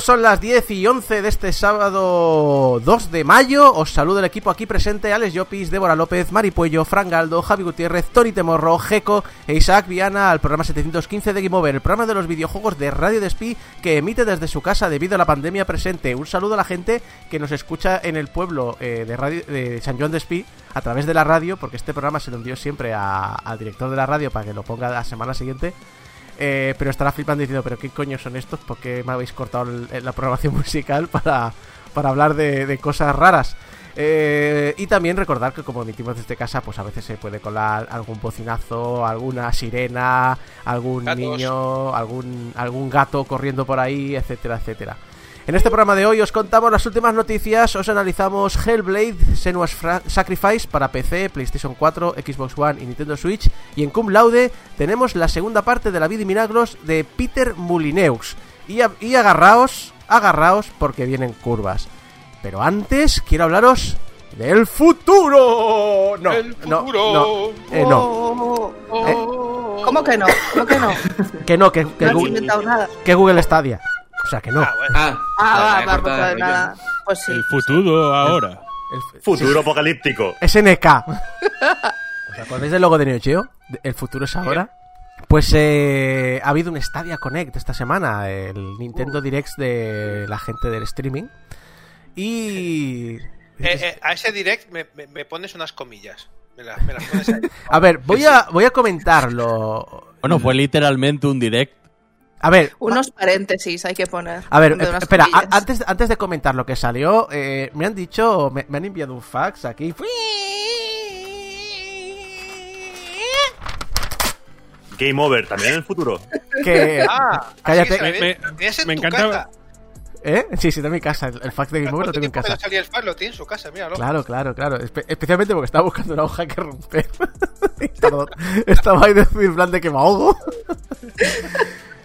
Son las 10 y 11 de este sábado 2 de mayo, os saludo el equipo aquí presente, Alex Llopis, Débora López, Mari Puello, Fran Galdo, Javi Gutiérrez, Tony Temorro, Jeco e Isaac Viana al programa 715 de Game Over, el programa de los videojuegos de Radio Despí que emite desde su casa debido a la pandemia presente. Un saludo a la gente que nos escucha en el pueblo eh, de, radio, de San Joan Despí a través de la radio, porque este programa se lo envió siempre al director de la radio para que lo ponga la semana siguiente. Eh, pero estará flipando diciendo, pero qué coño son estos, ¿por qué me habéis cortado el- la programación musical para, para hablar de, de cosas raras? Eh, y también recordar que como emitimos desde casa, pues a veces se puede colar algún bocinazo, alguna sirena, algún Gatos. niño, algún, algún gato corriendo por ahí, etcétera, etcétera. En este programa de hoy os contamos las últimas noticias, os analizamos Hellblade, Senua's Fra- Sacrifice para PC, PlayStation 4, Xbox One y Nintendo Switch. Y en Cum Laude tenemos la segunda parte de la vida y milagros de Peter Mulineux. Y, agarraos, agarraos porque vienen curvas. Pero antes quiero hablaros del futuro. No, El no, futuro. no, eh, no, Oh, Oh. ¿Cómo que no? ¿Cómo que no? que no, que, que No has Google, nada. que Google Stadia. O sea que no. Ah, bueno. Ah, Ah, va, va, pues la nada. Pues sí. El futuro ahora. El- Futuro apocalíptico. SNK. ¿Os acordáis del logo de Neo Geo? El futuro es ahora. Pues eh, ha habido un Stadia Connect esta semana, el Nintendo Direct de la gente del streaming. Y... Eh, eh, a ese direct me, me- me pones unas comillas. Me las, me las pones ahí. A ver, voy a, voy a comentarlo. Bueno, fue literalmente un direct. A ver, Unos paréntesis hay que poner. A ver, eh, espera, a- antes, antes de comentar lo que salió, eh, me han dicho, me, me han enviado un fax aquí. Game over, también en el futuro. Que, Ah, Cállate. que Me- me- me encanta- casa. ¿Eh? Sí, sí, está en mi casa. El, el fax de Game Over lo ¿Cuánto tengo en casa. el fax? Lo tiene en su casa, míralo. Claro, claro, claro. Espe- especialmente porque estaba buscando una hoja que romper. Perdón. Estaba ahí de plan de que me ahogo.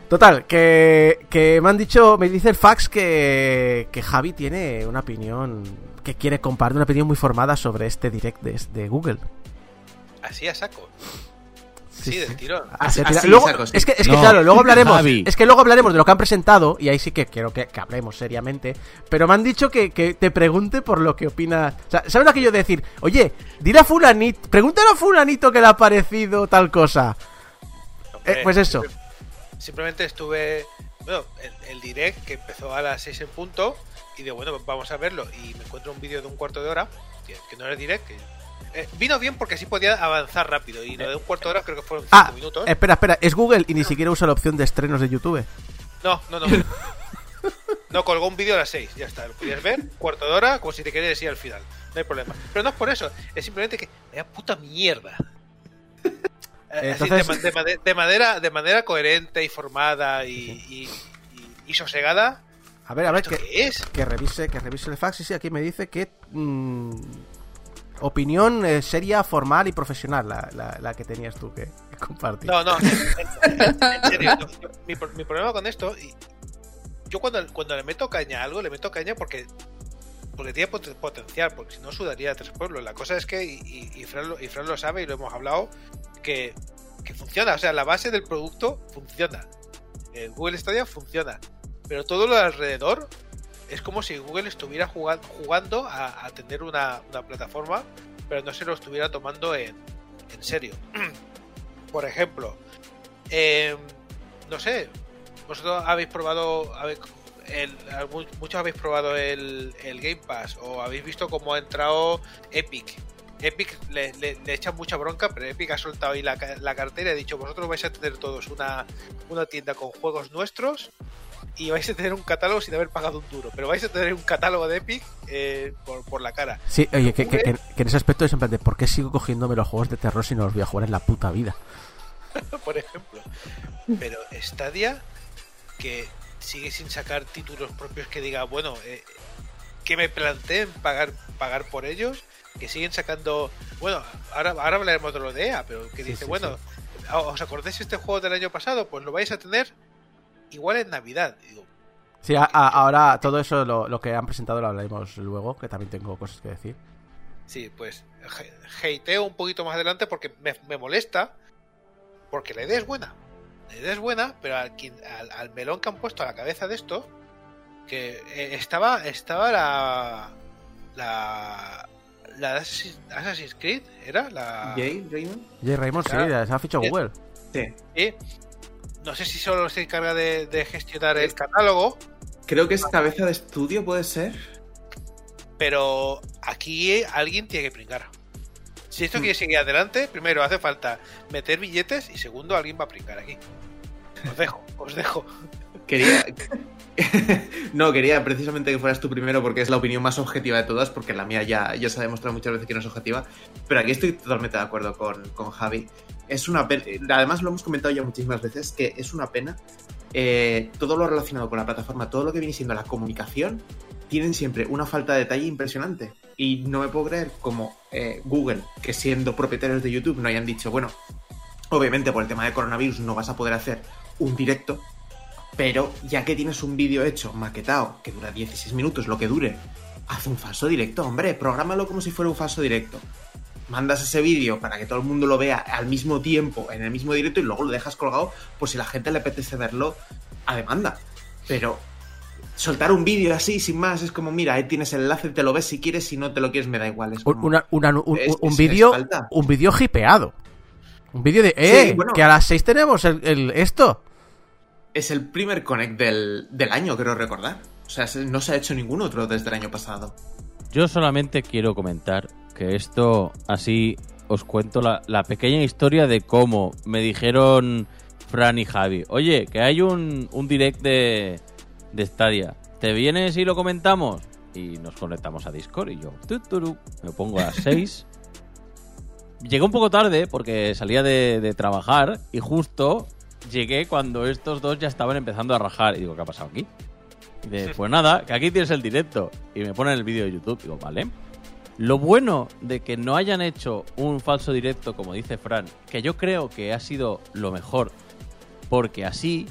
Total, que, que me han dicho, me dice el fax que, que Javi tiene una opinión, que quiere compartir una opinión muy formada sobre este direct de, de Google. Así a saco. Sí, Sí, sí. del tirón. Así, luego- saco, sí. es que, es que No, claro, luego hablaremos. Javi. Es que luego hablaremos de lo que han presentado. Y ahí sí que quiero que, que hablemos seriamente. Pero me han dicho que, que te pregunte por lo que opinas. O sea, ¿sabes aquello de decir, oye, dile a Fulanito, pregúntale a Fulanito que le ha parecido tal cosa? Eh, pues eso. Simple- Simplemente estuve. Bueno, el, el direct que empezó a las 6 en punto. Y digo, bueno, vamos a verlo. Y me encuentro un vídeo de un cuarto de hora. Que, que no era direct. que- eh, vino bien porque así podía avanzar rápido. Y lo de un cuarto de hora creo que fueron 5 Ah, minutos. espera, espera, es Google y ni siquiera usa la opción de estrenos de YouTube. No, no, no. No, colgó un vídeo a las 6, ya está. Lo podías ver, cuarto de hora, como si te querías ir al final. No hay problema. Pero no es por eso, es simplemente que vaya puta mierda. Eh, así, Entonces- de, manera, de manera coherente y formada y, y- y- y sosegada. A ver, a ver, ¿Esto que, es? que revise, que revise el fax. Sí, sí, aquí me dice que. mm, opinión eh, seria, formal y profesional, la, la- la que tenías tú que, que compartir. No, no, en, serio. no, yo- mi, pro- mi problema con esto, yo cuando, cuando le meto caña a algo, le meto caña porque porque tiene pot- potencial, porque si no sudaría a tres pueblos. La cosa es que, y, y, Fran, y Fran lo sabe y lo hemos hablado, que, funciona. O sea, la base del producto funciona. El Google Stadia funciona. Pero todo lo de alrededor es como si Google estuviera jugando, a, tener una, plataforma, pero no se lo estuviera tomando en, en serio. Por ejemplo, eh, no sé, vosotros habéis probado, muchos habéis probado el, el Game Pass o habéis visto cómo ha entrado Epic Epic le, le, le echa mucha bronca, pero Epic ha soltado ahí la, la cartera y ha dicho, vosotros vais a tener todos una, una tienda con juegos nuestros y vais a tener un catálogo sin haber pagado un duro, pero vais a tener un catálogo de Epic eh, por, por la cara. Sí, oye, que, que- que- que en ese aspecto es en plan de ¿por qué sigo cogiéndome los juegos de terror si no los voy a jugar en la puta vida? por ejemplo. Pero Stadia, que sigue sin sacar títulos propios que diga, bueno, eh, que me planteen pagar, pagar por ellos, que siguen sacando, bueno, ahora, ahora hablaremos de lo de EA, pero que Sí, dice, sí, bueno, ¿os acordáis este juego del año pasado? Pues lo vais a tener igual en Navidad. Digo, Sí, a- a- ahora todo eso, lo, lo que han presentado, lo hablaremos luego, que también tengo cosas que decir. Sí, pues hateo un poquito más adelante porque me, me molesta, porque la idea es buena. La idea es buena, pero al, al, al melón que han puesto a la cabeza de esto, que eh, estaba estaba la la la de Assassin's Creed, ¿era? La, Jay, Raymond. Jay Raymond, sí, se ha fichado Sí. Google. Sí. y no sé si solo se encarga de, de gestionar el catálogo, Creo que es cabeza de estudio, puede ser. pero aquí alguien tiene que pringar. Si Hmm. esto quiere seguir adelante, primero hace falta meter billetes y segundo alguien va a pringar aquí. Os dejo, os dejo. Quería. no, quería precisamente que fueras tú primero porque es la opinión más objetiva de todas, porque la mía ya, ya se ha demostrado muchas veces que no es objetiva. Pero aquí estoy totalmente de acuerdo con, con Javi. Es una pena. Además, lo hemos comentado ya muchísimas veces, que es una pena. eh, todo lo relacionado con la plataforma, todo lo que viene siendo la comunicación, tienen siempre una falta de detalle impresionante. Y no me puedo creer como eh, Google, que siendo propietarios de YouTube, no hayan dicho, bueno, obviamente por el tema de coronavirus no vas a poder hacer un directo, pero ya que tienes un vídeo hecho, maquetado, que dura 16 minutos, lo que dure, haz un falso directo, hombre, prográmalo como si fuera un falso directo. Mandas ese vídeo para que todo el mundo lo vea al mismo tiempo, en el mismo directo, y luego lo dejas colgado, por si la gente le apetece verlo a demanda. Pero soltar un vídeo así, sin más, es como, mira, ahí tienes el enlace, te lo ves si quieres, si no te lo quieres, me da igual. Es Un, como- una- una- un, Es- un vídeo un vídeo hipeado. Un vídeo de, ¡eh! bueno. Que a las 6 tenemos el, el- esto. Es el primer Connect del, del año, creo recordar. O sea, se- no se ha hecho ningún otro desde el año pasado. Yo solamente quiero comentar que esto así os cuento la, la pequeña historia de cómo me dijeron Fran y Javi. Oye, que hay un, un direct de, de Stadia. ¿Te vienes y lo comentamos? Y nos conectamos a Discord y yo tu, me pongo a las 6. Llegué un poco tarde porque salía de, de trabajar y justo llegué cuando estos dos ya estaban empezando a rajar. Y digo, ¿qué ha pasado aquí? Y dice, pues nada, que aquí tienes el directo. Y me ponen el vídeo de YouTube. Digo, vale. Lo bueno de que no hayan hecho un falso directo, como dice Fran, que yo creo que ha sido lo mejor, porque así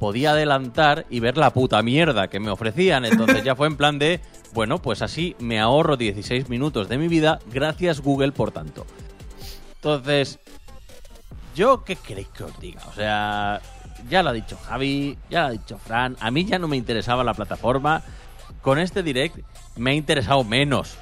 podía adelantar y ver la puta mierda que me ofrecían. Entonces ya fue en plan de, bueno, pues así me ahorro 16 minutos de mi vida, gracias Google por tanto. Entonces, ¿yo qué queréis que os diga? O sea, ya lo ha dicho Javi, ya lo ha dicho Fran, a mí ya no me interesaba la plataforma. Con este direct me ha interesado menos.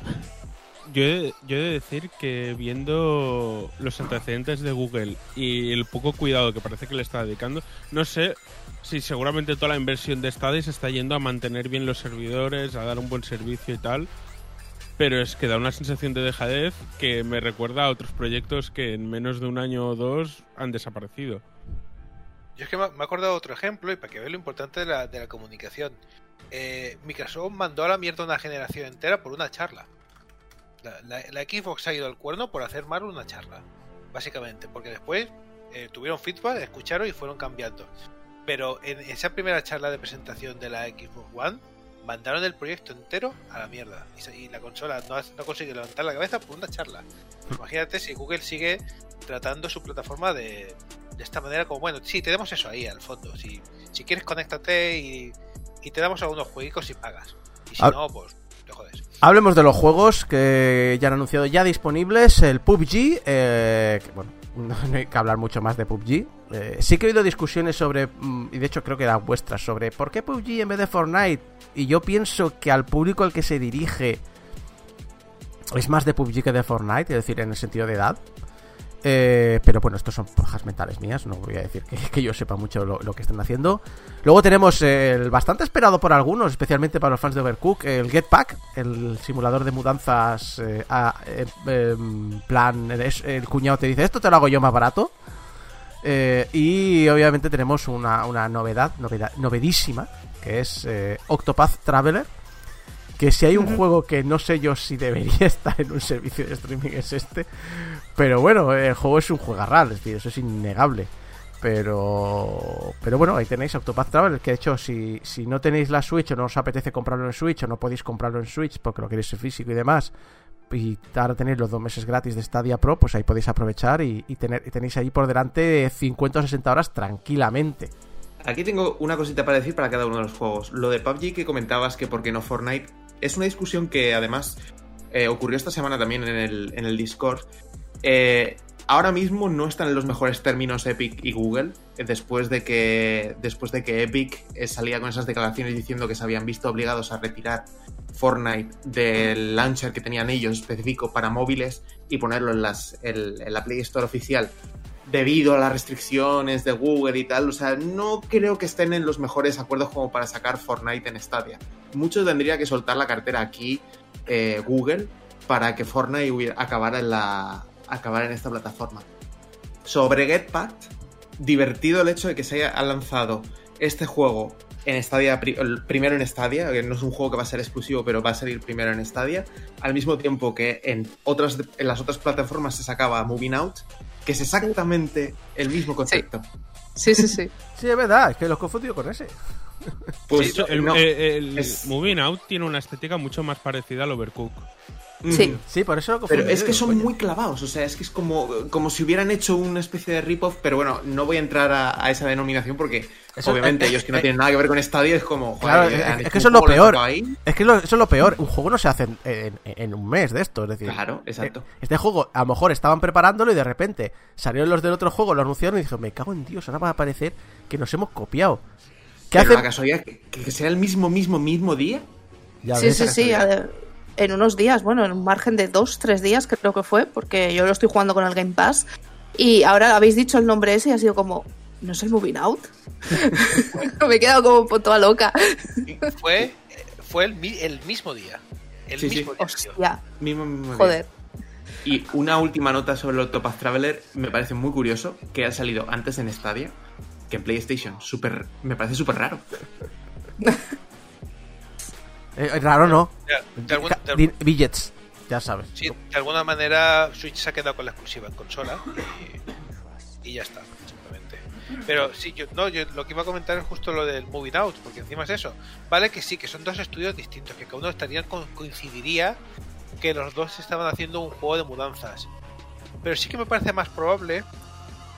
Yo he, yo he de decir que viendo los antecedentes de Google y el poco cuidado que parece que le está dedicando, no sé si seguramente toda la inversión de Stadia está yendo a mantener bien los servidores, a dar un buen servicio y tal, pero es que da una sensación de dejadez que me recuerda a otros proyectos que en menos de un año o dos han desaparecido. Yo es que me he acordado de otro ejemplo y para que veáis lo importante de la, de la comunicación. Eh, Microsoft mandó a la mierda una generación entera por una charla. La, la- la Xbox ha ido al cuerno por hacer mal una charla, básicamente, porque después eh, tuvieron feedback, escucharon y fueron cambiando. Pero en esa primera charla de presentación de la Xbox One, mandaron el proyecto entero a la mierda. Y, la consola no, no consigue levantar la cabeza por una charla. Imagínate si Google sigue tratando su plataforma de, de esta manera como bueno, sí, tenemos eso ahí al fondo. Si, si quieres, conéctate y, y te damos algunos jueguitos y pagas. Y si Ah. no, pues te jodes. Hablemos de los juegos que ya han anunciado ya disponibles. El PUBG. eh, que, bueno, no hay que hablar mucho más de PUBG. Eh, sí que he oído discusiones sobre. mm, Y de hecho creo que eran vuestras. Sobre por qué PUBG en vez de Fortnite. Y yo pienso que al público al que se dirige. Es más de PUBG que de Fortnite. Es decir, en el sentido de edad. Eh, pero bueno, estos son pajas mentales mías, no voy a decir que, que yo sepa mucho lo, lo que están haciendo. Luego tenemos el bastante esperado por algunos, especialmente para los fans de Overcook, el Getpack, el simulador de mudanzas eh, a- eh, em, plan, es- el cuñado te dice, esto te lo hago yo más barato. Eh, y obviamente tenemos una, una novedad, novedad, novedísima, que es Octopath Traveler. Que si hay un juego que no sé yo si debería estar en un servicio de streaming es este. Pero bueno, el juego es un juegarral, es decir, eso es innegable. Pero pero bueno, ahí tenéis Octopath Traveler, que de hecho si, si no tenéis la Switch o no os apetece comprarlo en Switch o no podéis comprarlo en Switch porque lo queréis físico y demás, y ahora tenéis los dos meses gratis de Stadia Pro, pues ahí podéis aprovechar y, y tener, y tenéis ahí por delante 50 o 60 horas tranquilamente. Aquí tengo una cosita para decir para cada uno de los juegos. Lo de PUBG que comentabas que por qué no Fortnite es una discusión que además eh, ocurrió esta semana también en el, en el Discord. Eh, ahora mismo no están en los mejores términos Epic y Google eh, después de que después de que Epic eh, salía con esas declaraciones diciendo que se habían visto obligados a retirar Fortnite del launcher que tenían ellos específico para móviles y ponerlo en, la Play Store oficial debido a las restricciones de Google y tal. O sea, no creo que estén en los mejores acuerdos como para sacar Fortnite en Stadia. Mucho tendría que soltar la cartera aquí eh, Google para que Fortnite acabara en, la, acabara en esta plataforma. Sobre Getpack, divertido el hecho de que se haya lanzado este juego en Stadia, primero en Stadia, que no es un juego que va a ser exclusivo, pero va a salir primero en Stadia, al mismo tiempo que en, otras, en las otras plataformas se sacaba Moving Out, que es exactamente el mismo concepto. Sí, sí, sí. Sí, es verdad, es que los confundido con ese. Pues Sí, el, no. eh, el es- Moving Out tiene una estética mucho más parecida al Overcook. Sí. Mm. Sí, por eso lo Pero es que son coño. muy clavados, o sea, es que es como, como si hubieran hecho una especie de rip-off, pero bueno, no voy a entrar a, a esa denominación porque Eso- obviamente eh, ellos que no eh, tienen nada que ver con Stadia es como, Claro, joder, es, han es que eso es lo peor. Es que lo- eso es lo peor. Un juego no se hace en, en- en un mes de esto. Es decir, Claro, exacto. eh, Este juego, a lo mejor estaban preparándolo y de repente salieron los del otro juego, lo anunciaron y dijeron: Me cago en Dios, ahora va a parecer que nos hemos copiado. ¿Qué Pero hace? la casualidad que, que sea el mismo, mismo, mismo día. Ya Sí, ves. sí, sí. En unos días, bueno, en un margen de dos, tres días creo que fue, porque yo lo estoy jugando con el Game Pass. Y ahora habéis dicho el nombre ese y ha sido como, ¿no es el Moving Out? Me he quedado como toda loca. Fue, fue el, el mismo día. El Sí, sí. mismo día. tío. Hostia, Mismo, mismo día. joder. Y una última nota sobre el Octopath Traveler, me parece muy curioso que ha salido antes en Stadia que en PlayStation. Súper, me parece súper raro. Eh, raro no. De- de algún- de- Billets, ya sabes. Sí, de alguna manera Switch se ha quedado con la exclusiva en consola y, y ya está, simplemente. Pero sí, yo, no, yo lo que iba a comentar es justo lo del Moving Out, porque encima es eso. Vale que sí, que son dos estudios distintos, que cada uno estarían co- coincidiría que los dos estaban haciendo un juego de mudanzas. Pero sí que me parece más probable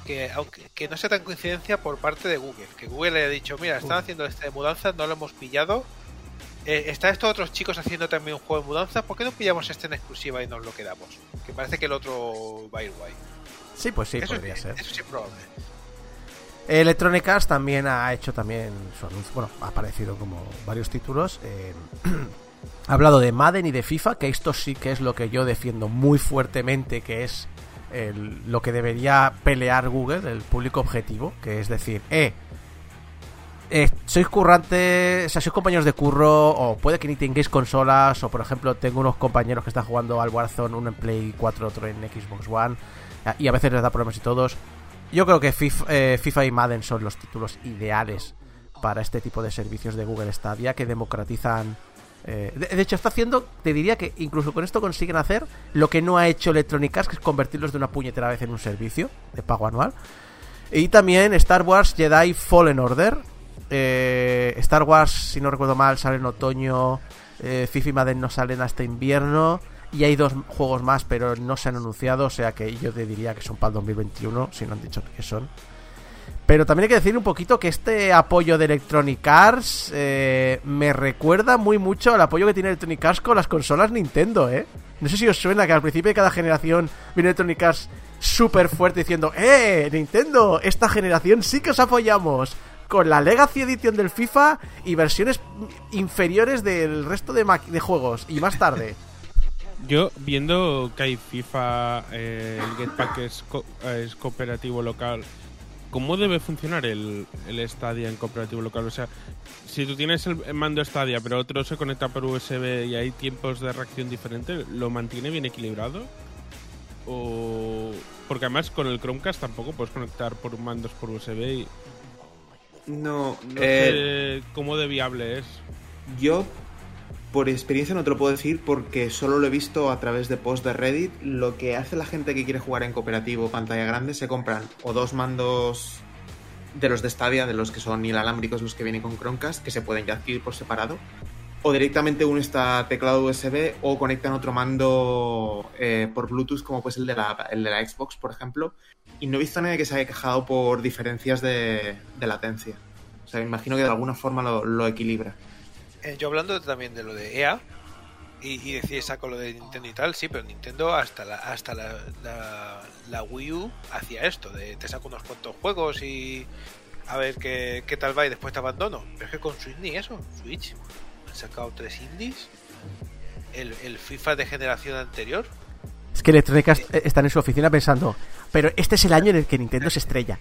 que, aunque que no sea tan coincidencia por parte de Google, que Google le haya dicho, mira, están haciendo este de mudanzas, no lo hemos pillado. Eh, está estos otros chicos haciendo también un juego de mudanzas, ¿por qué no pillamos este en exclusiva y nos lo quedamos? Que parece que el otro va a ir guay. Sí, pues sí, eso, podría sí, ser. eso sí es probable. Electronic Arts también ha hecho también su anuncio, bueno, ha aparecido como varios títulos. eh, ha hablado de Madden y de FIFA, que esto sí que es lo que yo defiendo muy fuertemente, que es el- lo que debería pelear Google, el público objetivo, que es decir, eh, eh, sois currantes, o sea, sois compañeros de curro, o puede que ni tengáis consolas, o por ejemplo, tengo unos compañeros que están jugando al Warzone, uno en Play 4, otro en Xbox One, y a veces les da problemas y todos. Yo creo que FIFA, eh, FIFA y Madden son los títulos ideales para este tipo de servicios de Google Stadia que democratizan. eh, de, de hecho, está haciendo, te diría que incluso con esto consiguen hacer lo que no ha hecho Electronic Arts, que es convertirlos de una puñetera vez en un servicio de pago anual. Y también Star Wars Jedi Fallen Order. Eh, Star Wars, si no recuerdo mal, sale en otoño. Eh, FIFA y Madden no salen hasta invierno. Y hay dos juegos más, pero no se han anunciado. O sea que yo te diría que son para el 2021, si no han dicho que son. Pero también hay que decir un poquito que este apoyo de Electronic Arts eh, me recuerda muy mucho al apoyo que tiene Electronic Arts con las consolas Nintendo, ¿eh? No sé si os suena que al principio de cada generación viene Electronic Arts súper fuerte diciendo ¡Eh, Nintendo! Esta generación sí que os apoyamos con la Legacy Edition del FIFA y versiones inferiores del resto de, juegos. Y más tarde. Yo, viendo que hay FIFA, eh, el Getpack es, co- es cooperativo local, ¿cómo debe funcionar el, el Stadia en cooperativo local? O sea, si tú tienes el mando Stadia, pero otro se conecta por USB y hay tiempos de reacción diferentes, ¿lo mantiene bien equilibrado? O... Porque además con el Chromecast tampoco puedes conectar por mandos por USB y No, no eh, sé cómo de viable es. Yo, por experiencia, no te lo puedo decir porque solo lo he visto a través de posts de Reddit. Lo que hace la gente que quiere jugar en cooperativo pantalla grande se compran o dos mandos de los de Stadia, de los que son inalámbricos, los que vienen con Chromecast, que se pueden ya adquirir por separado. O directamente uno está teclado USB o conectan otro mando eh, por Bluetooth, como pues el de, la, el de la Xbox, por ejemplo. Y no he visto a nadie que se haya quejado por diferencias de, latencia. O sea, me imagino que de alguna forma lo- equilibra. Eh, yo hablando también de lo de EA y, y decir saco lo de Nintendo y tal, sí, pero Nintendo hasta la, hasta la, la, Wii U hacía esto, de te saco unos cuantos juegos y a ver qué, qué tal va y después te abandono. Pero es que con Switch ni eso, Switch sacado tres indies, el, el FIFA de generación anterior, Es que Electronic Arts, eh, están en su oficina pensando, pero este es el año en el que Nintendo se estrella.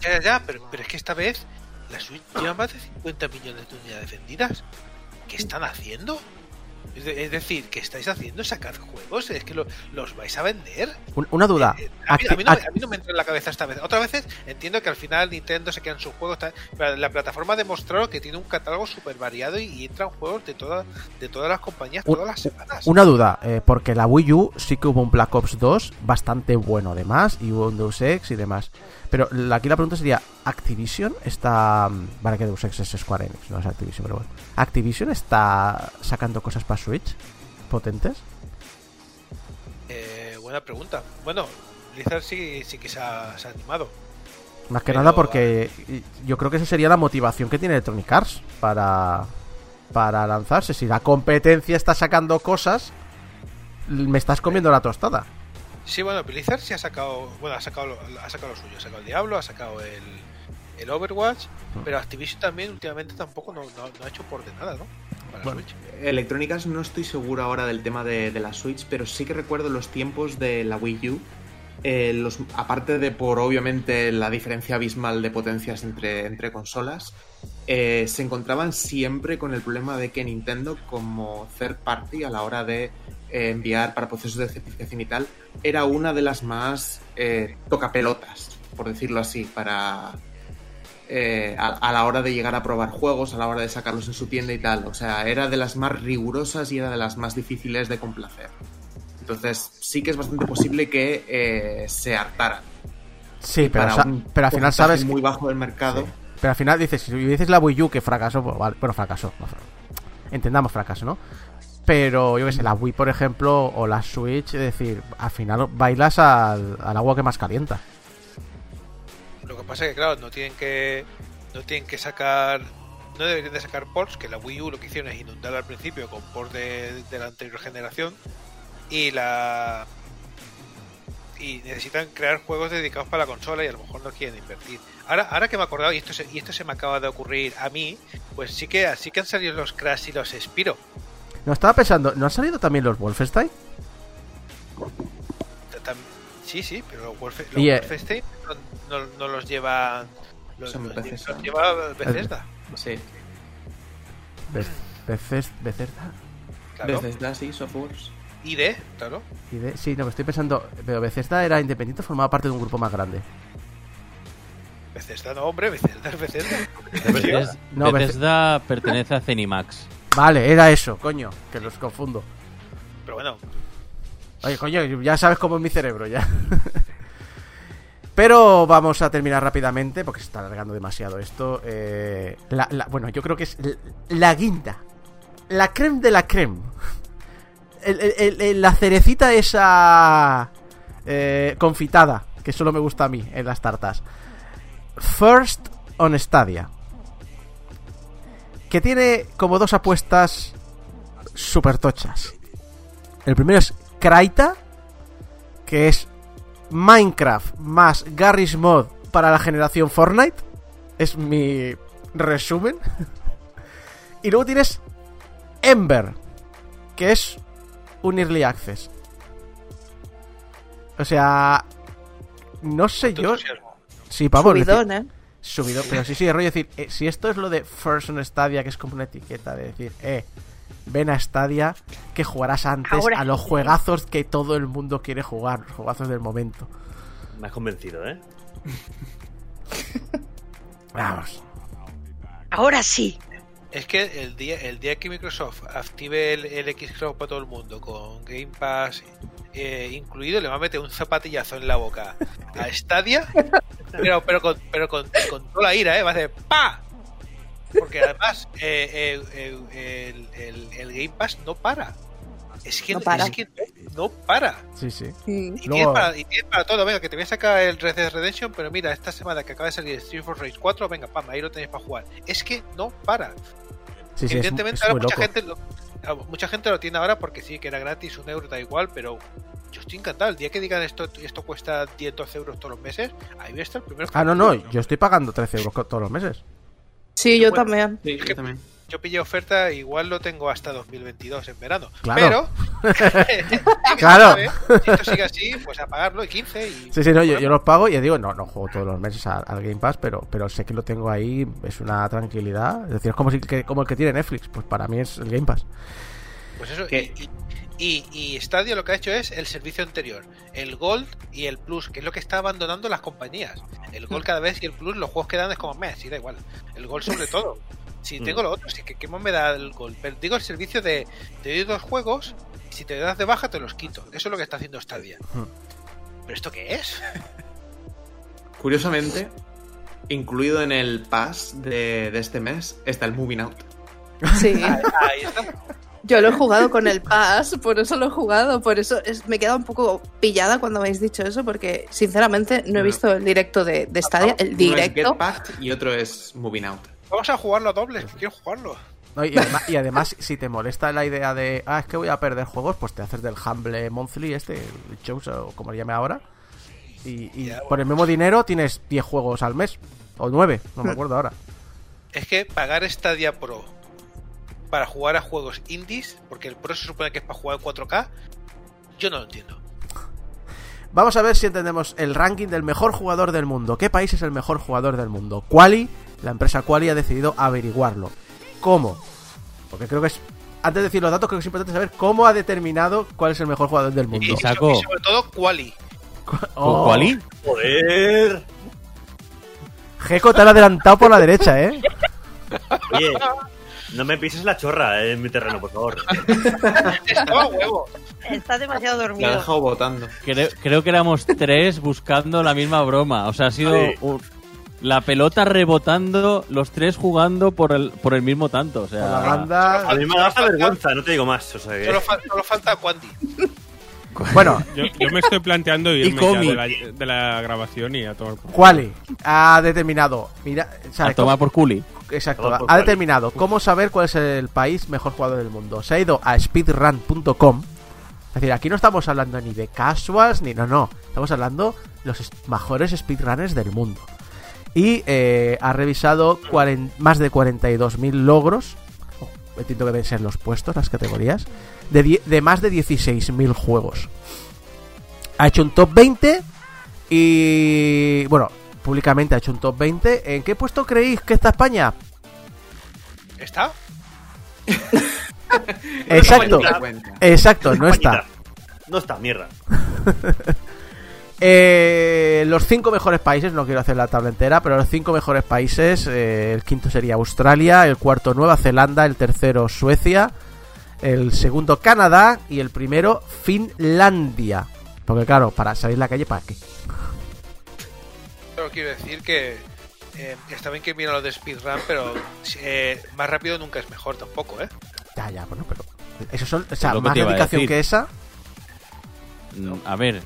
Ya, ya, pero, pero es que esta vez la Switch lleva más de 50 millones de unidades vendidas. ¿Qué están haciendo? Es, de- es decir, ¿qué estáis haciendo? ¿Sacar juegos? ¿Es que lo- los vais a vender? Un- Una duda. Eh, a, mí, a mí no, me- a mí no me entra en la cabeza esta vez. Otras veces entiendo que al final Nintendo se quedan sus juegos, la plataforma ha demostrado que tiene un catálogo súper variado y, y entran juegos de, todas de todas las compañías todas las semanas. Una duda, eh, porque la Wii U sí que hubo un Black Ops 2 bastante bueno además, y hubo un Deus Ex y demás. Pero aquí la pregunta sería, ¿Activision está... mm, Vale que Deus Ex es Square Enix, no es Activision, pero bueno. ¿Activision está sacando cosas para Switch? ¿Potentes? Eh, buena pregunta. Bueno, Blizzard sí, sí que se ha, se ha animado. Más que Pero, nada porque yo creo que esa sería la motivación que tiene Electronic Arts para, para lanzarse. Si la competencia está sacando cosas, me estás comiendo la tostada. Sí, bueno, Blizzard sí ha sacado, bueno, ha sacado, ha sacado lo suyo, ha sacado el Diablo, ha sacado el, el Overwatch, pero Activision también últimamente tampoco no, no- no ha hecho por de nada, ¿no? Para Bueno. Switch. Electrónicas no estoy seguro ahora del tema de, de la Switch, pero sí que recuerdo los tiempos de la Wii U. Eh, los, aparte de por obviamente la diferencia abismal de potencias entre, entre consolas, eh, se encontraban siempre con el problema de que Nintendo, como third party a la hora de eh, enviar para procesos de certificación y tal, era una de las más eh, tocapelotas, por decirlo así, para, eh, a, a la hora de llegar a probar juegos, a la hora de sacarlos en su tienda y tal. O sea, era de las más rigurosas y era de las más difíciles de complacer. Entonces, sí que es bastante posible que eh, se hartaran. Sí, pero, sa- pero al final sabes... muy bajo del mercado. Sí. Pero al final dices, si dices la Wii U que fracasó, pues vale, bueno, fracasó. no, Entendamos fracaso, ¿no? Pero yo que sé, la Wii, por ejemplo, o la Switch, es decir, al final bailas al, al agua que más calienta. Lo que pasa es que, claro, no tienen que, no tienen que sacar, no deberían de sacar ports, que la Wii U lo que hicieron es inundar al principio con ports de, de la anterior generación y la y necesitan crear juegos dedicados para la consola y a lo mejor no quieren invertir. Ahora, ahora que me he acordado y esto se, y esto se me acaba de ocurrir a mí, pues sí que sí que han salido los Crash y los Spiro. No estaba pensando, ¿no han salido también los Wolfenstein? Sí, sí, pero los, Wolfe- los eh, Wolfenstein no, no- no los lleva los, Son los- Bethesda. los lleva Bethesda. Sí. Be- Beces- Bethesda. Claro. Bethesda, sí, Softworks. ID, claro. Y de- sí, no, me estoy pensando, pero Bethesda era independiente, formaba parte de un grupo más grande. Bethesda no, hombre, Bethesda es Bethesda. Bethesda, No, Bethesda pertenece a Zenimax. Vale, era eso, coño, que los confundo. Pero bueno, Oye, coño, ya sabes cómo es mi cerebro ya. Pero vamos a terminar rápidamente porque se está alargando demasiado esto. Eh, la- la- bueno, yo creo que es l- la guinda. La creme de la creme. La cerecita esa eh, confitada, que solo me gusta a mí en las tartas. First on Stadia. Que tiene como dos apuestas super tochas. El primero es Kraita, que es Minecraft más Garry's Mod para la generación Fortnite. Es mi resumen. y luego tienes Ember, que es un Early Access. O sea, no sé yo. Entusiasmo. Sí, decir, Subidón, ¿eh? subido, pero sí, sí, rollo decir, eh, si esto es lo de First on Stadia, que es como una etiqueta de decir, eh, ven a Stadia, que jugarás antes Ahora a los sí. juegazos que todo el mundo quiere jugar, los juegazos del momento. Me has convencido, ¿eh? Vamos. Ahora sí. Es que el día, el día que Microsoft active el, el Xcloud para todo el mundo con Game Pass eh, incluido, le va a meter un zapatillazo en la boca a Stadia, pero, pero, con, pero con, con toda la ira, ¿eh? Va a hacer ¡pa! Porque además eh, eh, eh, el, el- el Game Pass no para. Es que No para. Es que no, no para. Sí, sí. Y, Luego- tienes para, y tienes para todo, venga, que te voy a sacar el Red Dead Redemption, pero mira, esta semana que acaba de salir Street for Race 4, venga, pam, ahí lo tenéis para jugar. Es que no para. Sí, sí, es, Evidentemente es ahora mucha loco. gente, lo, ah, mucha gente lo tiene ahora porque sí, que era gratis, un euro da igual, pero yo estoy encantado. El día que digan esto esto cuesta 10, 12 euros todos los meses, ahí voy a estar primero. Ah, no, no, yo estoy pagando 13 euros todos los meses. Sí, yo Bueno. también. Sí, yo también. Yo pillé oferta, igual lo tengo hasta 2022 en verano. Claro. Pero, Claro. Si esto sigue así, pues a pagarlo y 15 y... Sí, sí, no, yo, yo los pago y ya digo, no, no juego todos los meses al, al Game Pass, pero, pero sé que lo tengo ahí, es una tranquilidad. Es decir, es como, si, que, como el que tiene Netflix, pues para mí es el Game Pass. Pues eso, y, y- y Stadia lo que ha hecho es el servicio anterior, el Gold y el Plus, que es lo que está abandonando las compañías. El Gold cada vez y el Plus, los juegos que dan es como, meh, sí, da igual. El Gold sobre todo. Si Mm. tengo lo otro, sí que qué más me da el Gold. Pero digo el servicio de, te doy dos juegos, y si te das de baja te los quito. Eso es lo que está haciendo Stadia. Hmm. ¿Pero esto qué es? Curiosamente, incluido en el pass de, de este mes está el Moving Out. Sí. Ahí está. Yo lo he jugado con el Pass, por eso lo he jugado, por eso es- me he quedado un poco pillada cuando habéis dicho eso, porque sinceramente no he visto el directo de, de Stadia, el Uno es directo. Get Packed y otro es Moving Out. Vamos a jugarlo a dobles, quiero jugarlo. No, y, además, y además, si te molesta la idea de, ah, es que voy a perder juegos, pues te haces del Humble Monthly, este, el Chose o como le llame ahora. Y, y Ya, por el mismo dinero tienes 10 juegos al mes, o 9, no me acuerdo ahora. Es que pagar Stadia Pro para jugar a juegos indies, porque el Pro se supone que es para jugar en 4K, yo no lo entiendo. Vamos a ver si entendemos el ranking del mejor jugador del mundo. ¿Qué país es el mejor jugador del mundo? Quali, la empresa Quali ha decidido averiguarlo. ¿Cómo? Porque creo que es. Antes de decir los datos, creo que es importante saber cómo ha determinado cuál es el mejor jugador del mundo. Y, Y saco- y sobre todo, Quali. Oh, ¿Cuál? ¡Joder! Geco te han adelantado por la derecha, ¿eh? Oye, no me pises la chorra eh, en mi terreno, por favor. Estaba huevo. Está demasiado La ha dormido. dejado votando. Creo, creo que éramos tres buscando la misma broma. O sea, ha sido Sí. un- la pelota rebotando, los tres jugando por el, por el mismo tanto. O Con la sea, banda. A mí me da vergüenza, no te digo más. O sea que... Solo, fa- solo falta Quanti. Bueno, Yo, yo me estoy planteando irme ya Comi. de la, de la grabación y a tomar por culo. Quali ha determinado. Mira, o sea, a tomar por culi. Exacto, ha determinado cómo saber cuál es el país mejor jugador del mundo. Se ha ido a speedrun.com. Es decir, aquí no estamos hablando ni de casuals, ni no, no. Estamos hablando los es- mejores speedrunners del mundo. Y eh, ha revisado más de 42.000 logros. Oh, entiendo que deben ser los puestos, las categorías. De, de más de 16.000 juegos. Ha hecho un top 20 y... Bueno, públicamente ha hecho un top 20. ¿En qué puesto creéis que está España? ¿Está? Exacto, exacto, no está. No está, mierda. Eh, los cinco mejores países, no quiero hacer la tabla entera, pero los cinco mejores países, eh, el quinto sería Australia, el cuarto Nueva Zelanda, el tercero Suecia, el segundo Canadá y el primero Finlandia. Porque claro, para salir a la calle, ¿para qué? Quiero decir que eh, está bien que mira lo de speedrun, pero eh, más rápido nunca es mejor tampoco, ¿eh? Ya, ya, bueno, pero... Eso son, o sea, más dedicación que esa. Mm, A ver,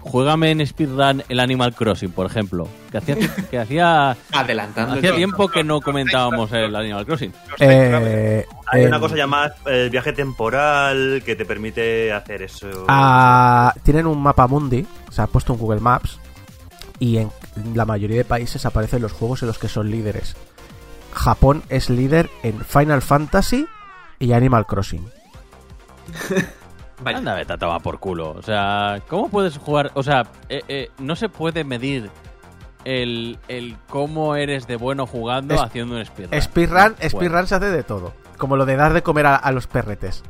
juégame en speedrun el Animal Crossing, por ejemplo. Que hacía, que hacía, Adelantando. el hacía tiempo. tiempo que no comentábamos el Animal Crossing. Eh, Hay en- una cosa llamada eh, viaje temporal que te permite hacer eso. Ah, tienen un mapa mundi, se ha puesto un Google Maps y en la mayoría de países aparecen los juegos en los que son líderes. Japón es líder en Final Fantasy y Animal Crossing. Vaya. Anda, vete a por culo. O sea, ¿cómo puedes jugar? O sea, eh, eh, no se puede medir el, el cómo eres de bueno jugando Es- haciendo un speedrun. Speedrun, No speedrun se hace de todo. Como lo de dar de comer a, a los perretes.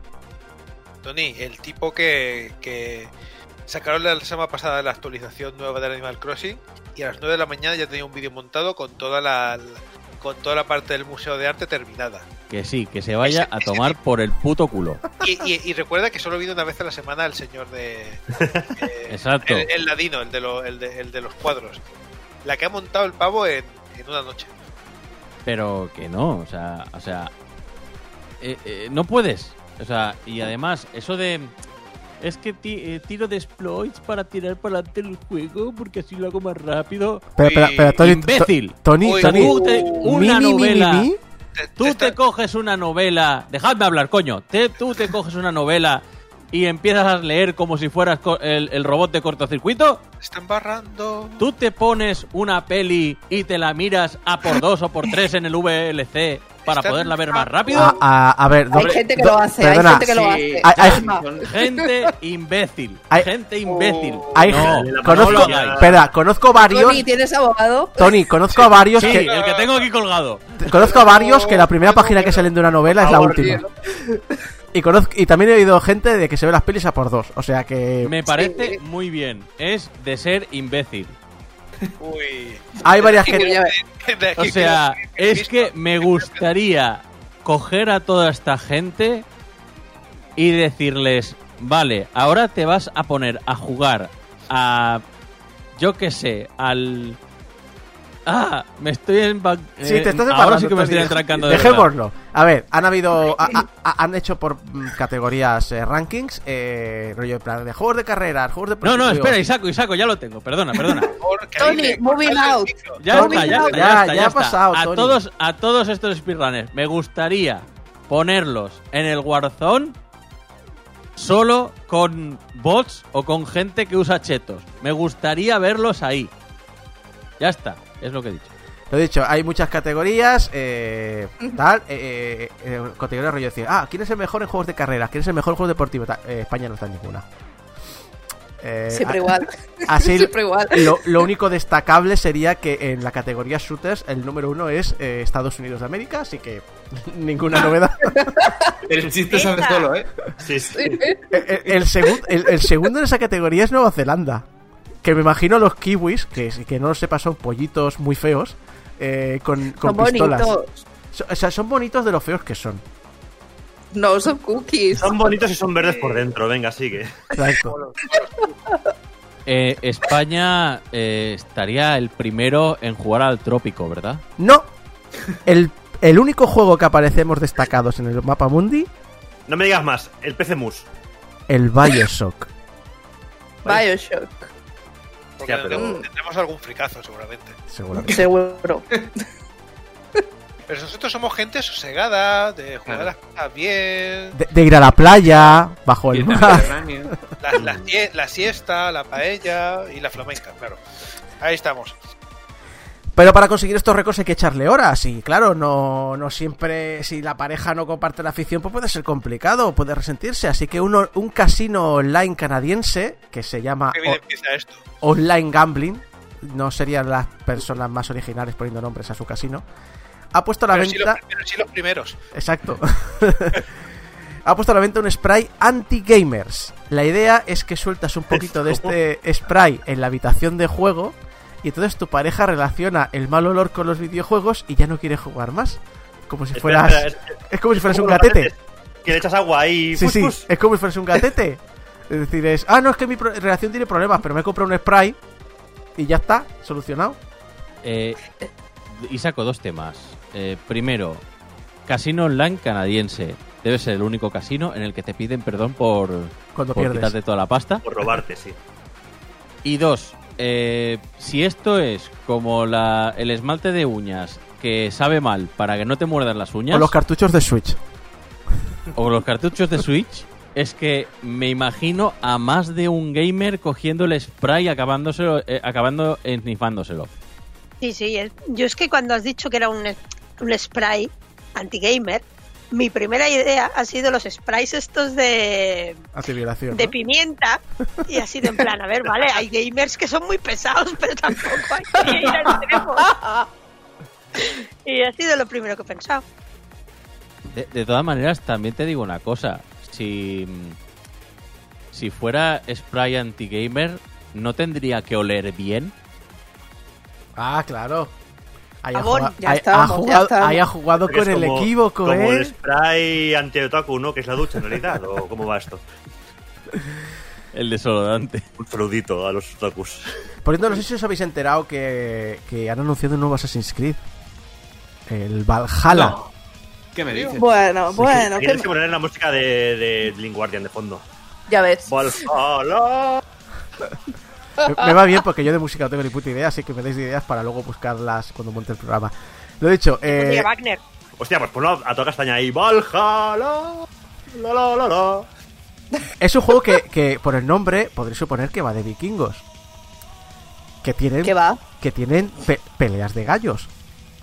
Tony, el tipo que, que sacaron la semana pasada la actualización nueva del Animal Crossing y a las 9 de la mañana ya tenía un vídeo montado con toda la con toda la parte del museo de arte terminada. Que sí, que se vaya a tomar por el puto culo. Y, y- y recuerda que solo vino una vez a la semana el señor de eh, Exacto. el, el ladino, el de, lo- el, de, el de los cuadros. La que ha montado el pavo en, en una noche. Pero que no, o sea, o sea, eh, eh, no puedes. O sea, y además, eso de... Es que ti- eh, tiro de exploits para tirar para adelante el juego porque así lo hago más rápido. Pero, pero, pero, Tony, imbécil. To- Tony, Tony, una mi, mi, mi, novela. Te- Tú te te está- coges una novela. Dejadme hablar, coño. Te- tú te coges una novela y empiezas a leer como si fueras el, el robot de cortocircuito. están barrando. Tú te pones una peli y te la miras a por dos o por tres en el VLC para Están poderla ver más rápido. A, a- a ver, Hay gente que lo hace, perdona, hay gente que lo Sí. hace. Hay- hay- Calma. Gente imbécil. Hay- Gente imbécil. hay- no, conozco, espera, conozco varios. Tony, ¿tienes abogado? Tony, conozco a varios Sí, que el que tengo aquí colgado. conozco a varios que la primera página que salen de una novela es la última. Y conozco y también he oído gente de que se ve las pelis a por dos, o sea que Me parece muy bien. Es de ser imbécil. Uy. hay varias que O sea, es que me gustaría coger a toda esta gente y decirles, vale, ahora te vas a poner a jugar a, yo qué sé, al... Ah, me estoy en... Sí, te estás Ahora sí que me estoy entrancando de verdad. Dejémoslo. A ver, han habido. ha- ha- ha- han hecho por mm, categorías eh, rankings, eh, rollo de plan de juegos de carreras, juegos de. No, no, espera, Isaaco, Isaaco, ya lo tengo, perdona, perdona. Tony, moving out. Ya Tony, está, ya está, ya, ya, está, ya ya ha pasado, a Tony. todos, a todos estos speedrunners, me gustaría ponerlos en el Warzone solo con bots o con gente que usa chetos. Me gustaría verlos ahí. Ya está, es lo que he dicho. Lo he dicho, hay muchas categorías, eh, tal, eh, eh, eh, categoría rollo de decir, ah, ¿quién es el mejor en juegos de carreras? ¿Quién es el mejor en juegos deportivos? Tal, eh, España no está en ninguna. Eh, Siempre a- igual. Así, Siempre igual. lo, lo único destacable sería que en la categoría shooters el número uno es eh, Estados Unidos de América, así que ninguna novedad. El chiste sale Venga. solo, ¿eh? Sí, sí. el, el- el segun- el- el segundo en esa categoría es Nueva Zelanda. Que me imagino los kiwis, que, que no lo sepa, son pollitos muy feos, eh, con, con Son pistolas. bonitos. So- o sea, son bonitos de lo feos que son. No, son cookies. Son bonitos y son verdes por dentro. Venga, sigue. Exacto. Eh, España eh, estaría el primero en jugar al trópico, ¿verdad? No. El, el único juego que aparecemos destacados en el mapa mundi, No me digas más. El PC Mus. el Bioshock. Bioshock. Porque Ya, pero- tendremos- algún fricazo seguramente. Seguramente. Seguro. Pero nosotros somos gente sosegada, de jugar las cosas bien, De, de ir a la playa, bajo el mar. La, la siesta, la paella y la flamenca, claro. Ahí estamos. Pero para conseguir estos récords hay que echarle horas y claro, no, no siempre, si la pareja no comparte la afición, pues puede ser complicado, puede resentirse. Así que uno, un casino online canadiense que se llama esto. Online Gambling, no serían las personas más originales poniendo nombres a su casino, ha puesto a la Pero sí, venta... los, pero sí los primeros. Exacto. ha puesto a la venta un spray anti-gamers. La idea es que sueltas un poquito de este spray en la habitación de juego y entonces tu pareja relaciona el mal olor con los videojuegos y ya no quiere jugar más. Como si fueras... espera, es- Es como si fueras un como gatete. Que le echas agua ahí. Sí, sí, es como si fueras un gatete. Es decir, es... Ah, no, es que mi relación tiene problemas, pero me he comprado un spray y ya está, solucionado. Eh, y saco dos temas. Eh, primero, casino online canadiense. Debe ser el único casino en el que te piden perdón por, Cuando por pierdes. quitarte toda la pasta. Por robarte, sí. Y dos, eh, si esto es como la, el esmalte de uñas que sabe mal para que no te muerdan las uñas, O los cartuchos de Switch. o los cartuchos de Switch, es que me imagino a más de un gamer cogiendo el spray y acabándoselo, eh, acabando esnifándoselo. Sí, sí. es- Yo es que cuando has dicho que era un, un spray anti-gamer, mi primera idea ha sido los sprites estos de, Antiviolación. de ¿no? pimienta y ha sido en plan, a ver, vale, hay gamers que son muy pesados, pero tampoco hay que ir al extremo. Y ha sido lo primero que he pensado. De, de todas maneras, también te digo una cosa. Si, si fuera spray anti-gamer, ¿no tendría que oler bien? Ah, claro. Ahí ha Jabón, jugado, ya ahí- estábamos, ha ya jugado- ha jugado con el como- equívoco, Como el ¿eh? spray anti-otaku, ¿no? Que es la ducha en realidad. ¿O cómo va esto? El desodorante. Un saludito a los otakus. Por cierto, no sé si os habéis enterado que, que han anunciado un nuevo Assassin's Creed. El Valhalla. ¿Qué me dices? Bueno, bueno, Tienes ¿qué que poner la música de, de Link Guardian de fondo. ya ves. Valhalla. Me, me va bien porque yo de música no tengo ni puta idea, así que me deis ideas para luego buscarlas cuando monte el programa. Lo he dicho, eh, Oye, Wagner, Hostia, pues ponlo a toda castaña ahí. Valhalla. La, la, la, la. es un juego que, que por el nombre podréis suponer que va de vikingos. Que tienen, ¿Qué va? que tienen pe- peleas de gallos.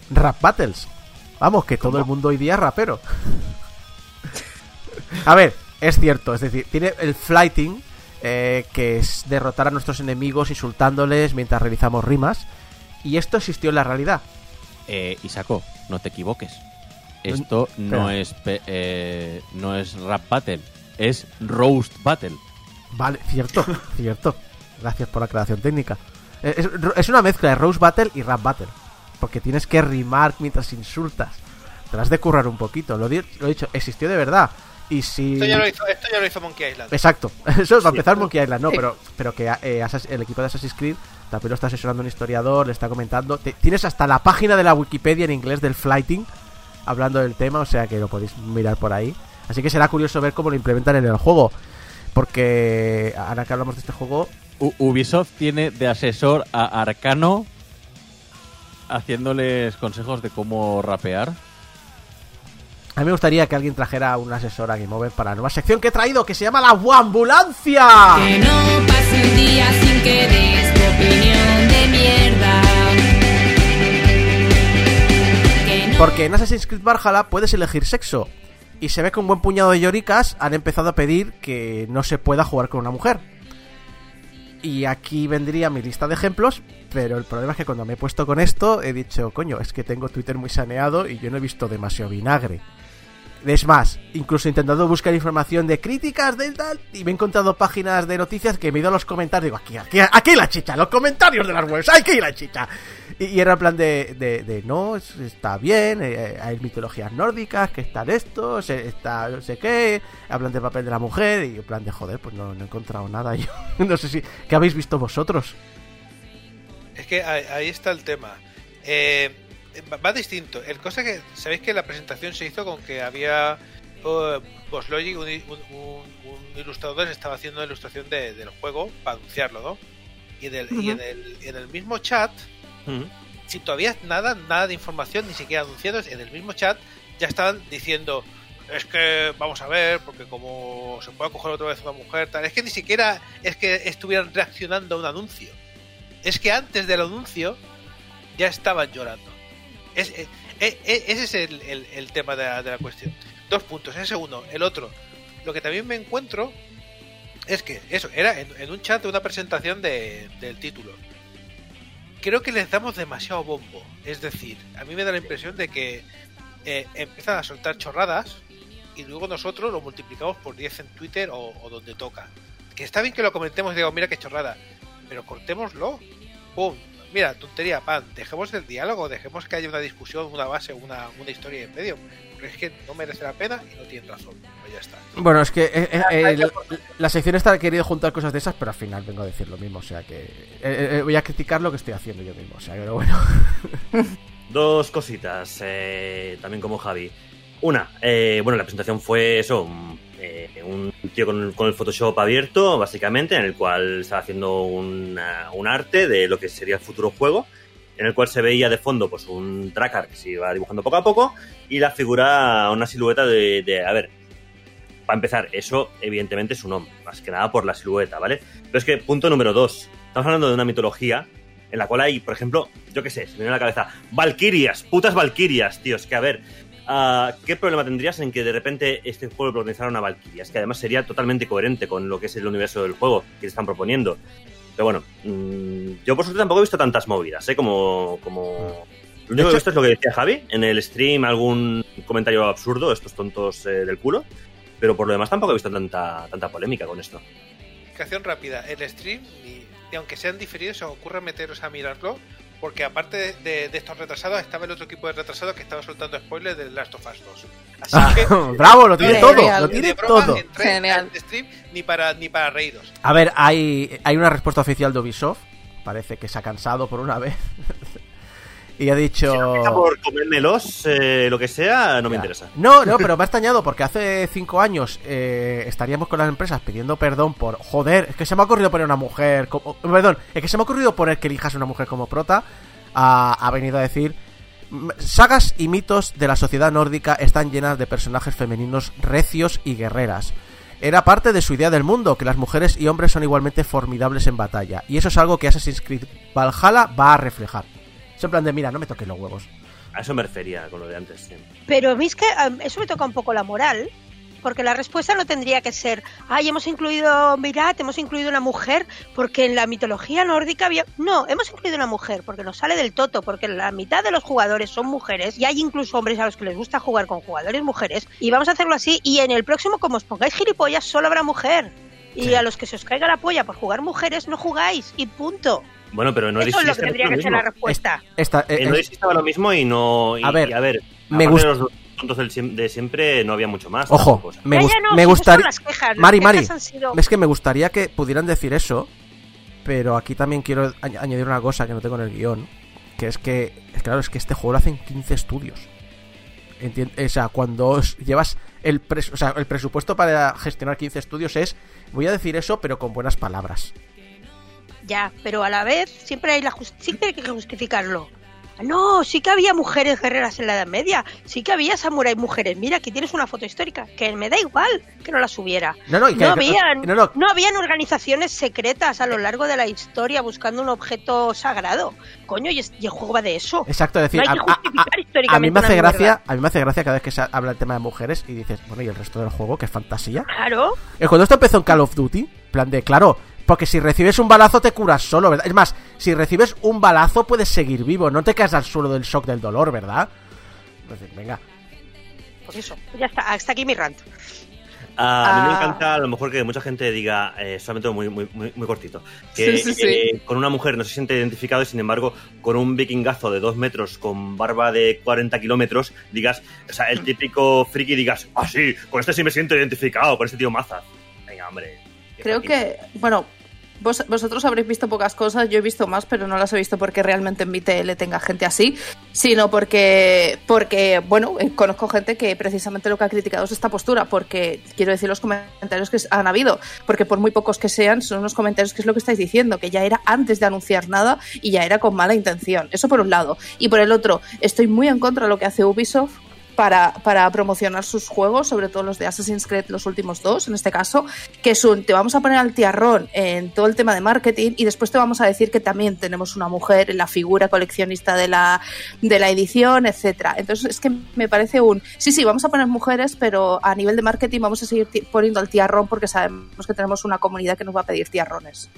Rap battles. Vamos, que todo el mundo hoy día es rapero. A ver, es cierto, es decir, tiene el flighting, eh, que es derrotar a nuestros enemigos insultándoles mientras realizamos rimas. Y esto existió en la realidad. Eh, Isaco, no te equivoques. Esto no es, eh, no es rap battle, es roast battle. Vale, cierto, cierto. Gracias por la aclaración técnica. Eh, Es, es una mezcla de Rose Battle y Rap Battle. Porque tienes que rimar mientras insultas. Te las has de currar un poquito. Lo, lo he dicho, existió de verdad. Y si. Esto ya lo hizo, esto ya lo hizo Monkey Island. Exacto. Eso es para empezar Monkey Island, no, Sí. pero, pero que eh, el equipo de Assassin's Creed también lo está asesorando un historiador, le está comentando. Te- tienes hasta la página de la Wikipedia en inglés del flighting hablando del tema, o sea que lo podéis mirar por ahí. Así que será curioso ver cómo lo implementan en el juego. Porque ahora que hablamos de este juego, U- Ubisoft tiene de asesor a Arcano haciéndoles consejos de cómo rapear. A mí me gustaría que alguien trajera un asesor a Game Over para la nueva sección que he traído, que se llama la Wambulancia. Que no pase un día sin que des tu opinión de mierda. No Porque en Assassin's Creed Valhalla puedes elegir sexo. Y se ve que un buen puñado de lloricas han empezado a pedir que no se pueda jugar con una mujer. Y aquí vendría mi lista de ejemplos, pero el problema es que cuando me he puesto con esto he dicho, coño, es que tengo Twitter muy saneado y yo no he visto demasiado vinagre. Es más, incluso he intentado buscar información de críticas del tal y me he encontrado páginas de noticias que me he ido a los comentarios. Digo, aquí, aquí, aquí la chicha, los comentarios de las webs, aquí hay la chicha. Y, era en plan de, de, no, es- está bien, eh, hay mitologías nórdicas, que están estos, eh, está no sé qué, hablan del papel de la mujer y en plan de joder, pues no, no he encontrado nada yo. no sé si, ¿qué habéis visto vosotros? Es que ahí, ahí está el tema. Eh, va- va distinto. El cosa que sabéis que la presentación se hizo con que había uh, Logic, un, un- ilustrador, estaba haciendo una ilustración de- del juego para anunciarlo, ¿no? Y, en el, y en, el, en el mismo chat, Mm. sin todavía nada, nada de información, ni siquiera anunciados, en el mismo chat ya estaban diciendo. Es que vamos a ver, porque como se puede coger otra vez una mujer, tal. Es que ni siquiera es que estuvieran reaccionando a un anuncio es que antes del anuncio ya estaban llorando. Es, eh, eh, eh, ese es el, tema de la, cuestión. Dos puntos, ese uno. El otro, lo que también me encuentro es que eso, era en, un chat de una presentación de- del título. Creo que les damos demasiado bombo. Es decir, a mí me da la impresión de que empiezan a soltar chorradas y luego nosotros lo multiplicamos por 10 en Twitter o, donde toca. Que está bien que lo comentemos y digo, mira qué chorrada, pero cortémoslo. ¡Pum! Mira, tontería, pan. Dejemos el diálogo, dejemos que haya una discusión, una base, una, una historia en medio. Porque es que no merece la pena y no tienen razón. Pues ya está. Bueno, es que eh, eh, eh, la, la sección está querido juntar cosas de esas, pero al final vengo a decir lo mismo, o sea que eh, eh, voy a criticar lo que estoy haciendo yo mismo, o sea que bueno. Dos cositas, eh, también como Javi. Una, eh, bueno, la presentación fue eso, un, eh, un tío con, el Photoshop abierto, básicamente, en el cual estaba haciendo un arte de lo que sería el futuro juego, en el cual se veía de fondo pues un tracker que se iba dibujando poco a poco y la figura, una silueta de, de- a ver, para empezar, eso evidentemente es un hombre, más que nada por la silueta, ¿vale? Pero es que, punto número dos, estamos hablando de una mitología en la cual hay, por ejemplo, yo qué sé, se me viene a la cabeza, Valkyrias, putas Valkyrias, tío, es que a ver, ah, ¿qué problema tendrías en que de repente este juego protagonizara una Valkyria? Es que además sería totalmente coherente con lo que es el universo del juego que te están proponiendo. Pero bueno, mm, yo por suerte tampoco he visto tantas movidas, ¿eh? Como. como... Lo único que he visto es lo que decía Javi en el stream, algún comentario absurdo, estos tontos eh, del culo. Pero por lo demás tampoco he visto tanta, tanta polémica con esto. Explicación rápida. El stream, y, y aunque sean diferidos, se os ocurre meteros a mirarlo. Porque aparte de, de- de estos retrasados, estaba el otro equipo de retrasados que estaba soltando spoilers de Last of Us 2. Así Ah, que. bravo, lo tiene todo, de- lo tiene todo. Genial. al stream ni para, ni para reíros. A ver, hay, hay una respuesta oficial de Ubisoft. Parece que se ha cansado por una vez. Y ha dicho. Está por comérmelos, eh, lo que sea, no me Ya. interesa. No, no, pero me ha extrañado porque hace cinco años eh, estaríamos con las empresas pidiendo perdón por. Joder, es que se me ha ocurrido poner una mujer. Como, perdón, es que se me ha ocurrido poner que elijas una mujer como prota. Ha, ha venido a decir. "M- Sagas y mitos de la sociedad nórdica están llenas de personajes femeninos recios y guerreras. Era parte de su idea del mundo, que las mujeres y hombres son igualmente formidables en batalla. Y eso es algo que Assassin's Creed Valhalla va a reflejar. Es en plan de, mira, no me toques los huevos. A eso me refería con lo de antes. sí. Pero a mí es que um, eso me toca un poco la moral, porque la respuesta no tendría que ser, ay, hemos incluido, mirad, hemos incluido una mujer, porque en la mitología nórdica había... No, hemos incluido una mujer, porque nos sale del toto, porque la mitad de los jugadores son mujeres, y hay incluso hombres a los que les gusta jugar con jugadores mujeres, y vamos a hacerlo así, y en el próximo, como os pongáis gilipollas, solo habrá mujer. Y Sí. a los que se os caiga la polla por jugar mujeres, no jugáis, y punto. Bueno, pero no Eso es lo que tendría que ser la respuesta. Esta, eh, En es- lo mismo y no. Y, A ver, y a ver, me gusta- los tontos de siempre, no había mucho más. Ojo, me, gust- no, me gustaría... son las quejas, las Mari, quejas Mari, han sido- es que me gustaría que pudieran decir eso, pero aquí también quiero añ- añadir una cosa que no tengo en el guion, que es que, es claro, es que este juego lo hacen 15 estudios. Entien- o sea, cuando llevas el, pres- o sea, el presupuesto para gestionar 15 estudios es, voy a decir eso, pero con buenas palabras. Ya, pero a la vez siempre hay la siempre hay que justificarlo. No, sí que había mujeres guerreras en la Edad Media, sí que había samuráis mujeres. Mira, aquí tienes una foto histórica, que me da igual que no la subiera. No, no, y que- habían, no, no. habían organizaciones secretas a lo largo de la historia buscando un objeto sagrado. Coño, y, el juego va de eso. Exacto, es decir, No hay que a- a- justificar a, históricamente a mí me hace gracia, a mí me hace gracia cada vez que se habla el tema de mujeres y dices, bueno, y el resto del juego, que es fantasía. Claro. Eh, Cuando esto empezó en Call of Duty, plan de, claro, porque si recibes un balazo te curas solo, ¿verdad? Es más, si recibes un balazo puedes seguir vivo, no te caes al suelo del shock del dolor, ¿verdad? Entonces, venga. Pues eso, ya está, hasta aquí mi rant. Ah, a mí me Ah. encanta a lo mejor que mucha gente diga eh, solamente muy, muy, muy, muy cortito. Que Sí, sí, sí. eh, con una mujer no se siente identificado y sin embargo con un vikingazo de dos metros con barba de 40 kilómetros digas, o sea, el típico friki digas, ah sí, con este sí me siento identificado, con este tío maza. Venga, hombre. Creo que, bueno, vos- vosotros habréis visto pocas cosas, yo he visto más, pero no las he visto porque realmente en mi tenga gente así, sino porque, porque bueno, eh, conozco gente que precisamente lo que ha criticado es esta postura, porque quiero decir los comentarios que han habido, porque por muy pocos que sean, son unos comentarios que es lo que estáis diciendo, que ya era antes de anunciar nada y ya era con mala intención. Eso por un lado. Y por el otro, estoy muy en contra de lo que hace Ubisoft para, para promocionar sus juegos, sobre todo los de Assassin's Creed, los últimos dos en este caso, que es un, te vamos a poner al tiarrón en todo el tema de marketing y después te vamos a decir que también tenemos una mujer en la figura coleccionista de la, de la edición, etcétera. Entonces es que me parece un, sí, sí, vamos a poner mujeres, pero a nivel de marketing vamos a seguir poniendo al tiarrón porque sabemos que tenemos una comunidad que nos va a pedir tiarrones.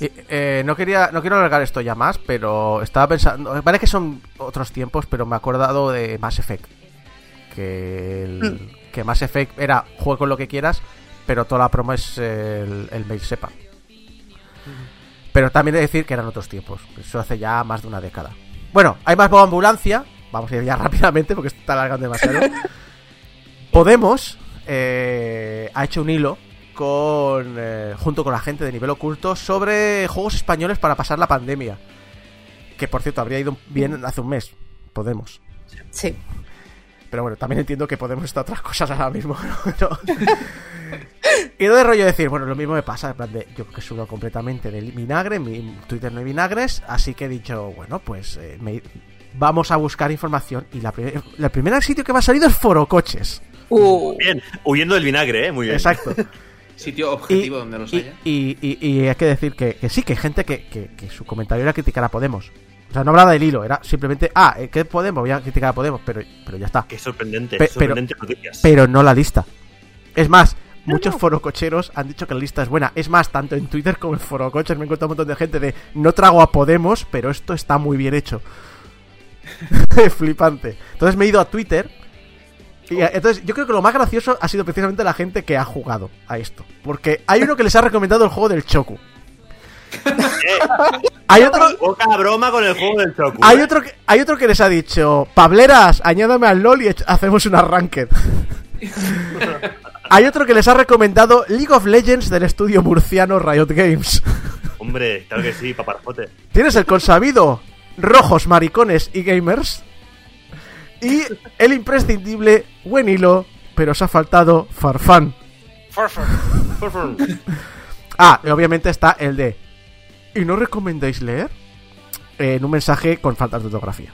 Y, eh, no quería no quiero alargar esto ya más, pero estaba pensando, vale que son otros tiempos, pero me he acordado de Mass Effect. Que, el- que Mass Effect era juego con lo que quieras, pero toda la promo es el, el mail sepa. Pero también he de decir que eran otros tiempos. Eso hace ya más de una década. Bueno, hay más modo ambulancia. Vamos a ir ya rápidamente porque esto está alargando demasiado. Podemos eh, ha hecho un hilo con eh, junto con la gente de nivel oculto sobre juegos españoles para pasar la pandemia. Que por cierto habría ido bien hace un mes. Podemos. Sí. Pero bueno, también entiendo que podemos estar otras cosas ahora mismo. ¿no? Y no de rollo decir, bueno, lo mismo me pasa, en plan de, yo que subo completamente del vinagre, en mi Twitter no hay vinagres, así que he dicho, bueno, pues eh, me- vamos a buscar información y la, primer- el primer sitio que me ha salido es Foro Coches. Uh, Bien, huyendo del vinagre, ¿eh? Muy bien. Exacto. Sitio objetivo donde los y, haya. y- y- y hay que decir que, que sí, que hay gente que, que- que su comentario era criticar a Podemos. O sea, no hablaba del hilo, era simplemente, ah, eh, ¿qué Podemos? Voy a criticar a Podemos, pero, pero ya está. Qué sorprendente, Pe- sorprendente noticias. Pero no la lista. Es más, muchos forococheros han dicho que la lista es buena. Es más, tanto en Twitter como en forocoches me he encontrado un montón de gente de no trago a Podemos, pero esto está muy bien hecho. Flipante. Entonces me he ido a Twitter. Y entonces yo creo que lo más gracioso ha sido precisamente la gente que ha jugado a esto. Porque hay uno que les ha recomendado el juego del Choco. hay otro, Poca broma con el juego del Choco. hay ¿eh? otro, que, hay otro que les ha dicho, Pableras, añádame al LOL y hacemos una ranked. hay otro que les ha recomendado League of Legends del estudio murciano Riot Games. Hombre, claro que sí, paparjote. Tienes el consabido Rojos, Maricones y Gamers. Y el imprescindible Buen Hilo, pero os ha faltado Farfán. Farfar. Ah, y obviamente está el de ¿Y no recomendáis leer? En un mensaje con faltas de ortografía.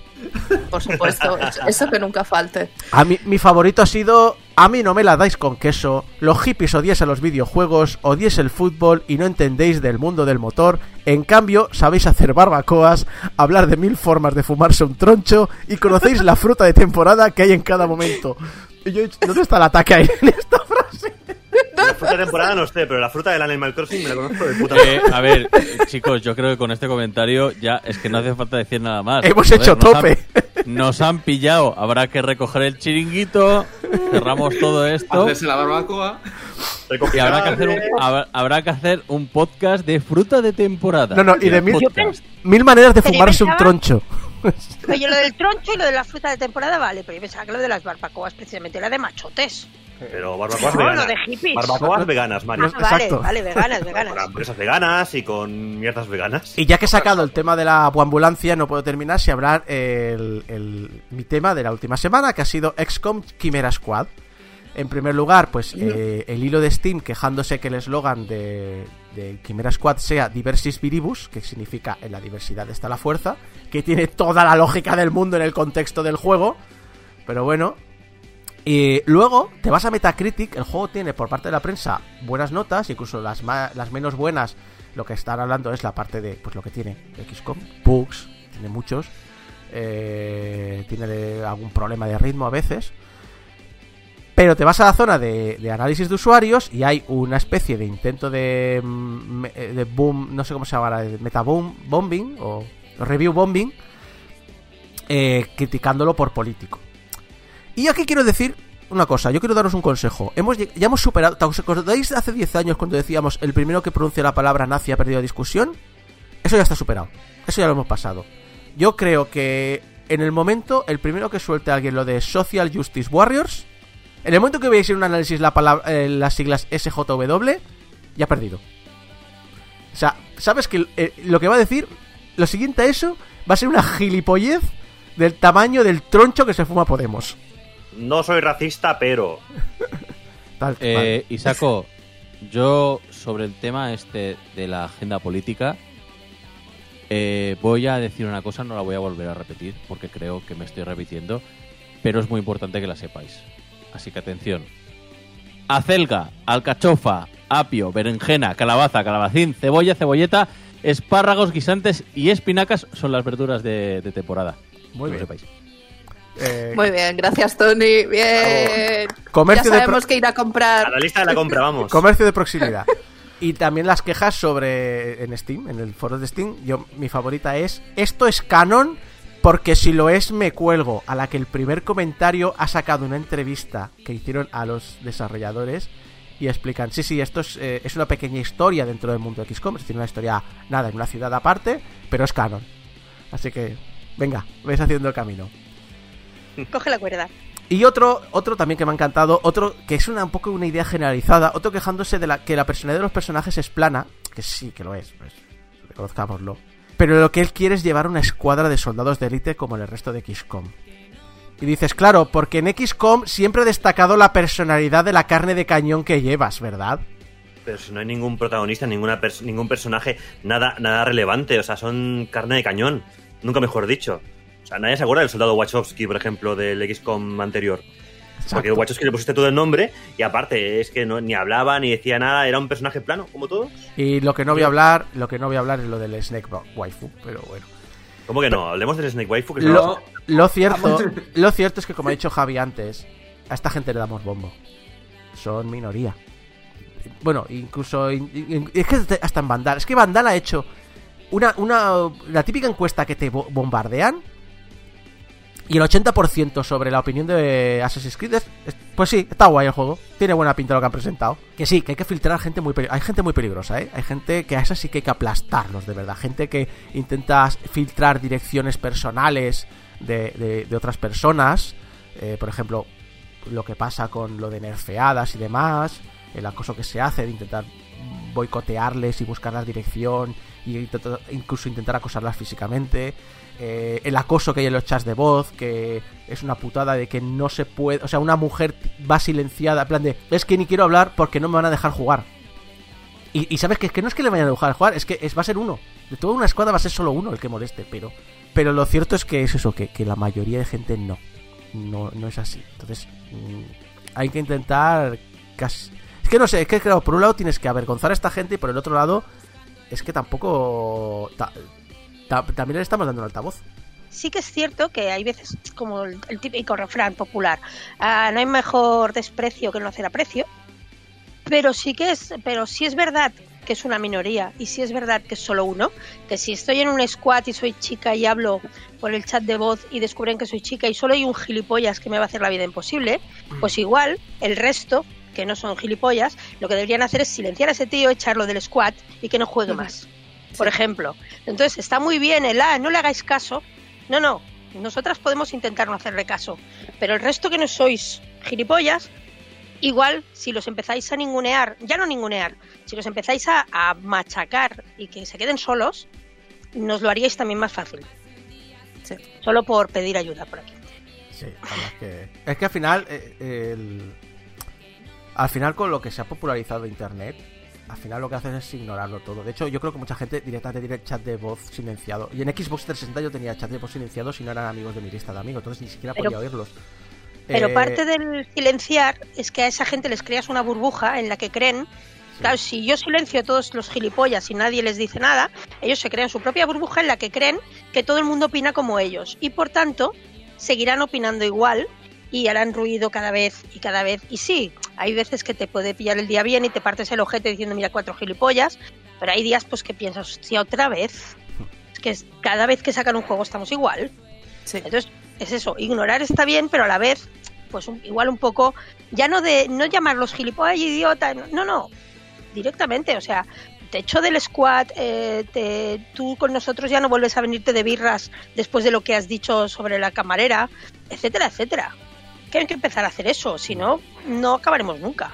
Por supuesto, eso- que nunca falte. A mí, mi favorito ha sido A mí no me la dais con queso, los hippies odiáis a los videojuegos, odiáis el fútbol y no entendéis del mundo del motor, en cambio sabéis hacer barbacoas, hablar de mil formas de fumarse un troncho y conocéis la fruta de temporada que hay en cada momento. Y yo he dicho, ¿dónde está el ataque ahí en esta frase? La fruta de temporada no sé, pero la fruta del Animal Crossing me la conozco de puta Eh, a ver, chicos, yo creo que con este comentario ya es que no hace falta decir nada más. Hemos hecho nos han- tope. nos han pillado. Habrá que recoger el chiringuito, cerramos todo esto Hacerse la barbacoa. y habrá que hacer un, habrá, habrá que hacer un podcast de fruta de temporada. No, no, y de mil, mil maneras de fumarse un troncho. Oye, lo del troncho y lo de la fruta de temporada vale, pero yo pensaba que lo de las barbacoas precisamente era de machotes. Pero barbacoas No, lo veganas. de hippies. Barbacoas veganas, Mario. Ah, vale, exacto. vale, veganas, veganas. Con hamburguesas veganas y con mierdas veganas. Y ya que he sacado el tema de la ambulancia, no puedo terminar sin hablar el, el- mi tema de la última semana, que ha sido XCOM Chimera Squad. En primer lugar, pues eh, el hilo de Steam quejándose que el eslogan de, de Chimera Squad sea Diversis Viribus, que significa en la diversidad está la fuerza, que tiene toda la lógica del mundo en el contexto del juego. Pero bueno. Y luego te vas a Metacritic, el juego tiene por parte de la prensa buenas notas, incluso las, las menos buenas, lo que están hablando es la parte de pues lo que tiene XCOM, bugs, tiene muchos, eh, tiene algún problema de ritmo a veces. Pero te vas a la zona de, análisis de usuarios y hay una especie de intento de, mm, boom, no sé cómo se llamará, de metaboom bombing o review bombing, eh, criticándolo por político. Y aquí quiero decir una cosa, yo quiero daros un consejo. Hemos, ya hemos superado, ¿os acordáis hace 10 años cuando decíamos el primero que pronuncia la palabra nazi ha perdido discusión? Eso ya está superado. Eso ya lo hemos pasado. Yo creo que en el momento, el primero que suelte alguien lo de Social Justice Warriors, en el momento que veáis en un análisis la palabra, eh, las siglas SJW, ya ha perdido. O sea, ¿sabes que eh, lo que va a decir, lo siguiente a eso, va a ser una gilipollez del tamaño del troncho que se fuma Podemos? No soy racista, pero. Tal, Eh, Isaco, yo sobre el tema este de la agenda política eh, voy a decir una cosa, no la voy a volver a repetir porque creo que me estoy repitiendo, pero es muy importante que la sepáis. Así que atención. Acelga, alcachofa, apio, berenjena, calabaza, calabacín, cebolla, cebolleta, espárragos, guisantes y espinacas son las verduras de, de temporada. Muy Que bien. lo sepáis. Eh, Muy bien, gracias Tony. Bien. Comercio ya sabemos que ir a comprar. A la lista de la compra, vamos. Comercio de proximidad. Y también las quejas sobre en Steam, en el foro de Steam. Yo mi favorita es esto es canon porque si lo es me cuelgo. A la que el primer comentario ha sacado una entrevista que hicieron a los desarrolladores y explican sí sí esto es, eh, es una pequeña historia dentro del mundo de XCOM, es decir una historia nada en una ciudad aparte, pero es canon. Así que venga, vais haciendo el camino. Coge la cuerda. Y otro, otro también que me ha encantado, otro que es una un poco una idea generalizada, otro quejándose de la que la personalidad de los personajes es plana, que sí que lo es, pues, reconozcámoslo. Pero lo que él quiere es llevar una escuadra de soldados de élite como en el resto de XCOM. Y dices, claro, porque en XCOM siempre ha destacado la personalidad de la carne de cañón que llevas, ¿verdad? Pero si no hay ningún protagonista, ninguna pers- ningún personaje, nada, nada relevante. O sea, son carne de cañón. Nunca mejor dicho. Sea, nadie se acuerda del soldado Wachowski, por ejemplo, del XCOM anterior. Porque Exacto. Wachowski le pusiste todo el nombre y aparte es que no, ni hablaba ni decía nada, era un personaje plano, como todo. Y lo que no voy a hablar, lo que no voy a hablar es lo del Snake Waifu, pero bueno. ¿Cómo que no? Hablemos del Snake Waifu que Lo, nos- lo cierto, lo cierto es que, como ha dicho Javi antes, a esta gente le damos bombo. Son minoría. Bueno, incluso. in- in- es que hasta en Vandal. Es que Vandal ha hecho una, una. La típica encuesta que te bo- bombardean. Y el 80% sobre la opinión de Assassin's Creed es, es- Pues sí, está guay el juego. Tiene buena pinta lo que han presentado. Que sí, que hay que filtrar gente muy... Hay gente muy peligrosa, ¿eh? Hay gente que a esa sí que hay que aplastarlos, de verdad. Gente que intenta filtrar direcciones personales de, de- de otras personas. Eh, por ejemplo, lo que pasa con lo de nerfeadas y demás. El acoso que se hace de intentar boicotearles y buscar la dirección. Y incluso intentar acosarlas físicamente eh, el acoso que hay en los chats de voz, que es una putada de que no se puede, o sea, una mujer va silenciada, en plan de, es que ni quiero hablar porque no me van a dejar jugar. Y, sabes que es que no es que le vayan a dejar jugar, es que es, va a ser uno. De toda una escuadra va a ser solo uno el que moleste, pero pero lo cierto es que es eso, que, que la mayoría de gente no. No, no es así. Entonces, mm, hay que intentar casi... Es que no sé, es que claro, por un lado tienes que avergonzar a esta gente y por el otro lado es que tampoco... ta- ta- también le estamos dando un altavoz. Sí que es cierto que hay veces, como el, el típico refrán popular, ah, no hay mejor desprecio que no hacer aprecio, pero sí que es, pero sí es verdad que es una minoría y sí es verdad que es solo uno, que si estoy en un squad y soy chica y hablo por el chat de voz y descubren que soy chica y solo hay un gilipollas que me va a hacer la vida imposible, pues igual el resto que no son gilipollas, lo que deberían hacer es silenciar a ese tío, echarlo del squad y que no juegue más. Por ejemplo. Entonces está muy bien el ah, no le hagáis caso. No, no. Nosotras podemos intentar no hacerle caso. Pero el resto que no sois gilipollas, igual si los empezáis a ningunear, ya no ningunear, si los empezáis a, a machacar y que se queden solos, nos lo haríais también más fácil. Sí. Solo por pedir ayuda por aquí. Sí, es que. Es que al final. eh, el- Al final, con lo que se ha popularizado Internet, al final lo que haces es ignorarlo todo. De hecho, yo creo que mucha gente directamente tiene chat de voz silenciado. Y en Xbox 360 yo tenía chat de voz silenciado si no eran amigos de mi lista de amigos, entonces ni siquiera Pero- podía oírlos. Pero Eh, parte del silenciar es que a esa gente les creas una burbuja en la que creen. Claro, si yo silencio a todos los gilipollas y nadie les dice nada, ellos se crean su propia burbuja en la que creen que todo el mundo opina como ellos. Y por tanto, seguirán opinando igual y harán ruido cada vez y cada vez. Y sí, hay veces que te puede pillar el día bien y te partes el ojete diciendo, mira, cuatro gilipollas. Pero hay días pues que piensas, hostia, otra vez. Es que cada vez que sacan un juego estamos igual. Sí. Entonces, es eso, ignorar está bien, pero a la vez, pues un- igual un poco, ya no de no llamarlos gilipollas idiota, no, no, directamente, o sea, te echo del squad, eh, te- tú con nosotros ya no vuelves a venirte de birras después de lo que has dicho sobre la camarera, etcétera, etcétera. Que que empezar a hacer eso, si no, no acabaremos nunca.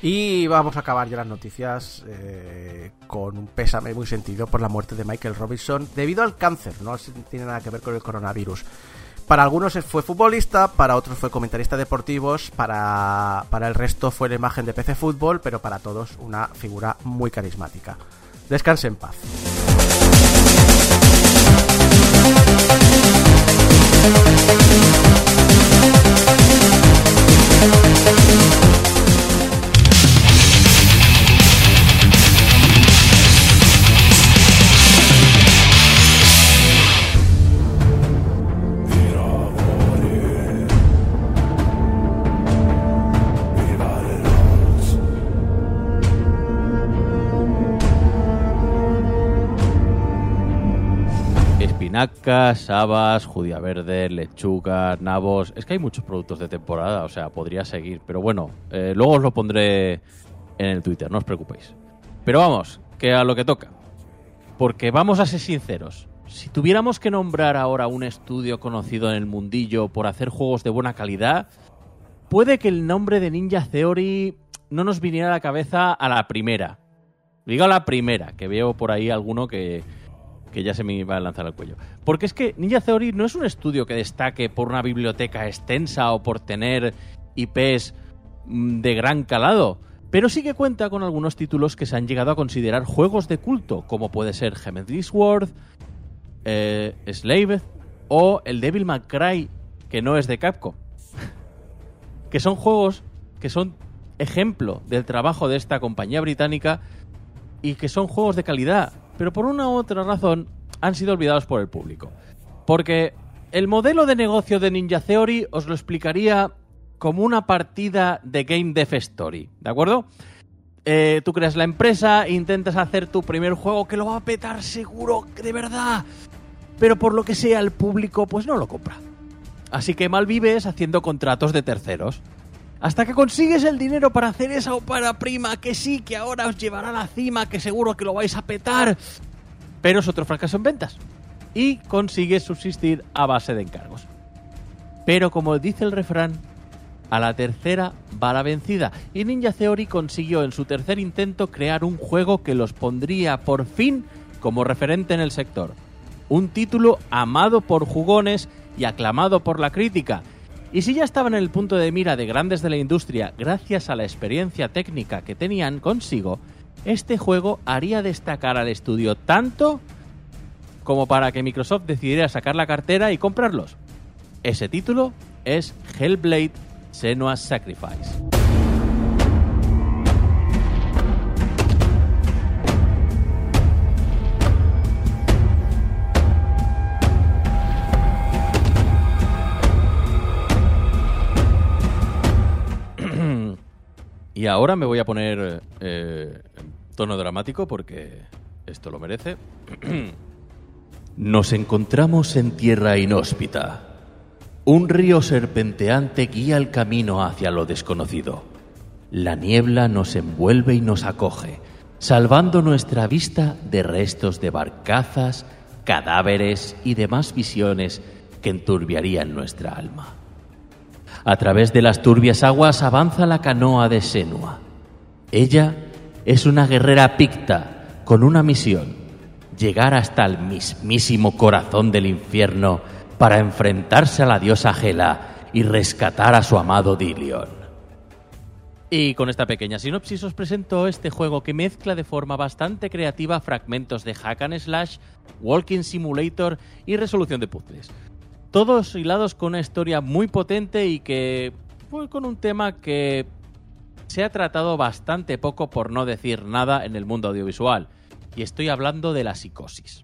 Y vamos a acabar ya las noticias eh, con un pésame muy sentido por la muerte de Michael Robinson debido al cáncer, no tiene nada que ver con el coronavirus. Para algunos fue futbolista, para otros fue comentarista deportivos, para, para el resto fue la imagen de PC Fútbol, pero para todos una figura muy carismática. Descanse en paz. Espinacas, habas, judía verde, lechugas, nabos. Es que hay muchos productos de temporada, o sea, podría seguir. Pero bueno, eh, luego os lo pondré en el Twitter, no os preocupéis. Pero vamos, que a lo que toca. Porque vamos a ser sinceros. Si tuviéramos que nombrar ahora un estudio conocido en el mundillo por hacer juegos de buena calidad, puede que el nombre de Ninja Theory no nos viniera a la cabeza a la primera. Digo a la primera, que veo por ahí alguno que, que ya se me va a lanzar al cuello. Porque es que Ninja Theory no es un estudio que destaque por una biblioteca extensa o por tener IPs mm, de gran calado, pero sí que cuenta con algunos títulos que se han llegado a considerar juegos de culto, como puede ser Heavenly Sword, eh, Slave o el Devil May Cry, que no es de Capcom. que son juegos que son ejemplo del trabajo de esta compañía británica y que son juegos de calidad. Pero por una u otra razón, han sido olvidados por el público. Porque el modelo de negocio de Ninja Theory os lo explicaría como una partida de Game Dev Story, ¿de acuerdo? Eh, tú creas la empresa, intentas hacer tu primer juego que lo va a petar seguro, de verdad. Pero por lo que sea, el público pues no lo compra. Así que mal vives haciendo contratos de terceros. Hasta que consigues el dinero para hacer esa ópera prima que sí, que ahora os llevará a la cima, que seguro que lo vais a petar. Pero es otro fracaso en ventas. Y consigues subsistir a base de encargos. Pero como dice el refrán, a la tercera va la vencida. Y Ninja Theory consiguió en su tercer intento crear un juego que los pondría por fin como referente en el sector. Un título amado por jugones y aclamado por la crítica. Y si ya estaban en el punto de mira de grandes de la industria gracias a la experiencia técnica que tenían consigo, este juego haría destacar al estudio tanto como para que Microsoft decidiera sacar la cartera y comprarlos. Ese título es Hellblade Senua's Sacrifice. Y ahora me voy a poner eh, tono dramático porque esto lo merece. Nos encontramos en tierra inhóspita. Un río serpenteante guía el camino hacia lo desconocido. La niebla nos envuelve y nos acoge, salvando nuestra vista de restos de barcazas, cadáveres y demás visiones que enturbiarían nuestra alma. A través de las turbias aguas avanza la canoa de Senua. Ella es una guerrera picta con una misión, llegar hasta el mismísimo corazón del infierno para enfrentarse a la diosa Hela y rescatar a su amado Dilion. Y con esta pequeña sinopsis os presento este juego que mezcla de forma bastante creativa fragmentos de hack and slash, walking simulator y resolución de puzzles. Todos hilados con una historia muy potente y que pues, con un tema que se ha tratado bastante poco por no decir nada en el mundo audiovisual. Y estoy hablando de la psicosis.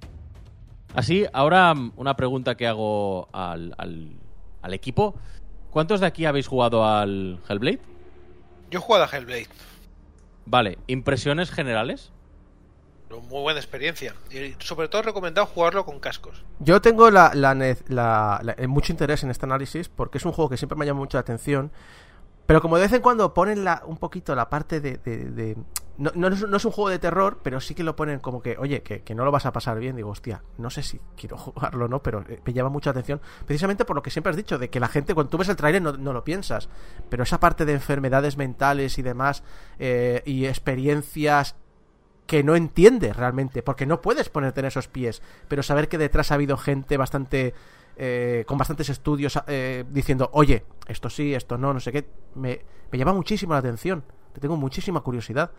Así, ahora mm, una pregunta que hago al, al- al equipo. ¿Cuántos de aquí habéis jugado al Hellblade? Yo he jugado a Hellblade. Vale, impresiones generales. Muy buena experiencia. Y sobre todo recomendado jugarlo con cascos. Yo tengo eh, mucho interés en este análisis porque es un juego que siempre me llama mucho la atención. Pero como de vez en cuando ponen un poquito la parte de... no, es, un juego de terror, pero sí que lo ponen como que, oye, que, no lo vas a pasar bien. Digo, hostia, no sé si quiero jugarlo o no, pero eh, me llama mucha atención. Precisamente por lo que siempre has dicho, de que la gente cuando tú ves el trailer no, no lo piensas. Pero esa parte de enfermedades mentales y demás, eh, y experiencias que no entiendes realmente, porque no puedes ponerte en esos pies, pero saber que detrás ha habido gente bastante eh, con bastantes estudios eh, diciendo, oye, esto sí, esto no, no sé qué, me, me llama muchísimo la atención, te tengo muchísima curiosidad.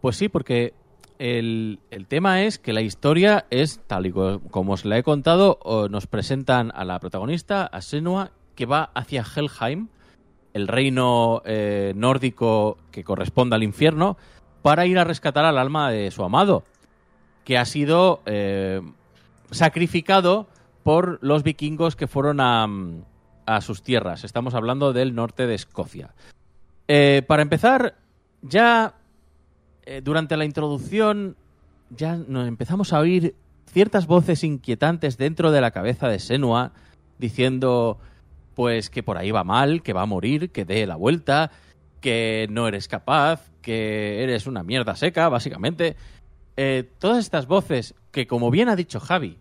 Pues sí, porque el, el tema es que la historia es tal y co- como os la he contado, nos presentan a la protagonista, a Senua, que va hacia Helheim, el reino eh, nórdico que corresponde al infierno, para ir a rescatar al alma de su amado, que ha sido eh, sacrificado por los vikingos que fueron a, a sus tierras. Estamos hablando del norte de Escocia. Eh, para empezar, ya eh, durante la introducción ya nos empezamos a oír ciertas voces inquietantes dentro de la cabeza de Senua diciendo pues que por ahí va mal, que va a morir, que dé la vuelta, que no eres capaz, que eres una mierda seca, básicamente. Eh, todas estas voces que, como bien ha dicho Javi,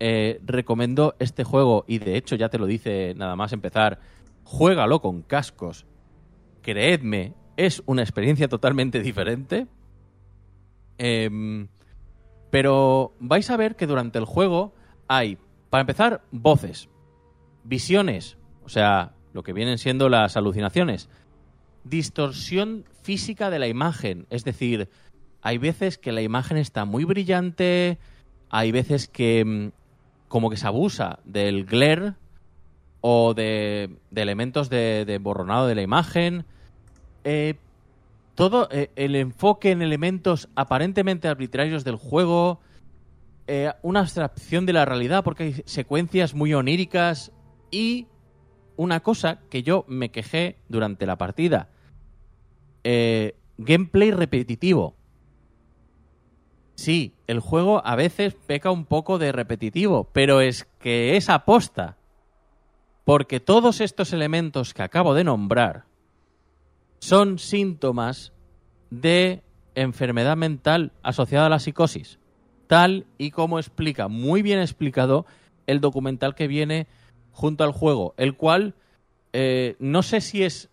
eh, recomendó este juego y de hecho ya te lo dice nada más empezar, juégalo con cascos. Creedme, es una experiencia totalmente diferente. Em, pero vais a ver que durante el juego hay, para empezar, voces, visiones, o sea, lo que vienen siendo las alucinaciones, distorsión física de la imagen, es decir, hay veces que la imagen está muy brillante, hay veces que mm, como que se abusa del glare o de, de elementos de, borronado de la imagen. Eh, todo eh, el enfoque en elementos aparentemente arbitrarios del juego eh, una abstracción de la realidad porque hay secuencias muy oníricas y una cosa que yo me quejé durante la partida. Eh, gameplay repetitivo. Sí, el juego a veces peca un poco de repetitivo, pero es que es aposta. Porque todos estos elementos que acabo de nombrar son síntomas de enfermedad mental asociada a la psicosis, tal y como explica, muy bien explicado, el documental que viene junto al juego, el cual eh, no sé si es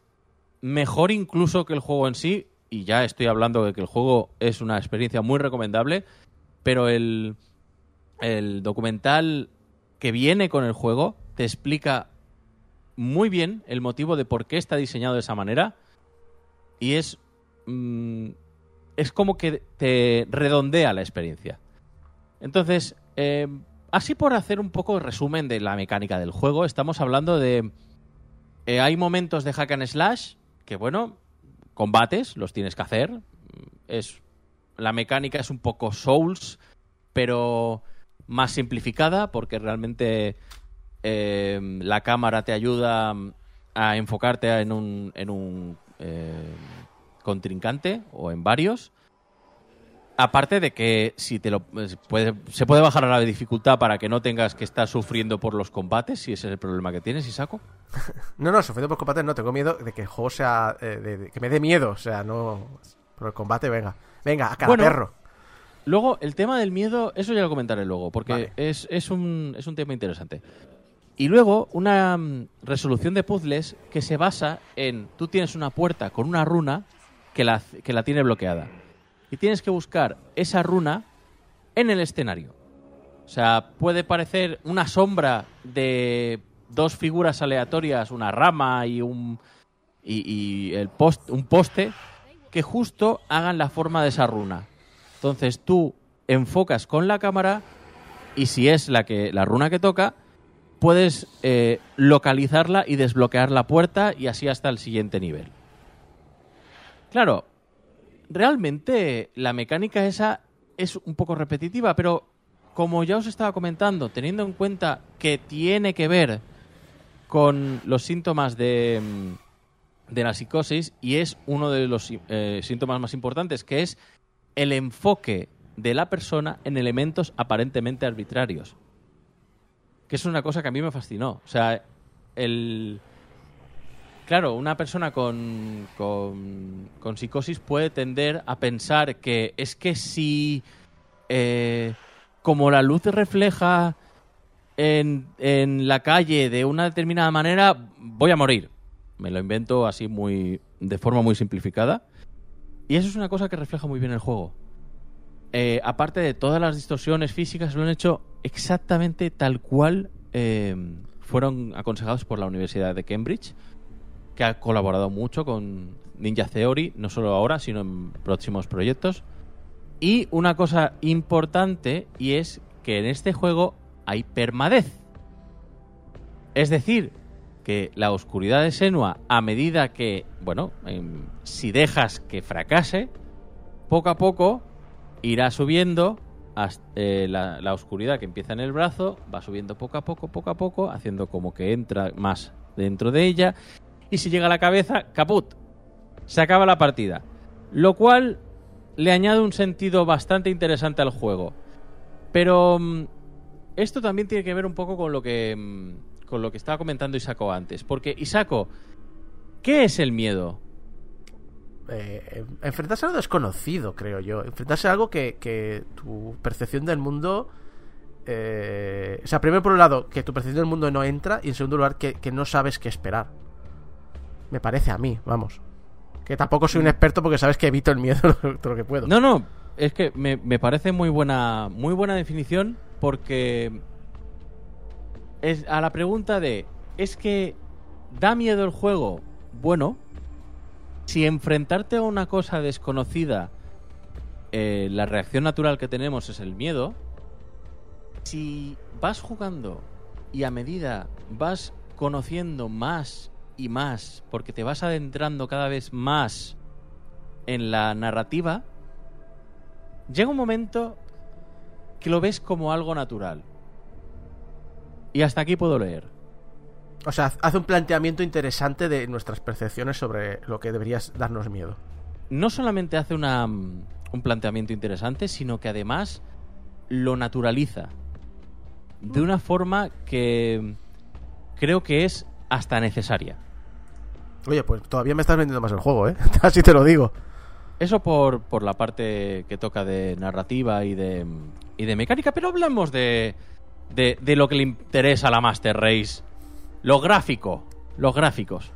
mejor incluso que el juego en sí, y ya estoy hablando de que el juego es una experiencia muy recomendable, pero el, el documental que viene con el juego te explica muy bien el motivo de por qué está diseñado de esa manera y es mm, es como que te redondea la experiencia. Entonces, eh, así por hacer un poco resumen de la mecánica del juego, estamos hablando de... eh, hay momentos de hack and slash que, bueno, combates, los tienes que hacer. Es, la mecánica es un poco Souls, pero más simplificada porque realmente eh, la cámara te ayuda a enfocarte en un, en un eh, contrincante o en varios. Aparte de que si te lo pues, puede, se puede bajar a la dificultad para que no tengas que estar sufriendo por los combates, si ese es el problema que tienes, Isaco. No, no, sufriendo por combate no, tengo miedo de que el juego sea. eh, de- de- que me dé miedo, o sea, no. Por el combate, venga. Venga, a cada Bueno, perro. Luego, el tema del miedo, eso ya lo comentaré luego, porque Vale. es, es, un, es un tema interesante. Y luego, una mm, resolución de puzzles que se basa en, tú tienes una puerta con una runa que la, que la tiene bloqueada. Y tienes que buscar esa runa en el escenario. O sea, puede parecer una sombra de dos figuras aleatorias, una rama y un, y, el post, un poste, que justo hagan la forma de esa runa. Entonces tú enfocas con la cámara y si es la que la runa que toca, puedes eh, localizarla y desbloquear la puerta y así hasta el siguiente nivel. Claro, realmente la mecánica esa es un poco repetitiva, pero como ya os estaba comentando, teniendo en cuenta que tiene que ver con los síntomas de, mm, de la psicosis y es uno de los eh, síntomas más importantes, que es el enfoque de la persona en elementos aparentemente arbitrarios. Que es una cosa que a mí me fascinó. O sea, el... Claro, una persona con, con, con psicosis puede tender a pensar que es que si, eh, como la luz refleja en, en la calle de una determinada manera, voy a morir. Me lo invento así muy de forma muy simplificada. Y eso es una cosa que refleja muy bien el juego. Eh, aparte de todas las distorsiones físicas, lo han hecho exactamente tal cual eh, fueron aconsejados por la Universidad de Cambridge, que ha colaborado mucho con Ninja Theory, no solo ahora, sino en próximos proyectos. Y una cosa importante, y es que en este juego hay permadez. Es decir, que la oscuridad de Senua, a medida que, bueno, em, si dejas que fracase, poco a poco irá subiendo eh, la oscuridad que empieza en el brazo, va subiendo poco a poco, poco a poco, haciendo como que entra más dentro de ella. Y si llega a la cabeza, caput. Se acaba la partida. Lo cual le añade un sentido bastante interesante al juego. Pero mm, esto también tiene que ver un poco con lo que mm, con lo que estaba comentando Isako antes, porque Isako, ¿qué es el miedo? Eh, enfrentarse a lo desconocido, creo yo. Enfrentarse a algo que, tu percepción del mundo. eh, o sea, primero por un lado, que tu percepción del mundo no entra. Y en segundo lugar, que no sabes qué esperar. Me parece a mí, vamos. Que tampoco soy un experto porque sabes que evito el miedo todo lo que puedo. No, no, es que me, me parece muy buena, muy buena definición porque es a la pregunta de ¿es que da miedo el juego? Bueno, si enfrentarte a una cosa desconocida, eh, la reacción natural que tenemos es el miedo, si vas jugando y a medida vas conociendo más y más, porque te vas adentrando cada vez más en la narrativa, llega un momento que lo ves como algo natural. Y hasta aquí puedo leer. O sea, hace un planteamiento interesante de nuestras percepciones sobre lo que deberías darnos miedo. No solamente hace una, mm, un planteamiento interesante, sino que además lo naturaliza. De una forma que creo que es hasta necesaria. Oye, pues todavía me estás vendiendo más el juego, ¿eh? Así te lo digo. Eso por, por la parte que toca de narrativa y de, y de mecánica, pero hablamos de, de, de lo que le interesa a la Master Race. Lo gráfico. Los gráficos.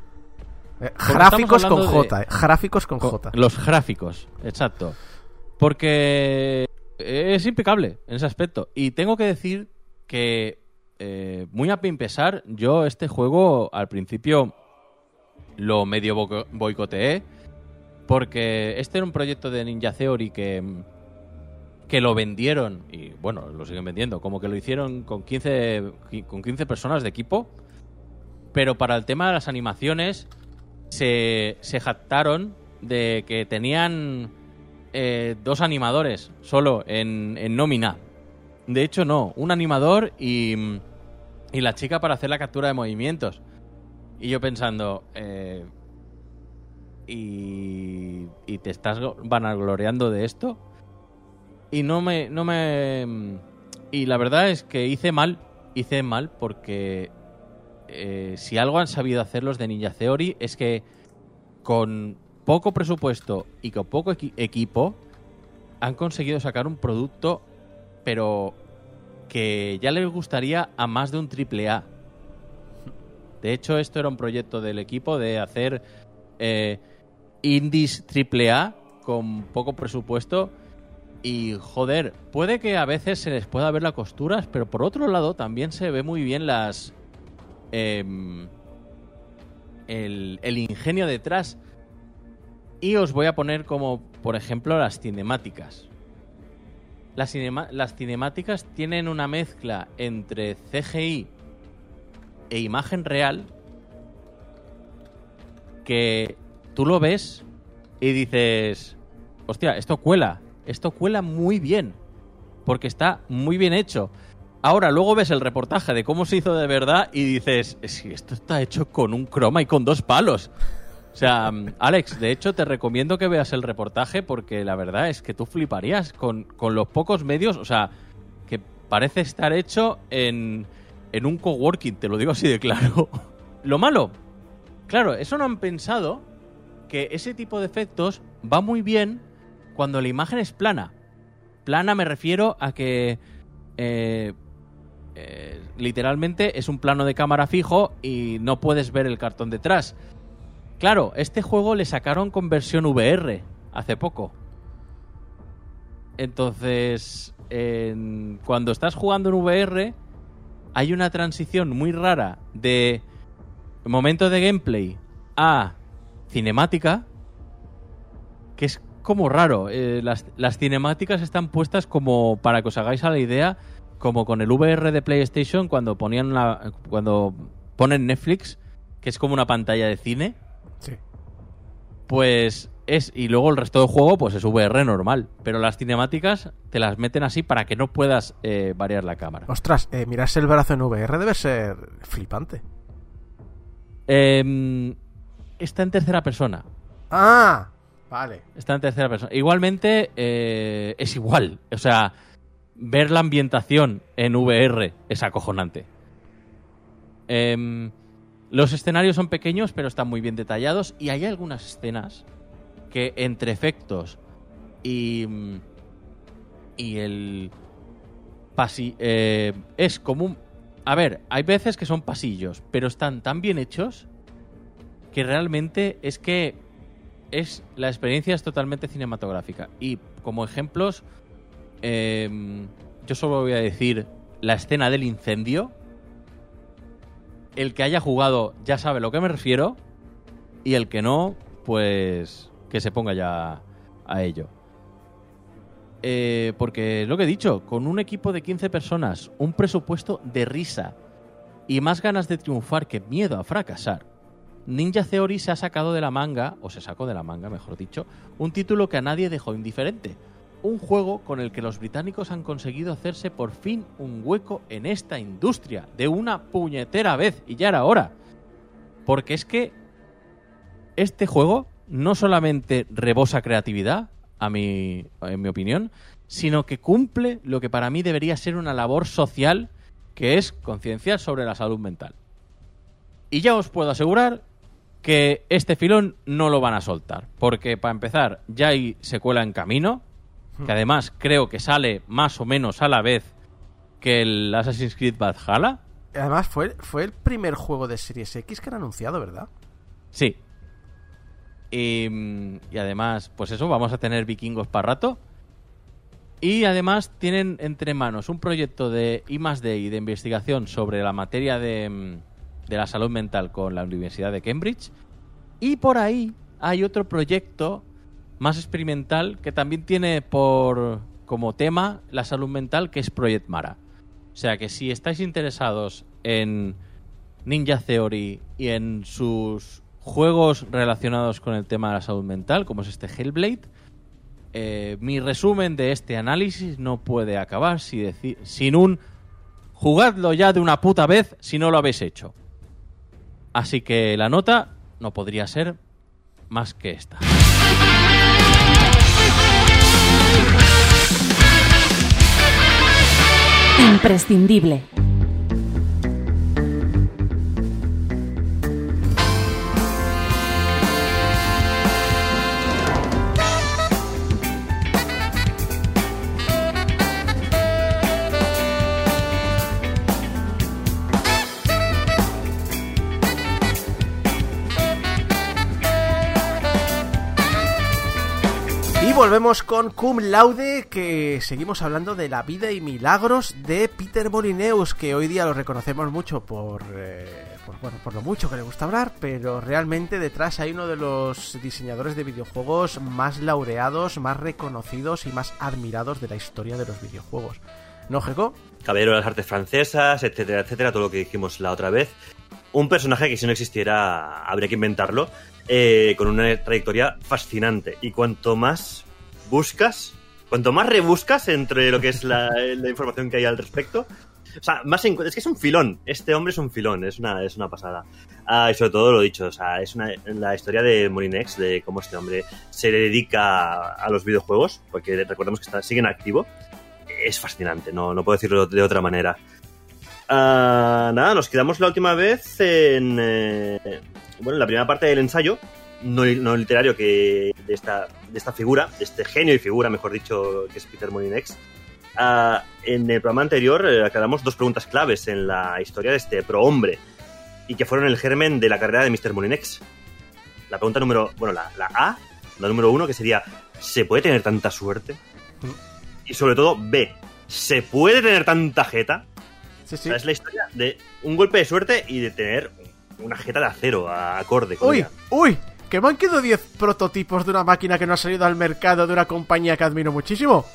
Eh, gráficos con hablando de- J, eh. Gráficos con Co- J. Los gráficos, exacto. Porque es impecable en ese aspecto. Y tengo que decir que, eh, muy a mi pesar, yo este juego al principio lo medio boicoteé. Porque este era un proyecto de Ninja Theory que, que lo vendieron, y bueno, lo siguen vendiendo, como que lo hicieron con 15, con 15 personas de equipo. Pero para el tema de las animaciones, se, se jactaron de que tenían eh, dos animadores solo en, en nómina. De hecho, no, un animador y, y la chica para hacer la captura de movimientos. Y yo pensando, eh, y, y te estás vanagloriando de esto. Y no me, no me. Y la verdad es que hice mal, hice mal porque eh, si algo han sabido hacer los de Ninja Theory es que con poco presupuesto y con poco equi- equipo han conseguido sacar un producto, pero que ya les gustaría a más de un triple A. De hecho, esto era un proyecto del equipo de hacer eh, indies triple A con poco presupuesto. Y joder, puede que a veces se les pueda ver las costuras, pero por otro lado también se ve muy bien las. em, el, el ingenio detrás. Y os voy a poner como, por ejemplo, las cinemáticas. Las, cinemáticas tienen una mezcla entre CGI e imagen real que tú lo ves y dices, hostia, esto cuela, esto cuela muy bien, porque está muy bien hecho. Ahora, luego ves el reportaje de cómo se hizo de verdad y dices, si esto está hecho con un croma y con dos palos. O sea, mm, Alex, de hecho te recomiendo que veas el reportaje porque la verdad es que tú fliparías con, con los pocos medios, o sea, que parece estar hecho en, en un coworking, te lo digo así de claro. Lo malo, claro, eso no han pensado que ese tipo de efectos va muy bien cuando la imagen es plana. Plana me refiero a que eh, eh, literalmente es un plano de cámara fijo y no puedes ver el cartón detrás. Claro, este juego le sacaron con versión VR hace poco. Entonces, en- cuando estás jugando en VR, hay una transición muy rara de momento de gameplay a cinemática, que es como raro. Eh, las, las cinemáticas están puestas como, para que os hagáis a la idea, como con el VR de PlayStation cuando ponían la, cuando ponen Netflix, que es como una pantalla de cine. Sí. Pues es, y luego el resto del juego, pues es VR normal. Pero las cinemáticas te las meten así para que no puedas eh, variar la cámara. Ostras, eh, mirarse el brazo en VR debe ser flipante. Em, está en tercera persona. Ah, vale. Está en tercera persona. Igualmente, eh, es igual. O sea, ver la ambientación en VR es acojonante. Em, los escenarios son pequeños, pero están muy bien detallados. Y hay algunas escenas que entre efectos y. mm, y el. Pasi eh, es como un. A ver, hay veces que son pasillos, pero están tan bien hechos que realmente es que es la experiencia es totalmente cinematográfica. Y como ejemplos, em, yo solo voy a decir la escena del incendio. El que haya jugado ya sabe a lo que me refiero. Y el que no, pues que se ponga ya a ello. Eh, porque lo que he dicho, con un equipo de 15 personas, un presupuesto de risa y más ganas de triunfar que miedo a fracasar, Ninja Theory se ha sacado de la manga, o se sacó de la manga, mejor dicho, un título que a nadie dejó indiferente. Un juego con el que los británicos han conseguido hacerse por fin un hueco en esta industria, de una puñetera vez, y ya era hora. Porque es que este juego no solamente rebosa creatividad, a mi, en mi opinión, sino que cumple lo que para mí debería ser una labor social, que es concienciar sobre la salud mental. Y ya os puedo asegurar que este filón no lo van a soltar, porque para empezar ya hay secuela en camino, que además creo que sale más o menos a la vez que el Assassin's Creed Valhalla. Además, fue, fue el primer juego de Series X que han anunciado, ¿verdad? Sí. Y, y además, pues eso, vamos a tener vikingos para rato. Y además tienen entre manos un proyecto de I y de investigación sobre la materia de, mm, de la salud mental con la Universidad de Cambridge. Y por ahí hay otro proyecto más experimental que también tiene por como tema la salud mental, que es Project Mara. O sea que si estáis interesados en Ninja Theory y en sus juegos relacionados con el tema de la salud mental, como es este Hellblade, eh, mi resumen de este análisis no puede acabar si sin un jugadlo ya de una puta vez si no lo habéis hecho. Así que la nota no podría ser más que esta. Imprescindible. Volvemos con Cum Laude, que seguimos hablando de la vida y milagros de Peter Molyneux, que hoy día lo reconocemos mucho por, eh, por, bueno, por lo mucho que le gusta hablar, pero realmente detrás hay uno de los diseñadores de videojuegos más laureados, más reconocidos y más admirados de la historia de los videojuegos. ¿No, Jeco? Caballero de las artes francesas, etcétera, etcétera, todo lo que dijimos la otra vez. Un personaje que si no existiera habría que inventarlo, eh, con una trayectoria fascinante. Y cuanto más buscas, cuanto más rebuscas entre lo que es la, la información que hay al respecto, o sea, más encu- es que es un filón. Este hombre es un filón, es una, es una pasada. Ah, y sobre todo lo dicho, o sea, es una, la historia de Molinex, de cómo este hombre se dedica a los videojuegos, porque recordemos que está, sigue en activo. Es fascinante, no, no puedo decirlo de otra manera. Ah, nada, nos quedamos la última vez en. eh, bueno, en la primera parte del ensayo, no, no literario, que de esta, de esta figura, de este genio y figura, mejor dicho, que es Peter Molinex. Ah, en el programa anterior eh, aclaramos dos preguntas claves en la historia de este prohombre y que fueron el germen de la carrera de Mr. Molinex. La pregunta número. Bueno, la, la A, la número uno, que sería: ¿se puede tener tanta suerte? Y sobre todo, B, ¿se puede tener tanta jeta? Sí, O sí. sea, es la historia de un golpe de suerte y de tener una jeta de acero a- acorde con ¡Uy! ella. ¡Uy! Que me han quedado 10 prototipos de una máquina que no ha salido al mercado de una compañía que admiro muchísimo.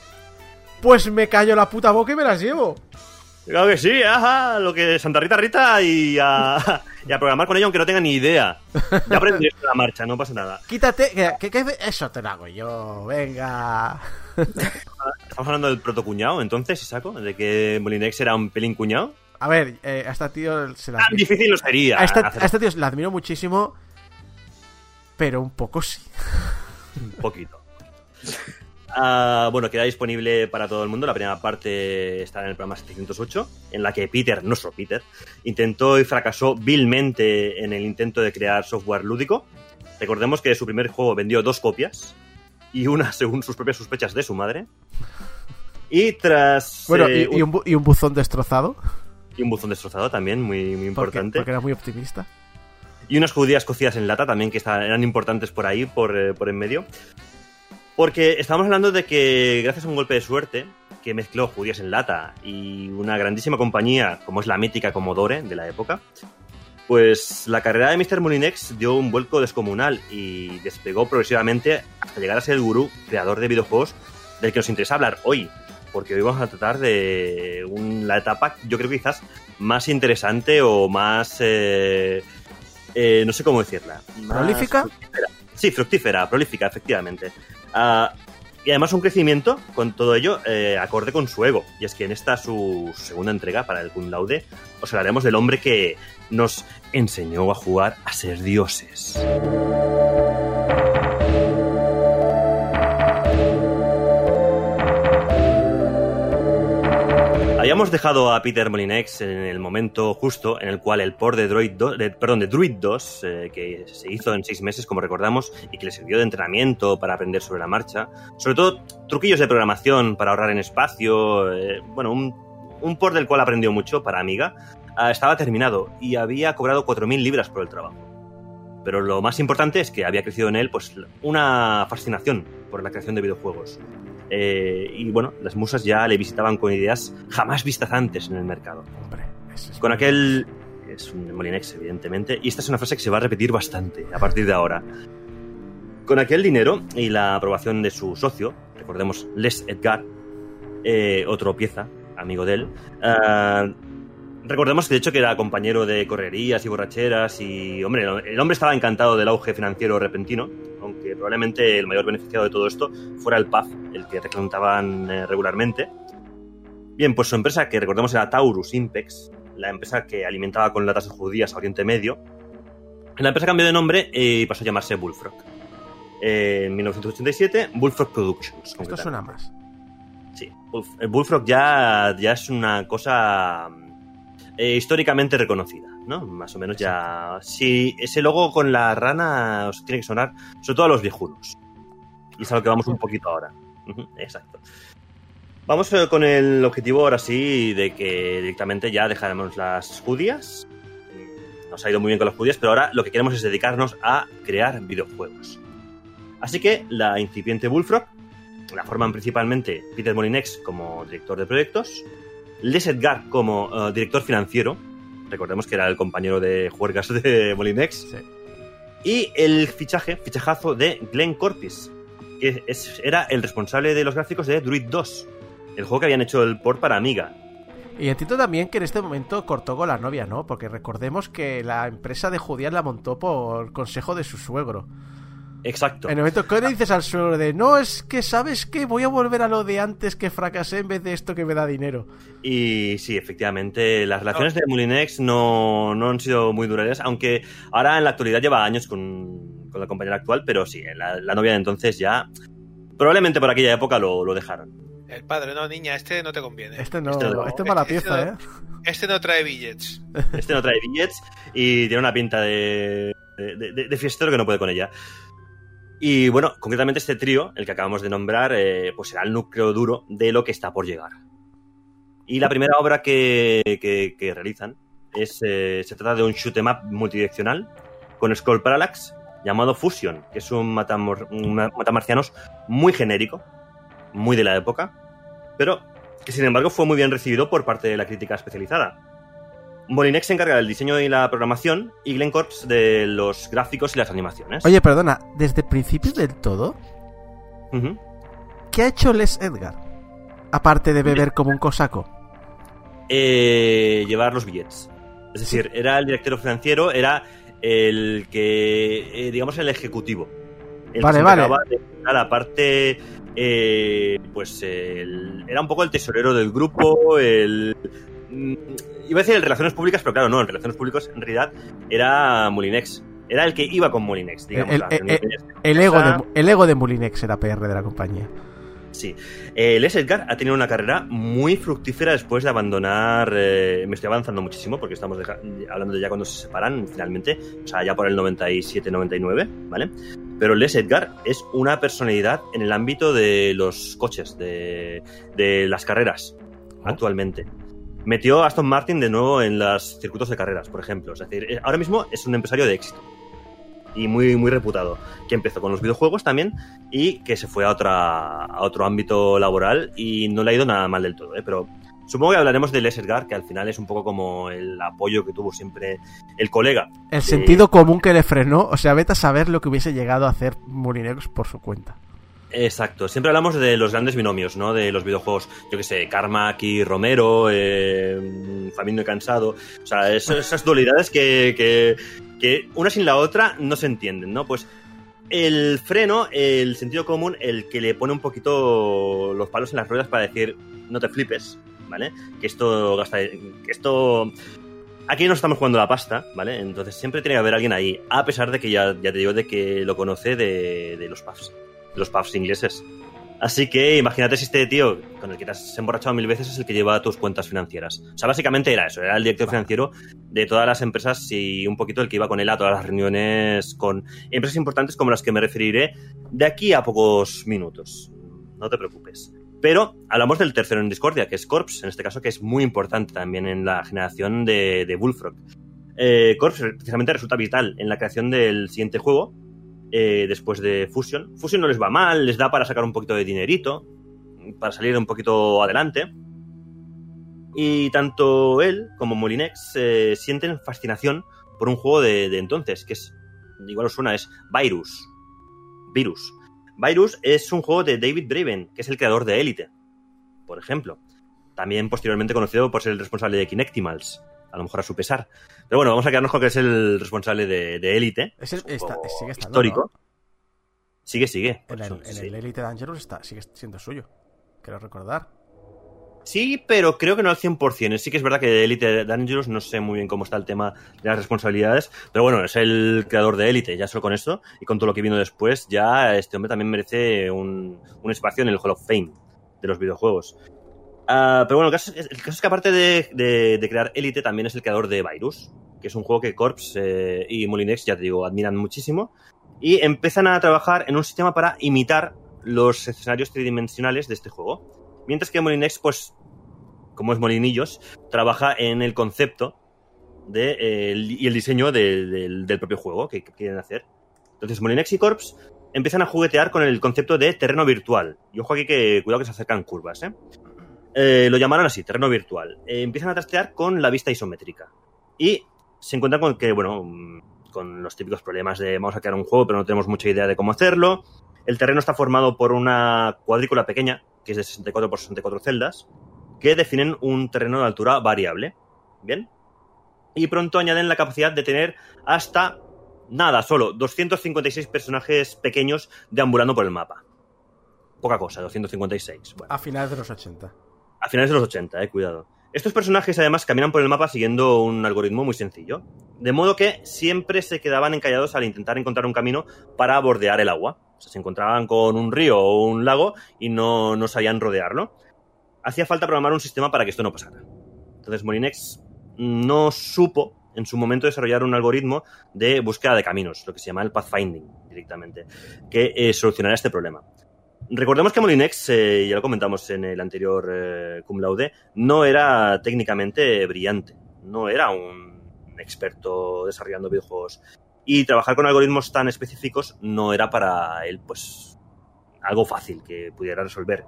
Pues me callo la puta boca y me las llevo. Claro que sí, ajá, lo que Santa Rita Rita y a, y a programar con ello aunque no tenga ni idea. Ya aprendí esto la marcha, no pasa nada. Quítate, que, que- eso te lo hago yo. Venga. Estamos hablando del protocuñado, entonces, saco, de que Molinex era un pelín cuñado. A ver, eh, a este tío se la Tan difícil no sería. a, este, a este tío la admiro muchísimo, pero un poco sí. un poquito. Ah, bueno, queda disponible para todo el mundo. La primera parte está en el programa 708, en la que Peter, nuestro Peter, intentó y fracasó vilmente en el intento de crear software lúdico. Recordemos que su primer juego vendió dos copias y una según sus propias sospechas de su madre. Y tras. Bueno, eh, y, y un, y un buzón destrozado. y un buzón destrozado también, muy, muy Porque, importante. porque era muy optimista. Y unas judías cocidas en lata también, que eran importantes por ahí, por, eh, por en medio. Porque estábamos hablando de que, gracias a un golpe de suerte, que mezcló judías en lata y una grandísima compañía, como es la mítica Commodore de la época, pues la carrera de Mr. Molinex dio un vuelco descomunal y despegó progresivamente hasta llegar a ser el gurú creador de videojuegos del que nos interesa hablar hoy. Porque hoy vamos a tratar de la etapa, yo creo que quizás más interesante o más... eh, eh, no sé cómo decirla. ¿Prolífica? fructífera. Sí, fructífera, prolífica, efectivamente. Ah, y además un crecimiento con todo ello eh, acorde con su ego. Y es que en esta su segunda entrega para el Cum Laude os hablaremos del hombre que nos enseñó a jugar a ser dioses. Habíamos dejado a Peter Molinex en el momento justo en el cual el port de Droid 2, de- perdón, de Druid 2, eh, que se hizo en seis meses, como recordamos, y que le sirvió de entrenamiento para aprender sobre la marcha, sobre todo truquillos de programación para ahorrar en espacio, eh, bueno, un, un port del cual aprendió mucho para Amiga, ah, estaba terminado y había cobrado 4.000 libras por el trabajo. Pero lo más importante es que había crecido en él pues, una fascinación por la creación de videojuegos. Eh, y bueno, las musas ya le visitaban con ideas jamás vistas antes en el mercado. Hombre, es- Con aquel. Es un Molinex, evidentemente. Y esta es una frase que se va a repetir bastante a partir de ahora. Con aquel dinero y la aprobación de su socio, recordemos Les Edgar, eh, otro pieza, amigo de él, ah, recordemos de hecho que era compañero de correrías y borracheras y, hombre, el hombre estaba encantado del auge financiero repentino, aunque probablemente el mayor beneficiado de todo esto fuera el PAF, el que reclutaban eh, regularmente. Bien, pues su empresa, que recordemos era Taurus Impex, la empresa que alimentaba con latas judías a Oriente Medio, la empresa cambió de nombre y pasó a llamarse Bullfrog. Eh, en 1987, Bullfrog Productions. Esto suena más. Sí, Bullfrog ya, ya es una cosa eh, históricamente reconocida, ¿no? Más o menos ya... Sí, ese logo con la rana os tiene que sonar, sobre todo a los viejunos. Y es a lo que vamos un poquito ahora. Exacto. Vamos eh, con el objetivo ahora sí de que directamente ya dejaremos las judías. Nos ha ido muy bien con las judías, pero ahora lo que queremos es dedicarnos a crear videojuegos. Así que la incipiente Bullfrog la forman principalmente Peter Molinex como director de proyectos, Les Edgar como eh, director financiero, recordemos que era el compañero de juergas de Molinex, Sí. y el fichaje, fichajazo de Glenn Corpis, que es- era el responsable de los gráficos de Druid 2, el juego que habían hecho el port para Amiga. Y entiendo también que en este momento cortó con la novia, ¿no? Porque recordemos que la empresa de judías la montó por consejo de su suegro. Exacto. En el momento que le dices al suegro de no, es que sabes que voy a volver a lo de antes que fracasé en vez de esto que me da dinero. Y sí, efectivamente, las relaciones de Molinex no, no han sido muy duraderas, aunque ahora en la actualidad lleva años con, con la compañera actual, pero sí, la, la novia de entonces ya, probablemente por aquella época lo, lo dejaron. El padre, no, niña, este no te conviene. Este no, Este no. este es mala Este pieza, no. ¿eh? Este no trae billets. Este no trae billets y tiene una pinta de, de, de- de fiestero que no puede con ella. Y bueno, concretamente este trío, el que acabamos de nombrar, eh, pues será el núcleo duro de lo que está por llegar. Y la primera obra que, que- realizan es, eh, se trata de un shoot 'em up multidireccional con Scroll Parallax llamado Fusion, que es un, matamor- un matamarcianos muy genérico, muy de la época, pero que sin embargo fue muy bien recibido por parte de la crítica especializada. Molinex se encarga del diseño y la programación y Glenn Corps de los gráficos y las animaciones. Oye, perdona, desde principios del todo. ¿qué ha hecho Les Edgar? Aparte de beber como un cosaco. Eh, llevar los billetes. Es decir, era el director financiero, era el que, eh, digamos, el ejecutivo. El Vale, que vale. de a la parte, eh, pues, el- era un poco el tesorero del grupo, el... mm, Iba a decir el Relaciones Públicas, pero claro, no, en Relaciones Públicas en realidad era Molinex. Era el que iba con Molinex, digamos. El- el- ego, de, el ego de Mulinex era PR de la compañía. Sí. Eh, Les Edgar ha tenido una carrera muy fructífera después de abandonar. eh, me estoy avanzando muchísimo porque estamos deja- hablando de ya cuando se separan finalmente, o sea, ya por el 97-99, ¿vale? Pero Les Edgar es una personalidad en el ámbito de los coches, de, de las carreras, actualmente. Metió a Aston Martin de nuevo en los circuitos de carreras, por ejemplo. Es decir, eh, ahora mismo es un empresario de éxito y muy, muy reputado, que empezó con los videojuegos también y que se fue a, otra, a otro ámbito laboral y no le ha ido nada mal del todo, ¿eh? pero supongo que hablaremos de Les Edgar, que al final es un poco como el apoyo que tuvo siempre el colega. El Sí. sentido común que le frenó, o sea, vete a saber lo que hubiese llegado a hacer Mulinex por su cuenta. Exacto, siempre hablamos de los grandes binomios, ¿no? De los videojuegos, yo que sé, Carmack y Romero, eh, Famino y Cansado, o sea, es- esas dualidades que, que, que una sin la otra no se entienden, ¿no? Pues el freno, el sentido común, el que le pone un poquito los palos en las ruedas para decir, no te flipes, ¿vale? Que esto gasta. Que esto. Aquí no estamos jugando la pasta, ¿vale? Entonces siempre tiene que haber alguien ahí, a pesar de que ya, ya te digo de que lo conoce de, de los pubs, de los pubs ingleses. Así que imagínate si este tío con el que te has emborrachado mil veces es el que lleva tus cuentas financieras. O sea, básicamente era eso, era el director financiero de todas las empresas y un poquito el que iba con él a todas las reuniones con empresas importantes como las que me referiré de aquí a pocos minutos. No te preocupes. Pero hablamos del tercero en discordia, que es Corps, en este caso, que es muy importante también en la generación de, de Bullfrog. Eh, Corps precisamente resulta vital en la creación del siguiente juego, eh, después de Fusion. Fusion no les va mal, les da para sacar un poquito de dinerito, para salir un poquito adelante. Y tanto él como Molinex eh, sienten fascinación por un juego de, entonces, que es, igual os suena, es Virus. Virus. Virus es un juego de David Braven, que es el creador de Elite, por ejemplo. También posteriormente conocido por ser el responsable de Kinectimals, a lo mejor a su pesar. Pero bueno, vamos a quedarnos con que es el responsable de, Elite. Es el- está- juego sigue estando, histórico. Sigue, sigue. En el, eso, en sí. el Elite Dangerous está, sigue siendo suyo. Quiero recordar. Sí, pero creo que no al 100%. Sí que es verdad que de Elite Dangerous no sé muy bien cómo está el tema de las responsabilidades, pero bueno, es el creador de Elite, ya solo con esto y con todo lo que vino después, ya este hombre también merece un, un espacio en el Hall of Fame de los videojuegos. Ah, pero bueno, el caso, es, que aparte de, crear Elite, también es el creador de Virus, que es un juego que Corps eh, y Molinex, ya te digo, admiran muchísimo, y empiezan a trabajar en un sistema para imitar los escenarios tridimensionales de este juego. Mientras que Molinex, pues, como es Molinillos, trabaja en el concepto de, eh, y el diseño de- del- propio juego que, que quieren hacer. Entonces, Molinex y Corps empiezan a juguetear con el concepto de terreno virtual. Y ojo aquí que cuidado que se acercan curvas, ¿eh? Eh, lo llamaron así, terreno virtual. Eh, empiezan a trastear con la vista isométrica. Y se encuentran con que, bueno, mm, con los típicos problemas de vamos a crear un juego, pero no tenemos mucha idea de cómo hacerlo. El terreno está formado por una cuadrícula pequeña, que es de 64 por 64 celdas, que definen un terreno de altura variable. ¿Bien? Y pronto añaden la capacidad de tener hasta nada, solo 256 personajes pequeños deambulando por el mapa. Poca cosa, 256. Bueno, A finales de los 80. A finales de los 80, eh, cuidado. Estos personajes además caminan por el mapa siguiendo un algoritmo muy sencillo, de modo que siempre se quedaban encallados al intentar encontrar un camino para bordear el agua. O sea, se encontraban con un río o un lago y no, no sabían rodearlo. Hacía falta programar un sistema para que esto no pasara. Entonces Molinex no supo en su momento desarrollar un algoritmo de búsqueda de caminos, lo que se llama el pathfinding directamente, que eh, solucionara este problema. Recordemos que Molinex, eh, ya lo comentamos en el anterior eh, Cum Laude, no era técnicamente brillante, no era un experto desarrollando videojuegos. Y trabajar con algoritmos tan específicos no era para él, pues, algo fácil que pudiera resolver.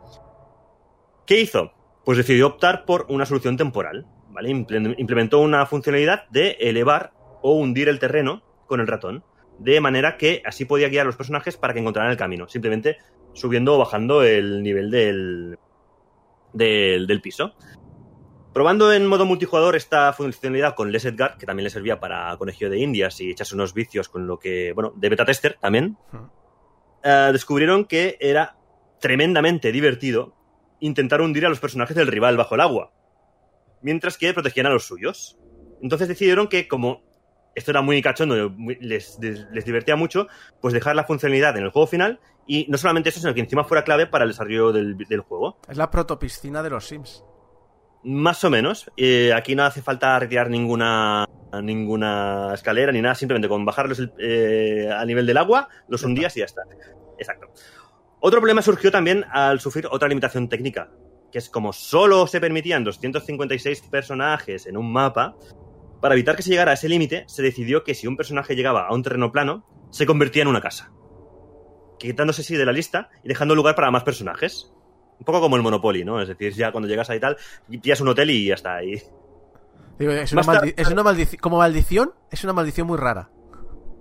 ¿Qué hizo? Pues decidió optar por una solución temporal, ¿vale? Imple- Implementó una funcionalidad de elevar o hundir el terreno con el ratón, de manera que así podía guiar a los personajes para que encontraran el camino, simplemente subiendo o bajando el nivel del, del, del piso. Probando en modo multijugador esta funcionalidad con Les Edgar, que también le servía para conejillo de indias y echarse unos vicios con lo que, bueno, de beta tester también, Hmm. eh, descubrieron que era tremendamente divertido intentar hundir a los personajes del rival bajo el agua, mientras que protegían a los suyos. Entonces decidieron que como esto era muy cachondo, muy- les, les- les divertía mucho, pues dejar la funcionalidad en el juego final y no solamente eso, sino que encima fuera clave para el desarrollo del, del juego. Es la protopiscina de los Sims. Más o menos. Eh, aquí no hace falta retirar ninguna ninguna escalera ni nada, simplemente con bajarlos eh, a nivel del agua, los hundías y ya está. Exacto. Otro problema surgió también al sufrir otra limitación técnica, que es como solo se permitían 256 personajes en un mapa, para evitar que se llegara a ese límite, se decidió que si un personaje llegaba a un terreno plano, se convertía en una casa. Quitándose así de la lista y dejando lugar para más personajes. Un poco como el Monopoly, ¿no? Es decir, ya cuando llegas ahí tal, pillas un hotel y ya está ahí. Digo, es una, Más tarde- maldi- es una maldición. Como maldición, es una maldición muy rara.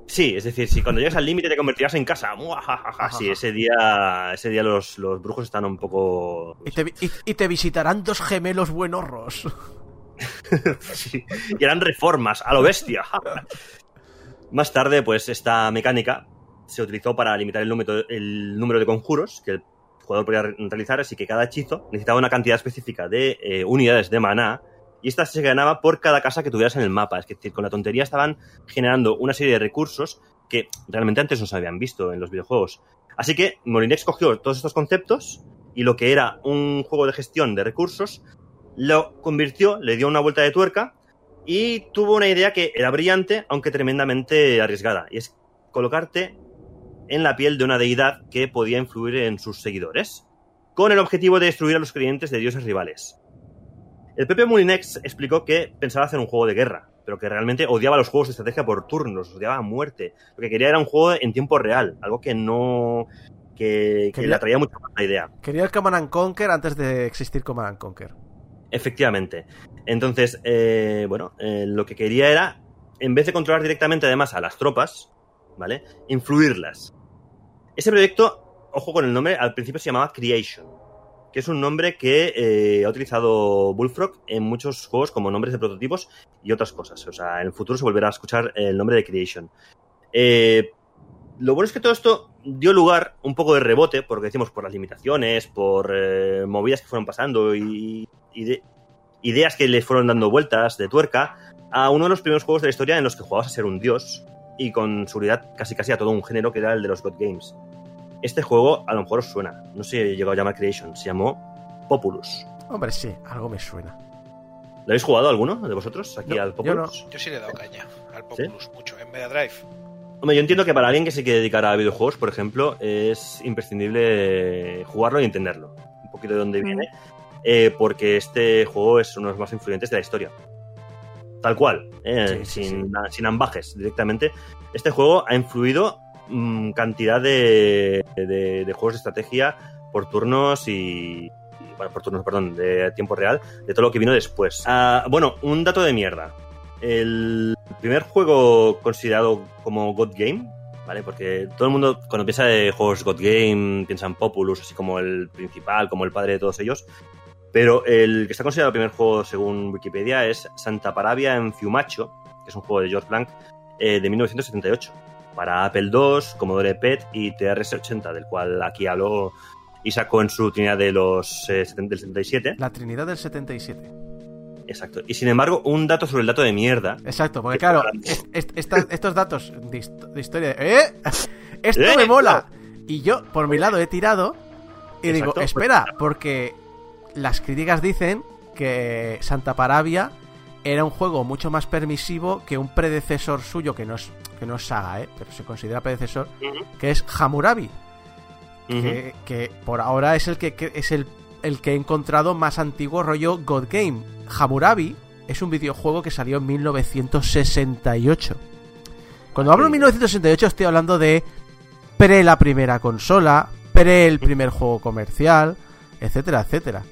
Sí, es decir, si cuando llegas al límite te convertirás en casa. Muajajaja. Sí, ese día, ese día los, los brujos están un poco. Y te, vi- y- y te visitarán dos gemelos buenorros. Sí, y eran reformas, a lo bestia. Más tarde, pues esta mecánica se utilizó para limitar el número, el número de conjuros que el jugador podía re- realizar, así que cada hechizo necesitaba una cantidad específica de eh, unidades de maná y esta se ganaba por cada casa que tuvieras en el mapa. Es decir, con la tontería estaban generando una serie de recursos que realmente antes no se habían visto en los videojuegos. Así que Molinex cogió todos estos conceptos y lo que era un juego de gestión de recursos lo convirtió, le dio una vuelta de tuerca y tuvo una idea que era brillante, aunque tremendamente arriesgada, y es colocarte en la piel de una deidad que podía influir en sus seguidores, con el objetivo de destruir a los creyentes de dioses rivales. El propio Molinex explicó que pensaba hacer un juego de guerra, pero que realmente odiaba los juegos de estrategia por turnos, odiaba a muerte. Lo que quería era un juego en tiempo real, algo que no. que, que Quería- le atraía mucho más la idea. Quería el Command and Conquer antes de existir Command and Conquer. Efectivamente. Entonces, eh, bueno, eh, lo que quería era, en vez de controlar directamente además a las tropas, ¿vale? Influirlas. Ese proyecto, ojo con el nombre, al principio se llamaba Creation, que es un nombre que eh, ha utilizado Bullfrog en muchos juegos como nombres de prototipos y otras cosas. O sea, en el futuro se volverá a escuchar el nombre de Creation. Eh, lo bueno es que todo esto dio lugar un poco de rebote, porque decimos por las limitaciones, por eh, movidas que fueron pasando y, y de- ideas que le fueron dando vueltas de tuerca a uno de los primeros juegos de la historia en los que jugabas a ser un dios y con seguridad casi casi a todo un género que era el de los God Games. Este juego a lo mejor os suena, no sé si llegó a llamar Creation, se llamó Populus. Hombre, sí, algo me suena. ¿Lo habéis jugado alguno de vosotros aquí No, al yo Populus? Yo sí le he dado caña al Populus mucho, en Mega Drive. Hombre, yo entiendo que para alguien que se quiere dedicar a videojuegos, por ejemplo, es imprescindible jugarlo y entenderlo. Un poquito de dónde viene, eh, porque este juego es uno de los más influyentes de la historia. Tal cual, eh, Sí, sí, sin, sin ambajes directamente. Este juego ha influido mm, cantidad de, de- de juegos de estrategia por turnos y. y, Bueno, por turnos, perdón, de tiempo real, de todo lo que vino después. Ah, bueno, un dato de mierda. El primer juego considerado como God Game, ¿vale? Porque todo el mundo, cuando piensa de juegos God Game, piensa en Populus, así como el principal, como el padre de todos ellos. Pero el que está considerado el primer juego, según Wikipedia, es Santa Paravia en Fiumacho, que es un juego de George Blanc eh, de 1978, para Apple II, Commodore PET y TRS-80, del cual aquí habló y sacó en su trinidad de los eh, 70 del 77. La Trinidad del 77. Exacto. Y sin embargo, un dato sobre el dato de mierda. Exacto, porque Que claro, para- es- es- esta- estos datos de, hist- de historia. ¿Eh? Esto ¿Eh? me mola. Y yo, por mi lado, he tirado y digo, Exacto, pues- espera, porque las críticas dicen que Santa Paravia era un juego mucho más permisivo que un predecesor suyo, que no es, que no es saga, ¿eh? pero se considera predecesor, que es Hammurabi. que por ahora es el que, que es el, el que he encontrado más antiguo rollo God Game. Hammurabi es un videojuego que salió en 1968. Cuando hablo de 1968 estoy hablando de pre la primera consola, pre el primer juego comercial, etcétera, etcétera.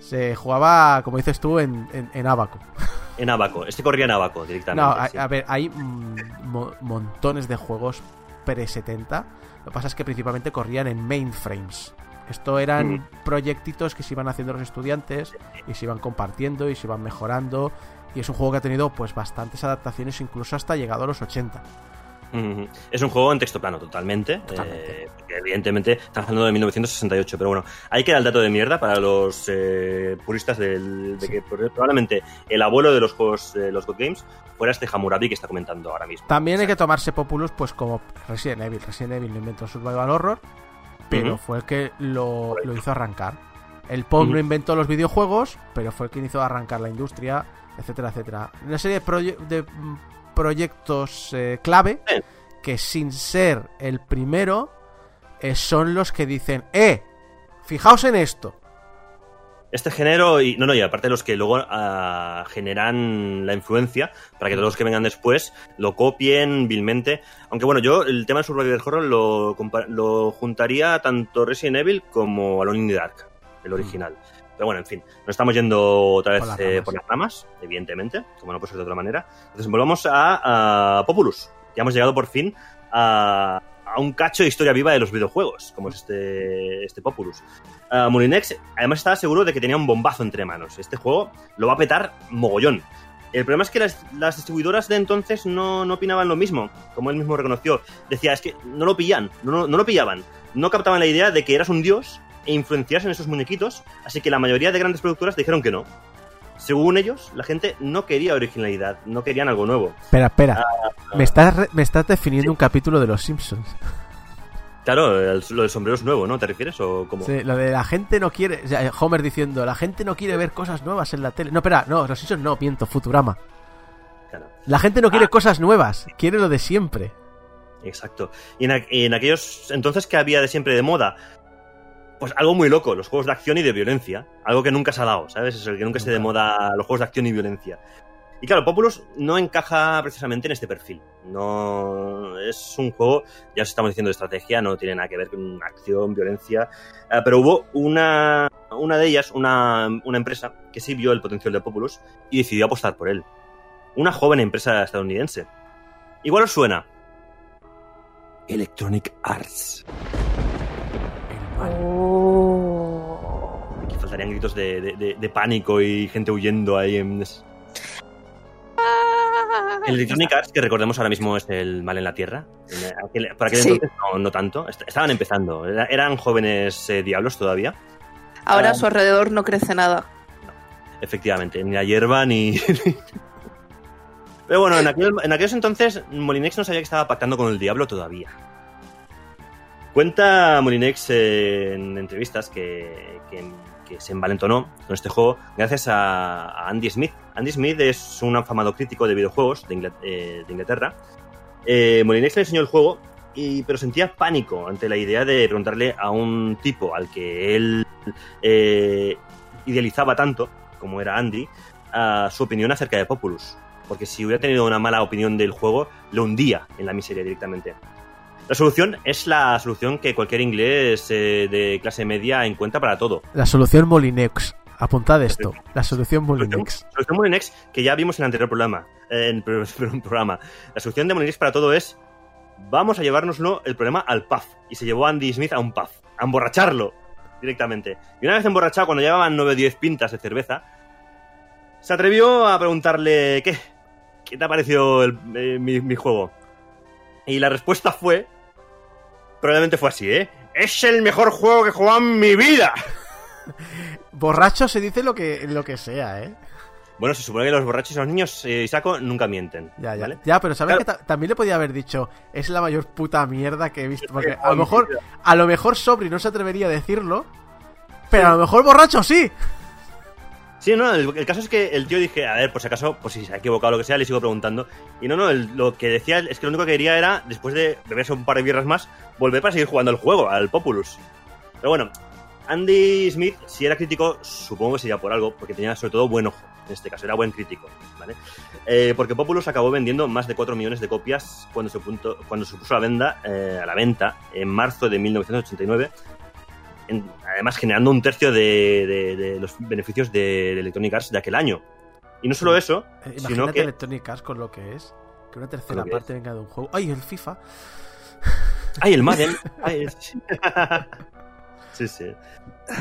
Se jugaba, como dices tú, en, en, en Abaco. En Abaco. Este corría en Abaco directamente. No, a, sí. a ver, hay mo- montones de juegos pre-70. Lo que pasa es que principalmente corrían en mainframes. Esto eran Mm. proyectitos que se iban haciendo los estudiantes y se iban compartiendo y se iban mejorando. Y es un juego que ha tenido pues bastantes adaptaciones, incluso hasta llegado a los 80. Ujú. Es un juego en texto plano, totalmente. Totalmente. eh, porque evidentemente estamos hablando de 1968, pero bueno, ahí queda el dato de mierda para los eh, puristas del, de Sí. que probablemente el abuelo de los juegos de los God Games fuera este Hammurabi que está comentando ahora mismo. También hay que tomarse Populus pues como Resident Evil. Resident Evil no inventó Survival Horror, pero fue el que lo, lo hizo arrancar. El Pong no inventó los videojuegos, pero fue el que hizo arrancar la industria, etcétera, etcétera. Una serie de, proye- de mm, proyectos eh, clave que sin ser el primero eh, son los que dicen, ¡eh! Fijaos en esto. Este género, y no, no, y aparte los que luego ah, generan la influencia para que todos los que vengan después lo copien vilmente. Aunque bueno, yo el tema del Survival Horror lo, lo juntaría tanto Resident Evil como Alone in the Dark, el original. Pero bueno, en fin, nos estamos yendo otra vez Por las eh, ramas. por las ramas, evidentemente, como no puede ser de otra manera. Entonces volvamos a, a Populus. Ya hemos llegado por fin a, a un cacho de historia viva de los videojuegos, como es este, este Populus. Uh, Molinex además estaba seguro de que tenía un bombazo entre manos. Este juego lo va a petar mogollón. El problema es que las, las distribuidoras de entonces no, no opinaban lo mismo, como él mismo reconoció. Decía, es que no lo pillan, no, no, no lo pillaban. No captaban la idea de que eras un dios e influencias en esos muñequitos, así que la mayoría de grandes productoras dijeron que no. Según ellos, la gente no quería originalidad, no querían algo nuevo. Espera, espera. Ah, Me estás, me estás definiendo un capítulo de Los Simpsons. Claro, el- lo del sombrero es nuevo, ¿no? ¿Te refieres? ¿O cómo? Sí, lo de la gente no quiere. o sea, Homer diciendo, la gente no quiere ver cosas nuevas en la tele. No, espera, no, Los Simpsons no, miento, Futurama. Claro. La gente no quiere Ah. cosas nuevas, quiere lo de siempre. Exacto. Y en, aquellos entonces que había de siempre de moda, pues algo muy loco, los juegos de acción y de violencia. Algo que nunca se ha dado, ¿sabes? Es el que nunca esté de moda los juegos de acción y violencia. Y claro, Populous no encaja precisamente en este perfil. No es un juego, ya os estamos diciendo de estrategia, no tiene nada que ver con acción, violencia. Eh, pero hubo una, una de ellas, una, una empresa, que sí vio el potencial de Populous y decidió apostar por él. Una joven empresa estadounidense. Igual os suena. Electronic Arts. Oh. Aquí faltarían gritos de, de- de- de pánico y gente huyendo ahí. En... El Electronic Arts, que recordemos ahora mismo es el mal en la tierra. En aquel- por aquel Sí. entonces no, no tanto. Est- Estaban empezando. Era- Eran jóvenes eh, diablos todavía. Ahora Ah. a su alrededor no crece nada. Efectivamente, ni la hierba ni. Pero bueno, en, aquel- en aquellos entonces Molinex no sabía que estaba pactando con el diablo todavía. Cuenta Molinex eh, en entrevistas que, que- que se envalentonó con este juego gracias a, a Andy Smith. Andy Smith es un afamado crítico de videojuegos de, eh, Inglaterra. Eh, Molinex le enseñó el juego, y, pero sentía pánico ante la idea de preguntarle a un tipo al que él eh, idealizaba tanto, como era Andy, su opinión acerca de Populous. Porque si hubiera tenido una mala opinión del juego, lo hundía en la miseria directamente. La solución es la solución que cualquier inglés eh, de clase media encuentra para todo. La solución Molinex. Apuntad esto. La solución Molinex. La solución Molinex, que ya vimos en el anterior programa, en el programa. La solución de Molinex para todo es vamos a llevárnoslo el problema al pub. Y se llevó a Andy Smith a un pub, a emborracharlo directamente. Y una vez emborrachado, cuando llevaban 9 o 10 pintas de cerveza, se atrevió a preguntarle, ¿qué? ¿Qué te ha parecido el- eh, mi, mi juego? Y la respuesta fue, probablemente fue así, ¿eh? Es el mejor juego que he jugado en mi vida. Borracho se dice lo que, lo que sea, ¿eh? Bueno, se supone que los borrachos y los niños, eh, Isaco, nunca mienten. Ya, ya. ¿vale? Ya, pero ¿sabes Claro. que ta- también le podía haber dicho es la mayor puta mierda que he visto? Porque a lo mejor, a lo mejor Sobri no se atrevería a decirlo, pero a lo mejor borracho sí. Sí, no, el, el caso es que el tío dije, a ver, por si acaso, pues si se ha equivocado o lo que sea, le sigo preguntando. Y no, no, el- lo que decía es que lo único que quería era, después de beberse un par de birras más, volver para seguir jugando al juego, al Populus. Pero bueno, Andy Smith, si era crítico, supongo que sería por algo, porque tenía sobre todo buen ojo, en este caso, era buen crítico, ¿vale? Eh, porque Populus acabó vendiendo más de 4 millones de copias cuando se, punto- cuando se puso a la, venda, eh, a la venta en marzo de 1989 en- además generando un tercio de, de- de los beneficios de, de Electronic Arts de aquel año. Y no solo eso, Eh, sino Imagínate que... Electronic Arts con lo que es. Que una tercera parte venga de un juego. ¡Ay, el FIFA! ¡Ay, el Madden! Ay, es- sí, sí.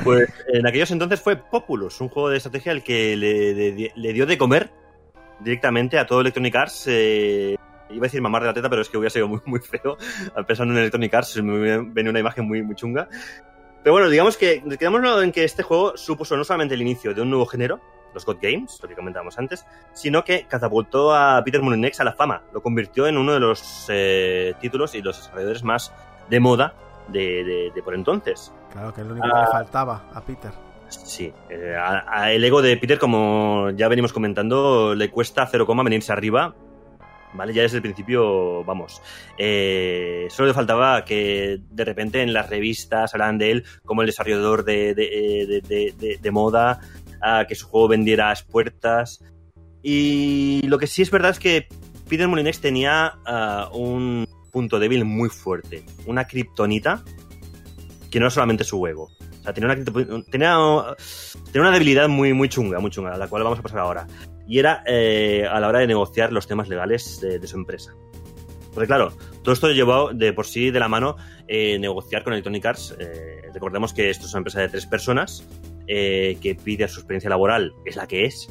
Pues en aquellos entonces fue Populous, un juego de estrategia al que le, le- le dio de comer directamente a todo Electronic Arts. eh, iba a decir mamar de la teta, pero es que hubiera sido muy, muy feo. Pensando en Electronic Arts, me venía una imagen muy, muy chunga. Pero bueno, digamos que quedémonos en que este juego supuso no solamente el inicio de un nuevo género, los God Games, lo que comentábamos antes, sino que catapultó a Peter Molyneux a la fama. Lo convirtió en uno de los eh, títulos y los desarrolladores más de moda de, de- de por entonces. Claro, que es lo único que Ah. le faltaba a Peter. Sí, eh, a- a el ego de Peter, como ya venimos comentando, le cuesta 0, venirse arriba. ¿Vale? Ya desde el principio, vamos. eh, solo le faltaba que de repente en las revistas hablaran de él como el desarrollador de, de, eh, de- de- moda, ah, que su juego vendiera a las puertas. Y lo que sí es verdad es que Peter Molyneux tenía ah, un punto débil muy fuerte. Una kriptonita que no era solamente su ego. O sea, tenía una, tenía, tenía una debilidad muy, muy chunga, muy chunga, a la cual vamos a pasar ahora. Y era eh, a la hora de negociar los temas legales de, su empresa. Porque claro, todo esto llevó de por sí de la mano eh, negociar con Electronic Arts. Eh, recordemos que esto es una empresa de tres personas, eh, que pide su experiencia laboral, es la que es.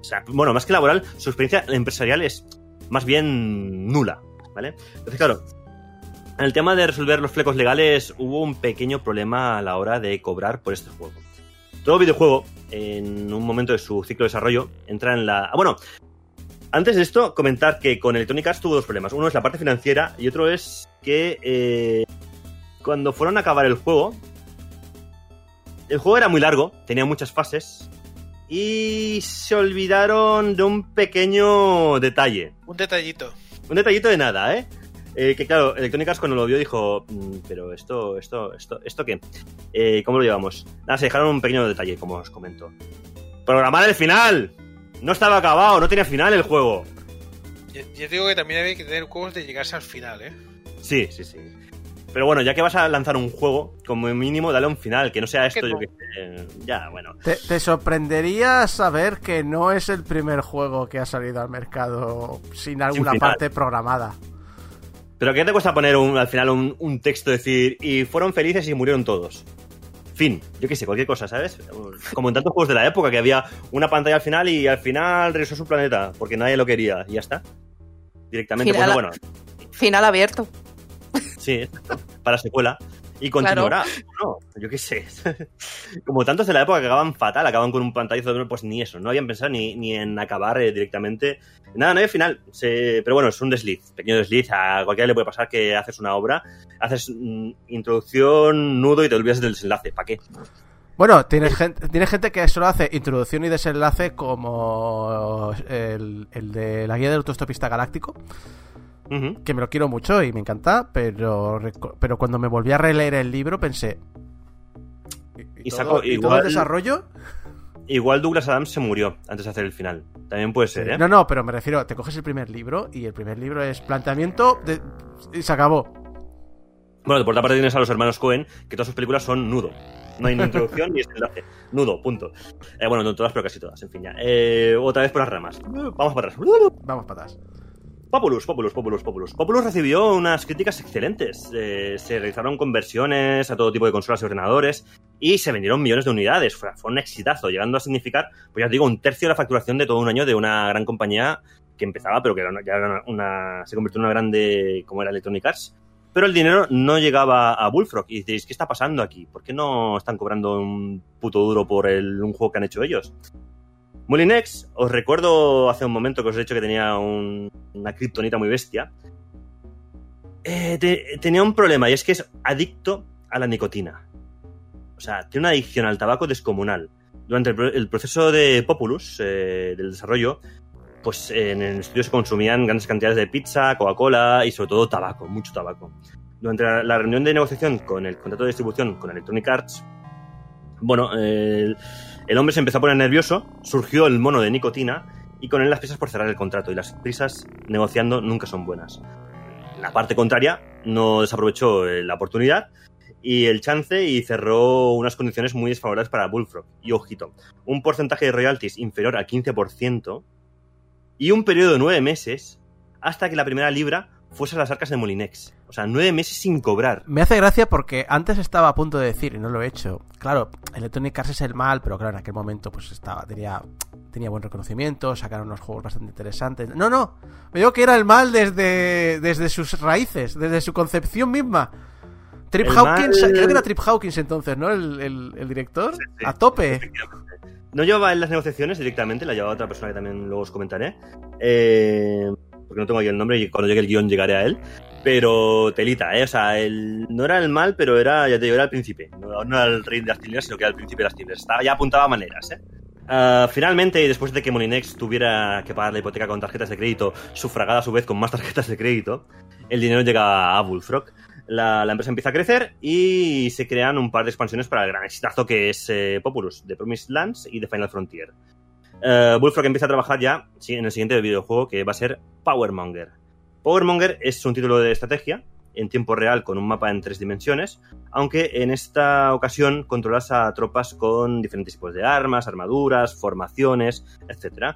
O sea, bueno, más que laboral, su experiencia empresarial es más bien nula, ¿vale? Entonces, claro, en el tema de resolver los flecos legales hubo un pequeño problema a la hora de cobrar por este juego. Todo videojuego, en un momento de su ciclo de desarrollo, entra en la... ah, bueno, antes de esto, comentar que con Electronic Arts tuvo dos problemas. Uno es la parte financiera y otro es que eh, cuando fueron a acabar el juego, el juego era muy largo, tenía muchas fases y se olvidaron de un pequeño detalle. Un detallito. Un detallito de nada, ¿eh? Eh, que claro, Electronic Arts cuando lo vio dijo, "Mm, pero esto, esto, esto, ¿esto qué? Eh, ¿Cómo lo llevamos? Nada, se dejaron un pequeño detalle, como os comento. Programar el final. No estaba acabado, no tenía final el juego. Yo, yo digo que también había que tener juegos de llegarse al final, ¿eh? Sí, sí, sí. Pero bueno, ya que vas a lanzar un juego, como mínimo dale un final, que no sea esto, yo que sé. Ya, bueno. Te, te sorprendería saber que no es el primer juego que ha salido al mercado sin alguna parte programada. Pero ¿qué te cuesta poner un- al final un, un texto, decir, y fueron felices y murieron todos? Fin, yo qué sé, cualquier cosa, ¿sabes? Como en tantos juegos de la época, que había una pantalla al final y al final regresó a su planeta, porque nadie lo quería, y ya está. Directamente, Final bueno, a- bueno, Final abierto. Sí, para secuela. Y continuará, no, yo qué sé. Como tantos de la época que acaban fatal, acaban con un pantallazo de pues ni eso, no habían pensado ni, ni en acabar eh, directamente. Nada, no hay final. Se- pero bueno, es un desliz, pequeño desliz. A cualquiera le puede pasar que haces una obra, haces mm, introducción, nudo y te olvidas del desenlace. ¿Para qué? Bueno, tienes gente, tienes gente que solo hace introducción y desenlace como el, el de la guía del autostopista galáctico, Que me lo quiero mucho y me encanta, pero, pero cuando me volví a releer el libro pensé... Y todo- y todo igual- el desarrollo? Igual Douglas Adams se murió antes de hacer el final. También puede ser, ¿eh? No, no, pero me refiero, te coges el primer libro y el primer libro es planteamiento de- y se acabó. Bueno, por otra parte tienes a los hermanos Cohen, que todas sus películas son nudo. No hay ni introducción ni desenlace. Nudo, punto. Eh, bueno, no todas, pero casi todas, en fin, ya. Eh, otra vez por las ramas. Vamos para atrás. Vamos para atrás. Populus, Populus, Populus, Populus. Populus recibió unas críticas excelentes. Eh, se realizaron conversiones a todo tipo de consolas y ordenadores y se vendieron millones de unidades. Fue, un exitazo, llegando a significar, pues ya os digo, un tercio de la facturación de todo un año de una gran compañía que empezaba, pero que una, ya era una, una- se convirtió en una grande, como era Electronic Arts. Pero el dinero no llegaba a Bullfrog. Y diréis, ¿qué está pasando aquí? ¿Por qué no están cobrando un puto duro por el, un juego que han hecho ellos? Molinex, os recuerdo hace un momento que os he dicho que tenía un- una kriptonita muy bestia. Eh, te- tenía un problema y es que es adicto a la nicotina. O sea, tiene una adicción al tabaco descomunal. Durante el, pro- el proceso de Populus, eh, del desarrollo, pues en el estudio se consumían grandes cantidades de pizza, Coca-Cola y sobre todo tabaco, mucho tabaco. Durante la, la reunión de negociación con el contrato de distribución con Electronic Arts, bueno, el, el hombre se empezó a poner nervioso, surgió el mono de nicotina y con él las prisas por cerrar el contrato. Y las prisas negociando nunca son buenas. La parte contraria no desaprovechó eh, la oportunidad y el chance y cerró unas condiciones muy desfavorables para Bullfrog. Y ojito, un porcentaje de royalties inferior al 15% y un periodo de nueve meses hasta que la primera libra fuese a las arcas de Molinex. O sea, nueve meses sin cobrar. Me hace gracia porque antes estaba a punto de decir, y no lo he hecho, claro, Electronic Arts es el mal, pero claro, en aquel momento pues estaba, tenía, tenía buen reconocimiento, sacaron unos juegos bastante interesantes. No, no, me digo que era el mal desde, desde sus raíces, desde su concepción misma. Trip El Hawkins, mal- creo que era Trip Hawkins entonces, ¿no? El, el- el director. Sí, sí. A tope. No llevaba en las negociaciones directamente, la llevaba otra persona que también luego os comentaré. Eh, porque no tengo aquí el nombre y cuando llegue el guion llegaré a él. Pero telita, ¿eh? O sea, el, no era el mal, pero era, ya te digo, era el príncipe. No, no era el rey de las tinieblas, sino que era el príncipe de las tinieblas. Estaba, ya apuntaba maneras, ¿eh? Ah, finalmente, después de que Molinex tuviera que pagar la hipoteca con tarjetas de crédito, sufragada a su vez con más tarjetas de crédito, el dinero llega a Bullfrog. La, la empresa empieza a crecer y se crean un par de expansiones para el gran exitazo que es eh, Populus, The Promised Lands y The Final Frontier. Eh, Bullfrog empieza a trabajar ya sí, en el siguiente videojuego que va a ser Powermonger. Powermonger es un título de estrategia en tiempo real con un mapa en tres dimensiones, aunque en esta ocasión controlas a tropas con diferentes tipos de armas, armaduras, formaciones, etc.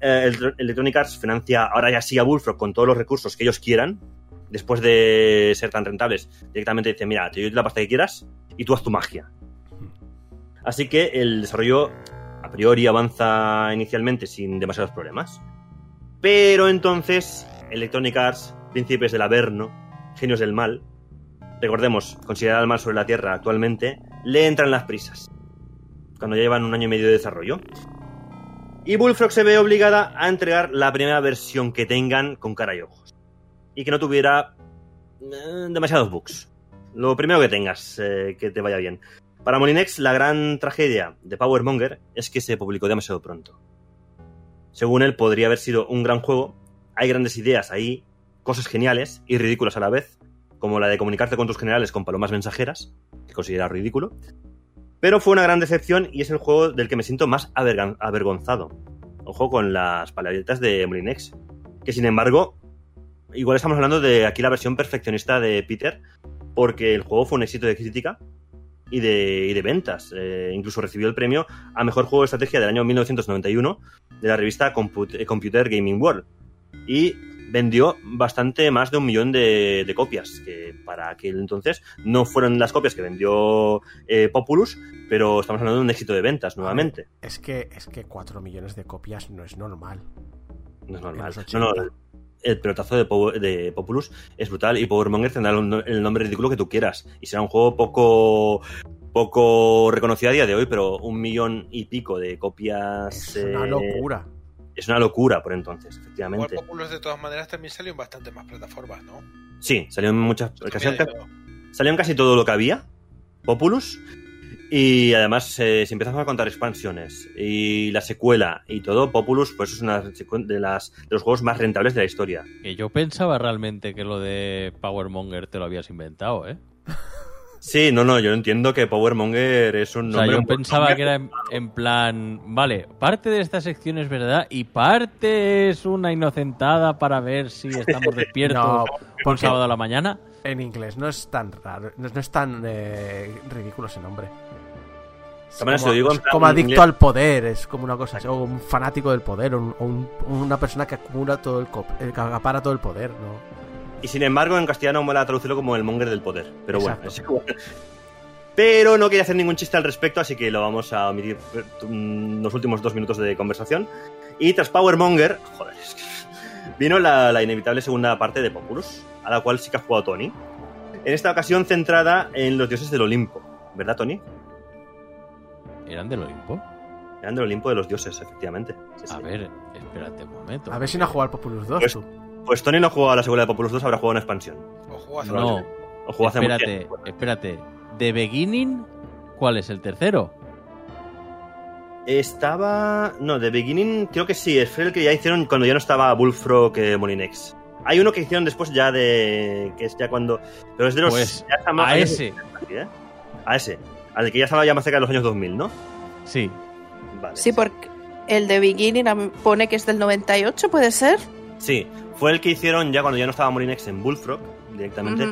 Eh, el- Electronic Arts financia ahora ya sí a Bullfrog con todos los recursos que ellos quieran, después de ser tan rentables. Directamente dice, mira, te doy la pasta que quieras y tú haz tu magia. Así que el desarrollo a priori avanza inicialmente sin demasiados problemas. Pero entonces, Electronic Arts, príncipes del Averno, genios del mal, recordemos, considerar el mal sobre la Tierra actualmente, le entran las prisas. Cuando ya llevan un año y medio de desarrollo. Y Bullfrog se ve obligada a entregar la primera versión que tengan con cara y ojos. Y que no tuviera eh, demasiados bugs. Lo primero que tengas, eh, que te vaya bien. Para Molinex, la gran tragedia de Power Monger es que se publicó demasiado pronto. Según él, podría haber sido un gran juego. Hay grandes ideas ahí, cosas geniales y ridículas a la vez, como la de comunicarte con tus generales con palomas mensajeras, que considera ridículo. Pero fue una gran decepción y es el juego del que me siento más avergonzado. Ojo con las palabretas de Molinex. Que sin embargo, igual estamos hablando de aquí la versión perfeccionista de Peter, porque el juego fue un éxito de crítica y de, y de ventas. Eh, incluso recibió el premio a mejor juego de estrategia del año 1991 de la revista Comput- eh, Computer Gaming World. Y vendió bastante más de un millón de, de copias, que para aquel entonces no fueron las copias que vendió eh, Populus, pero estamos hablando de un éxito de ventas nuevamente. Es que, es que 4 millones de copias no es normal. No es normal. No, no, 80. El, el pelotazo de, Po- de Populus es brutal y Powermonger tendrá el, el nombre ridículo que tú quieras. Y será un juego poco poco reconocido a día de hoy, pero un millón y pico de copias. Es una eh, locura. Es una locura por entonces, Igual efectivamente. Populous de todas maneras también salió en bastante más plataformas, ¿no? Sí, salió en muchas. Casi, salió en casi todo lo que había, Populus. Y además, eh, si empezamos a contar expansiones y la secuela y todo, Populus pues es una de, las, de los juegos más rentables de la historia. Que yo pensaba realmente que lo de Power Monger te lo habías inventado, ¿eh? Sí, no, no, yo entiendo que Powermonger es un O sea, nombre. yo pensaba que era en, en plan, vale, parte de esta sección es verdad y parte es una inocentada para ver si estamos despiertos No, porque sábado a la mañana. en inglés no es tan raro, no, no es tan eh, ridículo ese nombre. Es se como, lo digo en es plan como adicto inglés. al poder, es como una cosa así, o un fanático del poder, o, un- o un- una persona que acumula todo el, que acapara todo el poder, ¿no? Y sin embargo, en castellano mola traducirlo como el monger del poder. Pero bueno, Exacto. es igual. Pero no quería hacer ningún chiste al respecto, así que lo vamos a omitir mm, los últimos dos minutos de conversación. Y tras Powermonger, joder, es que vino la, la inevitable segunda parte de Populus, a la cual sí que ha jugado Tony. En esta ocasión centrada en los dioses del Olimpo, ¿verdad, Tony? ¿Eran del Olimpo? Eran del Olimpo de los dioses, efectivamente. Sí, sí. A ver, espérate un momento. A ver si no ha jugado Populus 2, Pues- tú. Pues Tony no jugó a la secuela de Populus 2, habrá jugado una expansión. O jugó hace No, mucho. O jugó hace mucho espérate, tiempo. espérate. ¿The Beginning? ¿Cuál es el tercero? Estaba. No, The Beginning, creo que sí, fue el que ya hicieron cuando ya no estaba Bullfrog eh, Molinex. Hay uno que hicieron después ya de. que es ya cuando. Pero es de los. Pues ya está más- a ese. ¿eh? A ese. Al que ya estaba ya más cerca de los años 2000, ¿no? Sí. Vale. Sí, porque el de Beginning pone que es del 98, ¿puede ser? Sí, fue el que hicieron ya cuando ya no estaba Molinex en Bullfrog, directamente,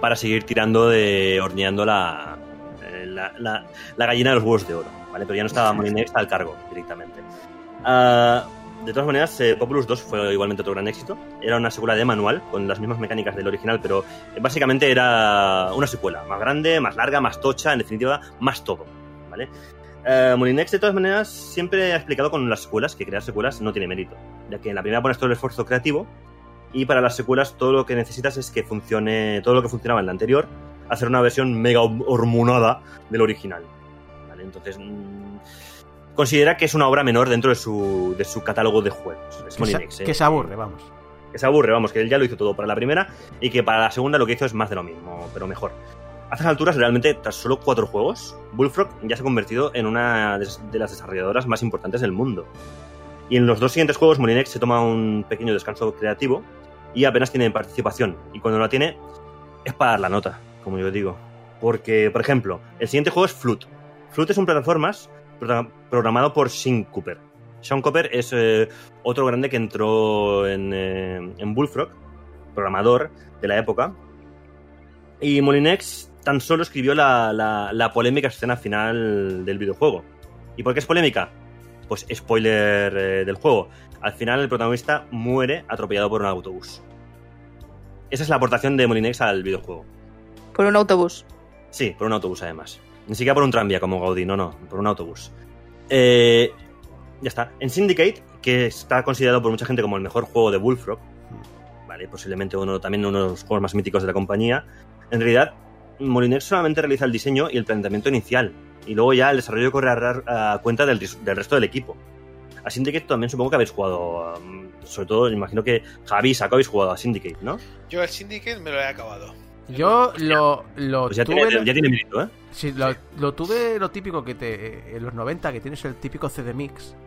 para seguir tirando de. horneando la. eh, La, la- la gallina de los huevos de oro, ¿vale? Pero ya no estaba Molinex al cargo directamente. Ah, de todas maneras, eh, Populus 2 fue igualmente otro gran éxito. Era una secuela de manual, con las mismas mecánicas del original, pero eh, básicamente era una secuela. Más grande, más larga, más tocha, en definitiva, más todo, ¿vale? Eh, Molinex, de todas maneras, siempre ha explicado con las secuelas que crear secuelas no tiene mérito, ya que en la primera pones todo el esfuerzo creativo y para las secuelas todo lo que necesitas es que funcione, todo lo que funcionaba en la anterior, hacer una versión mega hormonada del original. ¿vale? Entonces, mm, considera que es una obra menor dentro de su, de su catálogo de juegos. Es Que se, Molinex, ¿eh? que se aburre, vamos. que se aburre, vamos, que él ya lo hizo todo para la primera y que para la segunda lo que hizo es más de lo mismo, pero mejor. A estas alturas, realmente, tras solo cuatro juegos, Bullfrog ya se ha convertido en una de las desarrolladoras más importantes del mundo. Y en los dos siguientes juegos, Molinex se toma un pequeño descanso creativo y apenas tiene participación. Y cuando la tiene, es para dar la nota, como yo digo. Porque, por ejemplo, el siguiente juego es Flute. Flute es un plataformas progra- programado por Sean Cooper. Sean Cooper es eh, otro grande que entró en, eh, en Bullfrog, programador de la época. Y Molinex tan solo escribió la, la- la polémica escena final del videojuego. ¿Y por qué es polémica? Pues spoiler eh, del juego. Al final el protagonista muere atropellado por un autobús. Esa es la aportación de Molinex al videojuego. Por un autobús. Sí, por un autobús además. Ni siquiera por un tranvía como Gaudí, no, no, por un autobús. Eh, ya está. En Syndicate, que está considerado por mucha gente como el mejor juego de Bullfrog, vale, posiblemente uno también uno de los juegos más míticos de la compañía, en realidad Molinex solamente realiza el diseño y el planteamiento inicial, y luego ya el desarrollo corre a, cuenta del, resto del equipo. A Syndicate también supongo que habéis jugado, um, sobre todo imagino que Javi y Saco habéis jugado a Syndicate, ¿no? Yo el Syndicate me lo he acabado. Yo lo, lo Pues ya tuve. tiene, ya tiene mérito, ¿eh? sí, lo, lo tuve lo típico que te. En los 90, que tienes el típico CD Mix.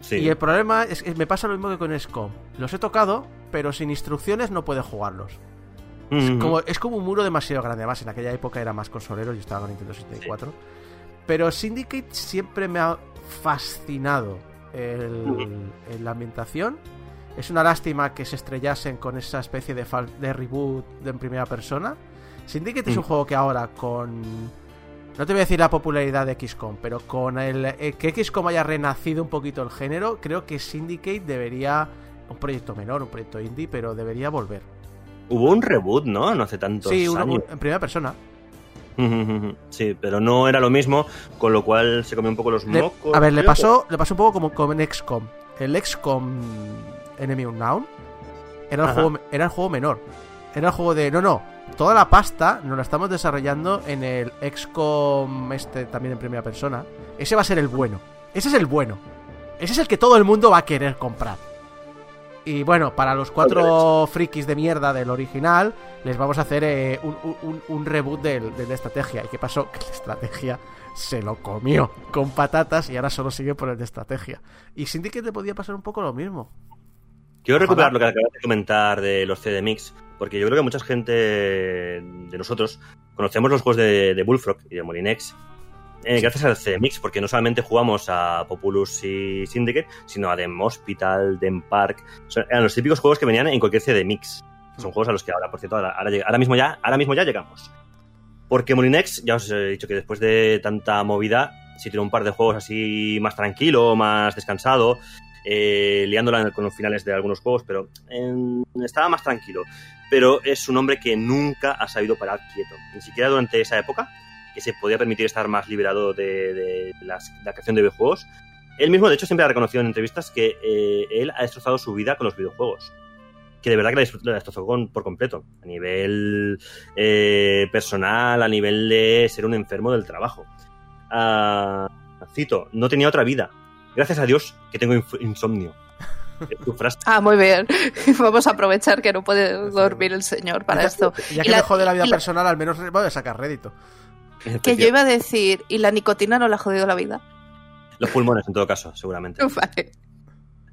Sí. Y el problema es que me pasa lo mismo que con SCOM. Los he tocado, pero sin instrucciones no puedes jugarlos. Es como, es como un muro demasiado grande. Además, en aquella época era más consolero, yo estaba con Nintendo 64. Pero Syndicate siempre me ha fascinado el, el- la ambientación. Es una lástima que se estrellasen con esa especie de, de reboot de en primera persona. Syndicate es un Mm. juego que ahora con... No te voy a decir la popularidad de XCOM, pero con el, eh, que XCOM haya renacido un poquito el género, creo que Syndicate debería... Un proyecto menor, un proyecto indie, pero debería volver. Hubo un reboot, ¿no? No hace tantos Sí, uno- años. en primera persona. Sí, pero no era lo mismo, con lo cual se comió un poco los Le- mocos. a ver, le pasó, le pasó un poco como con XCOM. El XCOM Enemy Unknown era el, Ajá. juego, era el juego menor. Era el juego de. No, no. Toda la pasta nos la estamos desarrollando en el XCOM este también en primera persona. Ese va a ser el bueno. Ese es el bueno. Ese es el que todo el mundo va a querer comprar. Y bueno, para los cuatro frikis de mierda del original, les vamos a hacer eh, un, un- un reboot del, del de estrategia. ¿Y qué pasó? Que la estrategia se lo comió con patatas y ahora solo sigue por el de estrategia. Y Syndicate le podía pasar un poco lo mismo. Quiero recuperar lo que acabas de comentar de los CD Mix, porque yo creo que mucha gente de nosotros conocemos los juegos de, de Bullfrog y de Molinex eh, gracias al CD Mix, porque no solamente jugamos a Populus y Syndicate, sino a Dem Hospital, Dem Park. Son- eran los típicos juegos que venían en cualquier CD Mix. Son juegos a los que ahora, por cierto, ahora, ahora ahora mismo, ya, ahora mismo ya llegamos. Porque Molinex, ya os he dicho que después de tanta movida, sí tiene un par de juegos así más tranquilo, más descansado, eh, liándola con los finales de algunos juegos, pero estaba más tranquilo. Pero es un hombre que nunca ha sabido parar quieto, ni siquiera durante esa época, que se podía permitir estar más liberado de, de las- la creación de videojuegos. Él mismo, de hecho, siempre ha reconocido en entrevistas que eh, él ha destrozado su vida con los videojuegos. Que de verdad que la la destrozó con- por completo. A nivel eh, personal, a nivel de ser un enfermo del trabajo. Ah, cito, no tenía otra vida. Gracias a Dios que tengo insomnio. Ah, muy bien. Vamos a aprovechar que no puede dormir el señor para esto. Ya Y que la- le jode la vida y la- personal, al menos va a sacar rédito. Que yo iba a decir, y la nicotina no le ha jodido la vida. Los pulmones, en todo caso, seguramente. Vale.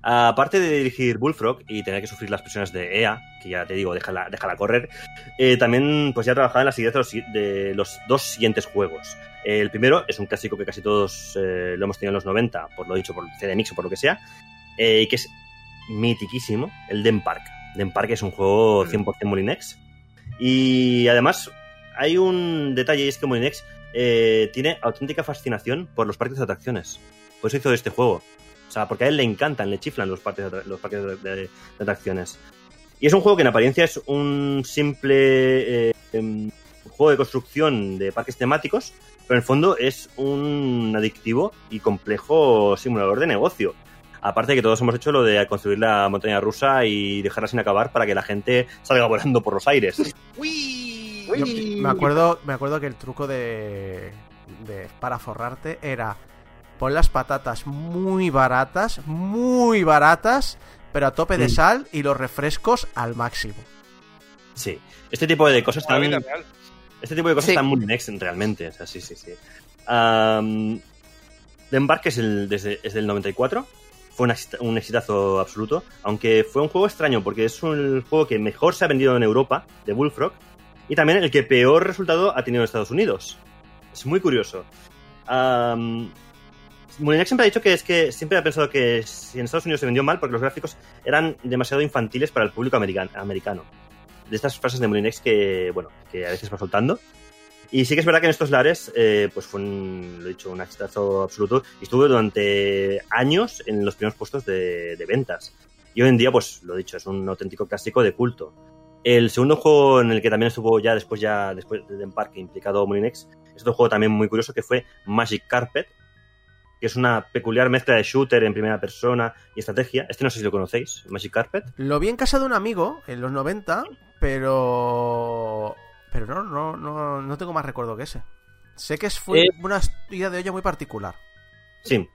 Aparte de dirigir Bullfrog y tener que sufrir las presiones de EA, que ya te digo, déjala, déjala correr, eh, también pues ya trabajaba en las ideas de los, de los dos siguientes juegos. El primero es un clásico que casi todos eh, lo hemos tenido en los 90, por lo dicho, por CD Mix o por lo que sea, eh, que es mitiquísimo, el Den Park. Den Park es un juego 100% Molinex. Y además hay un detalle y es que Molinex eh, tiene auténtica fascinación por los parques de atracciones. Por eso hizo este juego. O sea, porque a él le encantan, le chiflan los parques los parques de, de- atracciones. Y es un juego que en apariencia es un simple eh, em, juego de construcción de parques temáticos, pero en el fondo es un adictivo y complejo simulador de negocio. Aparte de que todos hemos hecho lo de construir la montaña rusa y dejarla sin acabar para que la gente salga volando por los aires. Yo me acuerdo, me acuerdo que el truco de, de para forrarte era pon las patatas muy baratas, muy baratas, pero a tope de Mm. sal y los refrescos al máximo. Sí. Este tipo de cosas están, este tipo de cosas Sí. están muy next realmente. O sea, sí, sí, sí. Um, The Embark es, el, desde, es del 94. Fue un, exita- un exitazo absoluto. Aunque fue un juego extraño porque es un juego que mejor se ha vendido en Europa, de Bullfrog. Y también el que peor resultado ha tenido en Estados Unidos. Es muy curioso. Um, siempre ha dicho que es que siempre ha pensado que si en Estados Unidos se vendió mal porque los gráficos eran demasiado infantiles para el público american- americano. De estas frases de Molinex que, bueno, que a veces va soltando. Y sí que es verdad que en estos lares, eh, pues fue lo dicho, un exitazo absoluto y estuvo durante años en los primeros puestos de, de ventas. Y hoy en día, pues lo he dicho, es un auténtico clásico de culto. El segundo juego en el que también estuvo ya después ya después de Embark implicado Molinex es otro juego también muy curioso que fue Magic Carpet, que es una peculiar mezcla de shooter en primera persona y estrategia. Este no sé si lo conocéis, Magic Carpet. Lo vi en casa de un amigo en los 90, pero. Pero no, no, no, no tengo más recuerdo que ese. Sé que es- fue Eh. una idea de olla muy particular. Sí.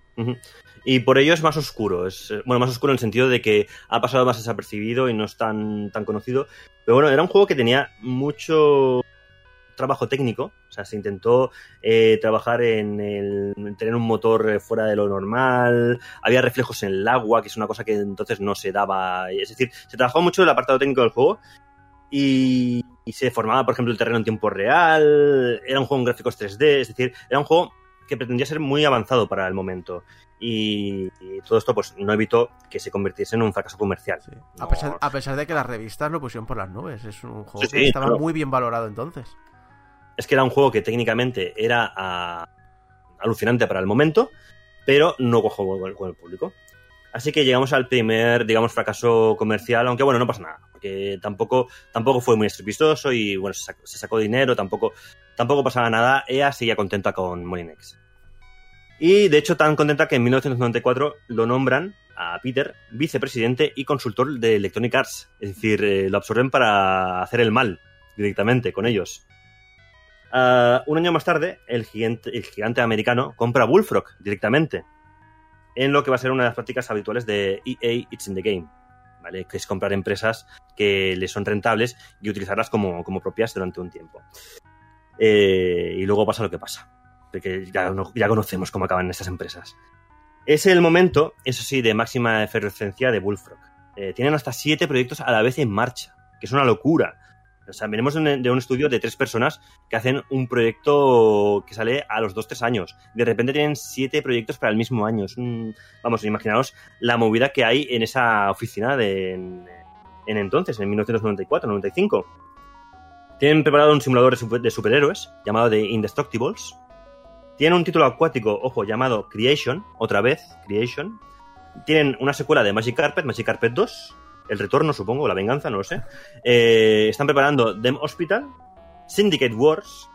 Y por ello es más oscuro. Es, eh, bueno, más oscuro en el sentido de que ha pasado más desapercibido y no es tan, tan conocido. Pero bueno, era un juego que tenía mucho trabajo técnico. O sea, se intentó eh, trabajar en, el, en tener un motor eh, fuera de lo normal. Había reflejos en el agua, que es una cosa que entonces no se daba. Es decir, se trabajó mucho el apartado técnico del juego. Y, y se formaba, por ejemplo, el terreno en tiempo real. Era un juego en gráficos 3D. Es decir, era un juego que pretendía ser muy avanzado para el momento. Y, y todo esto pues no evitó que se convirtiese en un fracaso comercial. Sí. A, pesar, a pesar de que las revistas lo pusieron por las nubes. Es un juego Sí, que sí, estaba claro. muy bien valorado entonces. Es que era un juego que técnicamente era ah, alucinante para el momento, pero no cojo con, con el público. Así que llegamos al primer, digamos, fracaso comercial, aunque bueno, no pasa nada, porque tampoco, tampoco fue muy estrepitoso y bueno, se sacó, se sacó dinero, tampoco, tampoco pasaba nada. EA seguía contenta con Molinex. Y de hecho, tan contenta que en 1994 lo nombran a Peter vicepresidente y consultor de Electronic Arts. Es decir, eh, lo absorben para hacer el mal directamente con ellos. Ah, un año más tarde, el gigante, americano compra Bullfrog directamente, en lo que va a ser una de las prácticas habituales de EA It's in the Game, ¿vale? que es comprar empresas que les son rentables y utilizarlas como propias durante un tiempo. Eh, y luego pasa lo que pasa, porque ya, no- ya conocemos cómo acaban estas empresas. Es el momento, eso sí, de máxima efervescencia de Bullfrog. Eh, tienen hasta siete proyectos a la vez en marcha, que es una locura. O sea, venimos de un, estudio de tres personas que hacen un proyecto que sale a los 2-3 años. De repente tienen siete proyectos para el mismo año. Es un- vamos, imaginaos la movida que hay en esa oficina de, en, en entonces, en 1994-95. Tienen preparado un simulador de, super- de superhéroes llamado The Indestructibles. Tienen un título acuático, ojo, llamado Creation, otra vez, Creation. Tienen una secuela de Magic Carpet, Magic Carpet 2. El retorno, supongo, la venganza, no lo sé. Eh, están preparando Dem Hospital, Syndicate Wars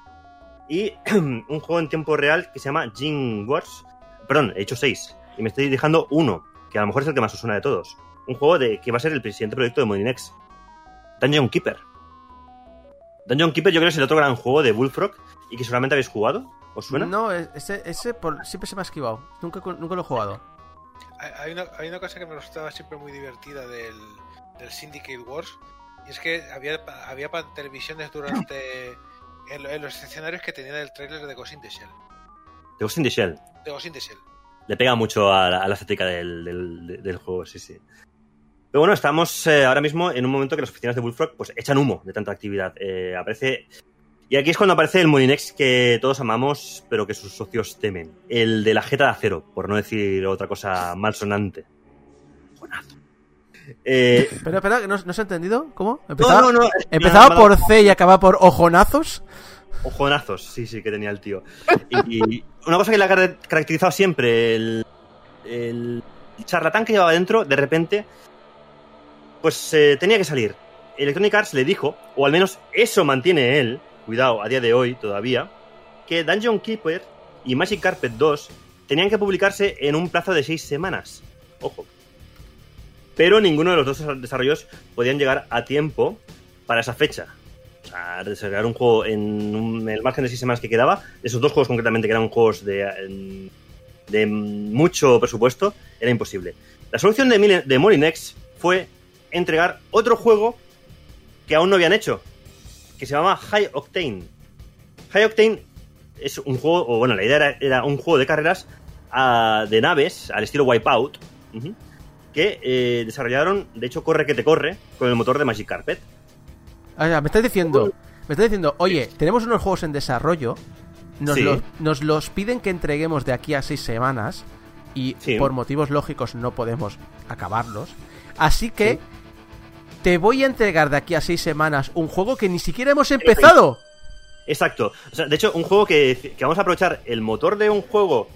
y un juego en tiempo real que se llama Jing Wars. Perdón, he hecho seis. Y me estoy dejando uno, que a lo mejor es el que más os suena de todos. Un juego de que va a ser el siguiente proyecto de Molinex. Dungeon Keeper. Dungeon Keeper yo creo que es el otro gran juego de Bullfrog y que solamente habéis jugado. ¿Os suena? No, ese, ese por- siempre se me ha esquivado. Nunca, nunca lo he jugado. Hay- una, hay una cosa que me resultaba siempre muy divertida del, del Syndicate Wars. Y es que había, había televisiones durante. En, lo- en los escenarios que tenían el trailer de Ghost in the Shell. The Ghost in the Shell. De Ghost in the Shell. Le pega mucho a la, a la estética del, del- del juego, sí, sí. Pero bueno, estamos eh, ahora mismo en un momento que las oficinas de Bullfrog pues echan humo de tanta actividad. Eh, aparece. Y aquí es cuando aparece el Molinex que todos amamos, pero que sus socios temen. El de la jeta de acero, por no decir otra cosa malsonante. Jonazo. Eh, espera, que no, no se ha entendido. ¿Cómo? Empezaba, no, no, no. empezaba por C y acababa por ojonazos. Ojonazos, sí, sí, que tenía el tío. Y, y una cosa que le ha car- caracterizado siempre, el, el charlatán que llevaba dentro, de repente, pues eh, tenía que salir. Electronic Arts le dijo, o al menos eso mantiene él, cuidado, a día de hoy todavía, que Dungeon Keeper y Magic Carpet 2 tenían que publicarse en un plazo de seis semanas. Ojo. Pero ninguno de los dos desarrollos podían llegar a tiempo para esa fecha. O sea, desarrollar un juego en, un- el margen de seis semanas que quedaba, esos dos juegos concretamente que eran juegos de, mucho presupuesto, era imposible. La solución de, de Molinex fue entregar otro juego que aún no habían hecho, que se llamaba High Octane. High Octane es un juego, o bueno, la idea era, era un juego de carreras ah, de naves al estilo Wipeout, que eh, desarrollaron, de hecho, corre que te corre, con el motor de Magic Carpet. Ah, me estás diciendo, me estás diciendo, oye, tenemos unos juegos en desarrollo, nos, Sí. los, nos los piden que entreguemos de aquí a seis semanas y Sí. por motivos lógicos no podemos acabarlos. Así que Sí. Te voy a entregar de aquí a seis semanas un juego que ni siquiera hemos empezado. Exacto. O sea, de hecho, un juego que, que vamos a aprovechar el motor de un juego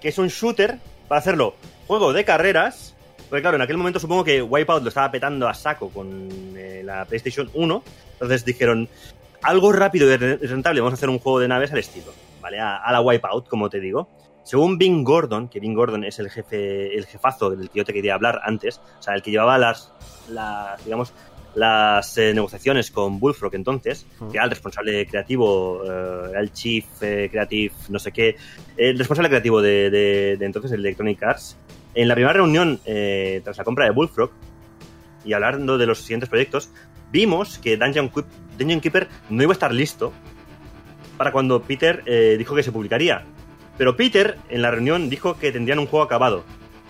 que es un shooter para hacerlo juego de carreras. Porque claro, en aquel momento supongo que Wipeout lo estaba petando a saco con eh, la PlayStation 1. Entonces dijeron, algo rápido y re- rentable, vamos a hacer un juego de naves al estilo, ¿vale? A, a la Wipeout, como te digo. Según Bing Gordon, que Bing Gordon es el jefe, el jefazo del que yo te quería hablar antes, o sea, el que llevaba las, las digamos, las eh, negociaciones con Bullfrog entonces, que era el responsable creativo, eh, el chief eh, creative, no sé qué, el responsable creativo de, de- de entonces el Electronic Arts, en la primera reunión eh, tras la compra de Bullfrog y hablando de los siguientes proyectos, vimos que Dungeon, Keep- Dungeon Keeper no iba a estar listo para cuando Peter eh, dijo que se publicaría. Pero Peter en la reunión dijo que tendrían un juego acabado.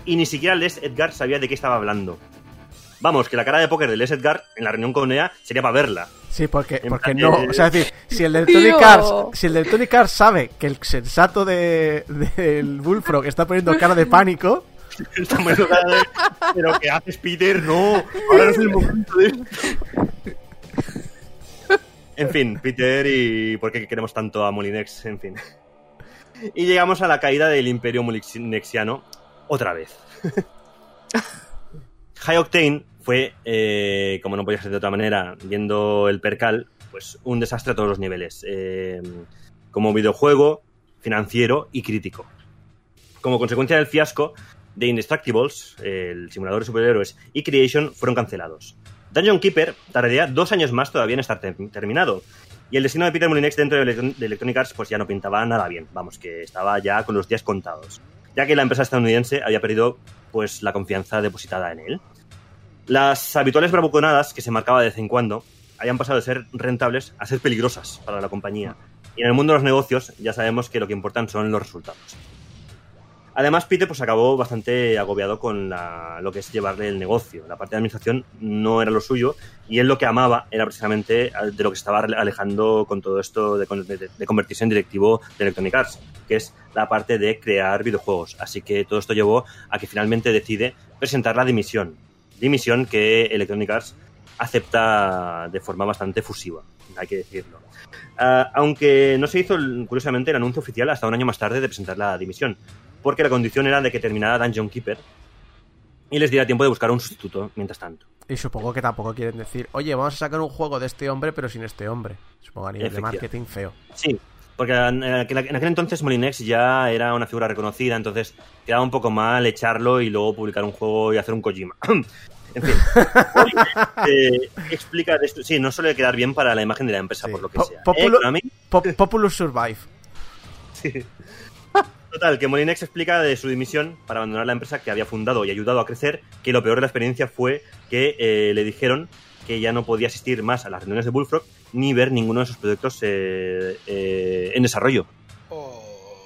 Y ni siquiera Les Edgar sabía de qué estaba hablando. Vamos, que la cara de póker de Les Edgar en la reunión con EA sería para verla. Sí, porque, porque no. eh, O sea, es decir, si el de Tío. Electronic Arts, si el de Electronic Arts sabe que el sensato de, del Bullfrog está poniendo cara de pánico, Está poniendo cara de, Pero ¿qué haces, Peter? No, ahora no es el momento de esto". En fin, Peter y por qué queremos tanto a Molinex, en fin. Y llegamos a la caída del imperio molinexiano otra vez. High Octane fue, eh, como no podía ser de otra manera, viendo el percal, pues un desastre a todos los niveles. eh, como videojuego, financiero y crítico. Como consecuencia del fiasco, The Indestructibles, el simulador de superhéroes, y Creation fueron cancelados. Dungeon Keeper tardaría dos años más todavía en estar ter- terminado. Y el destino de Peter Molinex dentro de Electronic Arts pues ya no pintaba nada bien. Vamos, que estaba ya con los días contados. Ya que la empresa estadounidense había perdido pues la confianza depositada en él. Las habituales bravuconadas que se marcaba de vez en cuando habían pasado de ser rentables a ser peligrosas para la compañía. Y en el mundo de los negocios ya sabemos que lo que importan son los resultados. Además, Peter pues acabó bastante agobiado con lo que es llevarle el negocio. La parte de administración no era lo suyo y él lo que amaba era precisamente de lo que estaba alejando con todo esto de- de convertirse en directivo de Electronic Arts, que es la parte de crear videojuegos. Así que todo esto llevó a que finalmente decide presentar la dimisión. Dimisión que Electronic Arts acepta de forma bastante fusiva, hay que decirlo. Ah, aunque no se hizo, curiosamente, el anuncio oficial hasta un año más tarde de presentar la dimisión, porque la condición era de que terminara Dungeon Keeper y les diera tiempo de buscar un sustituto mientras tanto. y supongo que tampoco quieren decir, oye, vamos a sacar un juego de este hombre, pero sin este hombre. Supongo a nivel de marketing feo. Sí, porque en aquel, en aquel entonces Molinex ya era una figura reconocida, entonces quedaba un poco mal echarlo y luego publicar un juego y hacer un Kojima. en fin, Molinex, eh, explica de esto. Sí, no suele quedar bien para la imagen de la empresa, Sí. por lo que Po- sea. populo- Eh, Pop- Populous Survive. Sí. Total, que Molinex explica de su dimisión para abandonar la empresa que había fundado y ayudado a crecer, que lo peor de la experiencia fue que eh, le dijeron que ya no podía asistir más a las reuniones de Bullfrog ni ver ninguno de sus proyectos eh, eh, en desarrollo. Oh,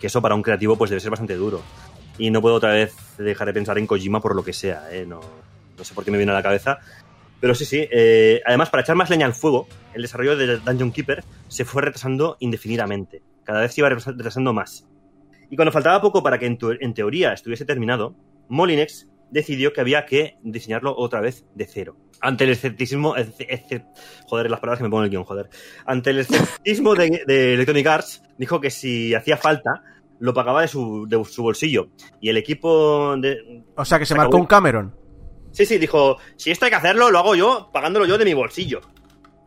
Que eso para un creativo pues debe ser bastante duro. Y no puedo otra vez dejar de pensar en Kojima por lo que sea, ¿eh? no, no sé por qué me viene a la cabeza. Pero sí, sí. eh, además, para echar más leña al fuego, el desarrollo de Dungeon Keeper se fue retrasando indefinidamente. Cada vez se iba retrasa- retrasando más. Y cuando faltaba poco para que en, en teoría estuviese terminado, Molinex decidió que había que diseñarlo otra vez de cero. Ante el escepticismo... esce- esce- joder, las palabras que me pongo en el guion, joder. Ante el escepticismo de, de Electronic Arts, dijo que si hacía falta, lo pagaba de su, de su bolsillo. Y el equipo de, O sea que se marcó un Cameron. Sí, sí, dijo, si esto hay que hacerlo, lo hago yo, pagándolo yo de mi bolsillo.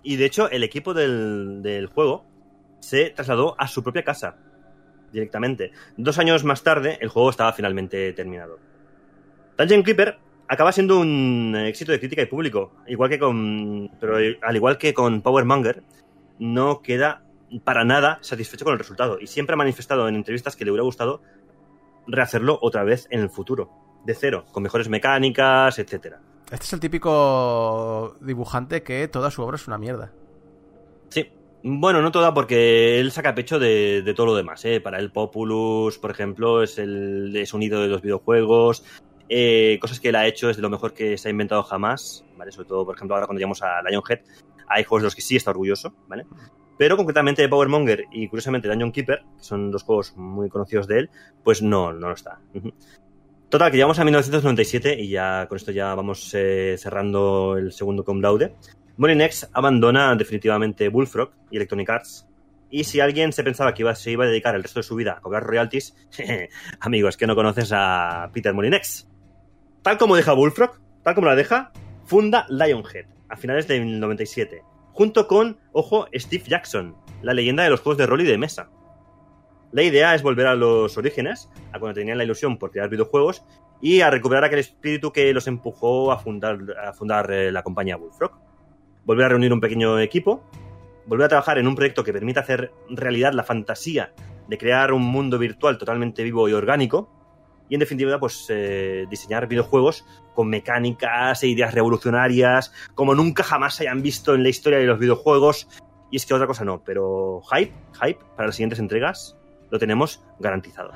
Y de hecho, el equipo del, del juego se trasladó a su propia casa, directamente. Dos años más tarde, el juego estaba finalmente terminado. Dungeon Keeper acaba siendo un éxito de crítica y público, igual que con, pero al igual que con Power Monger, no queda para nada satisfecho con el resultado y siempre ha manifestado en entrevistas que le hubiera gustado rehacerlo otra vez en el futuro, de cero, con mejores mecánicas, etcétera. Este es el típico dibujante que toda su obra es una mierda. Sí. Bueno, no toda porque él saca pecho de, de todo lo demás. ¿eh? Para él Populus, por ejemplo, es el es un ídolo de los videojuegos. Eh, cosas que él ha hecho es de lo mejor que se ha inventado jamás. ¿vale? Sobre todo, por ejemplo, ahora cuando llegamos a Lionhead, hay juegos de los que sí está orgulloso. ¿vale? Pero concretamente de Power Monger y curiosamente Dungeon Keeper, que son dos juegos muy conocidos de él, pues no, no lo está. Total, que llegamos a 1997 y ya con esto ya vamos eh, cerrando el segundo laude. Molinex abandona definitivamente Bullfrog y Electronic Arts. Y si alguien se pensaba que iba, se iba a dedicar el resto de su vida a cobrar royalties, amigos, que no conoces a Peter Molinex. Tal como deja Bullfrog, tal como la deja, funda Lionhead a finales del 97, junto con, ojo, Steve Jackson, la leyenda de los juegos de rol y de mesa. La idea es volver a los orígenes, a cuando tenían la ilusión por crear videojuegos y a recuperar aquel espíritu que los empujó a fundar, a fundar eh, la compañía Bullfrog. Volver a reunir un pequeño equipo, volver a trabajar en un proyecto que permita hacer realidad la fantasía de crear un mundo virtual totalmente vivo y orgánico. Y en definitiva, pues eh, diseñar videojuegos con mecánicas e ideas revolucionarias como nunca jamás se hayan visto en la historia de los videojuegos. Y es que otra cosa no, pero hype, hype para las siguientes entregas lo tenemos garantizado.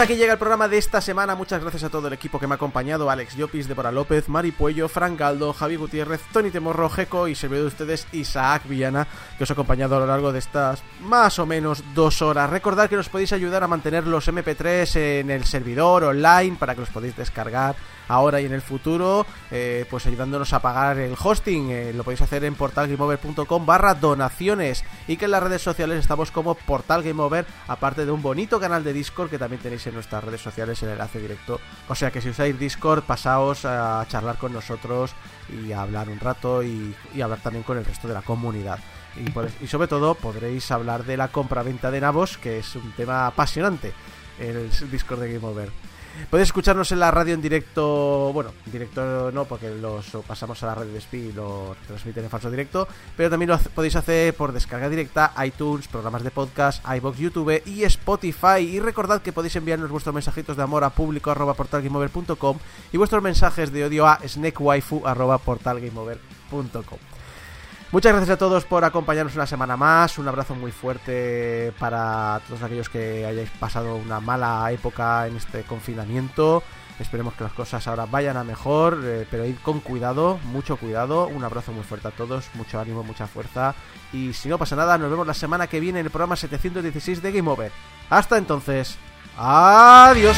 Aquí llega el programa de esta semana. Muchas gracias a todo el equipo que me ha acompañado: Alex Llopis, Débora López, Mari Puello, Fran Galdo, Javi Gutiérrez, Tony Temorro, Jeco y servidor de ustedes Isaac Villana, que os ha acompañado a lo largo de estas más o menos dos horas. Recordad que nos podéis ayudar a mantener los MP3 en el servidor online para que los podáis descargar ahora y en el futuro, eh, pues ayudándonos a pagar el hosting. Eh, lo podéis hacer en portalgameover.com barra donaciones y que en las redes sociales estamos como Portal Game aparte de un bonito canal de Discord que también tenéis en nuestras redes sociales el enlace directo. O sea que si usáis Discord, pasaos a charlar con nosotros y a hablar un rato y, hablar también con el resto de la comunidad. Y, por- y sobre todo podréis hablar de la compra-venta de nabos, que es un tema apasionante en el Discord de Game Over. Podéis escucharnos en la radio en directo, bueno, en directo no, porque los pasamos a la radio de Speed y lo transmiten en falso directo, pero también lo podéis hacer por descarga directa, iTunes, programas de podcast, iBox, YouTube y Spotify. Y recordad que podéis enviarnos vuestros mensajitos de amor a público y vuestros mensajes de odio a snakewaifu arroba. Muchas gracias a todos por acompañarnos una semana más. Un abrazo muy fuerte para todos aquellos que hayáis pasado una mala época en este confinamiento. Esperemos que las cosas ahora vayan a mejor, eh, pero id con cuidado, mucho cuidado. Un abrazo muy fuerte a todos, mucho ánimo, mucha fuerza. Y si no pasa nada, nos vemos la semana que viene en el programa 716 de Game Over. Hasta entonces, adiós.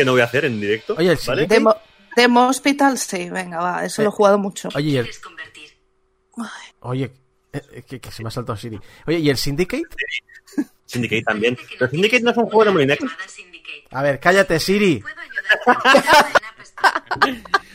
Que no voy a hacer en directo. Oye, el ¿vale? Demo Hospital, sí, venga, va, eso Eh, lo he jugado mucho. Oye, y el... Oye, eh, eh, que, que se me ha saltado Siri. Oye, ¿y el Syndicate? Syndicate también. Pero Syndicate no es un juego de Molinex. A ver, cállate, Siri.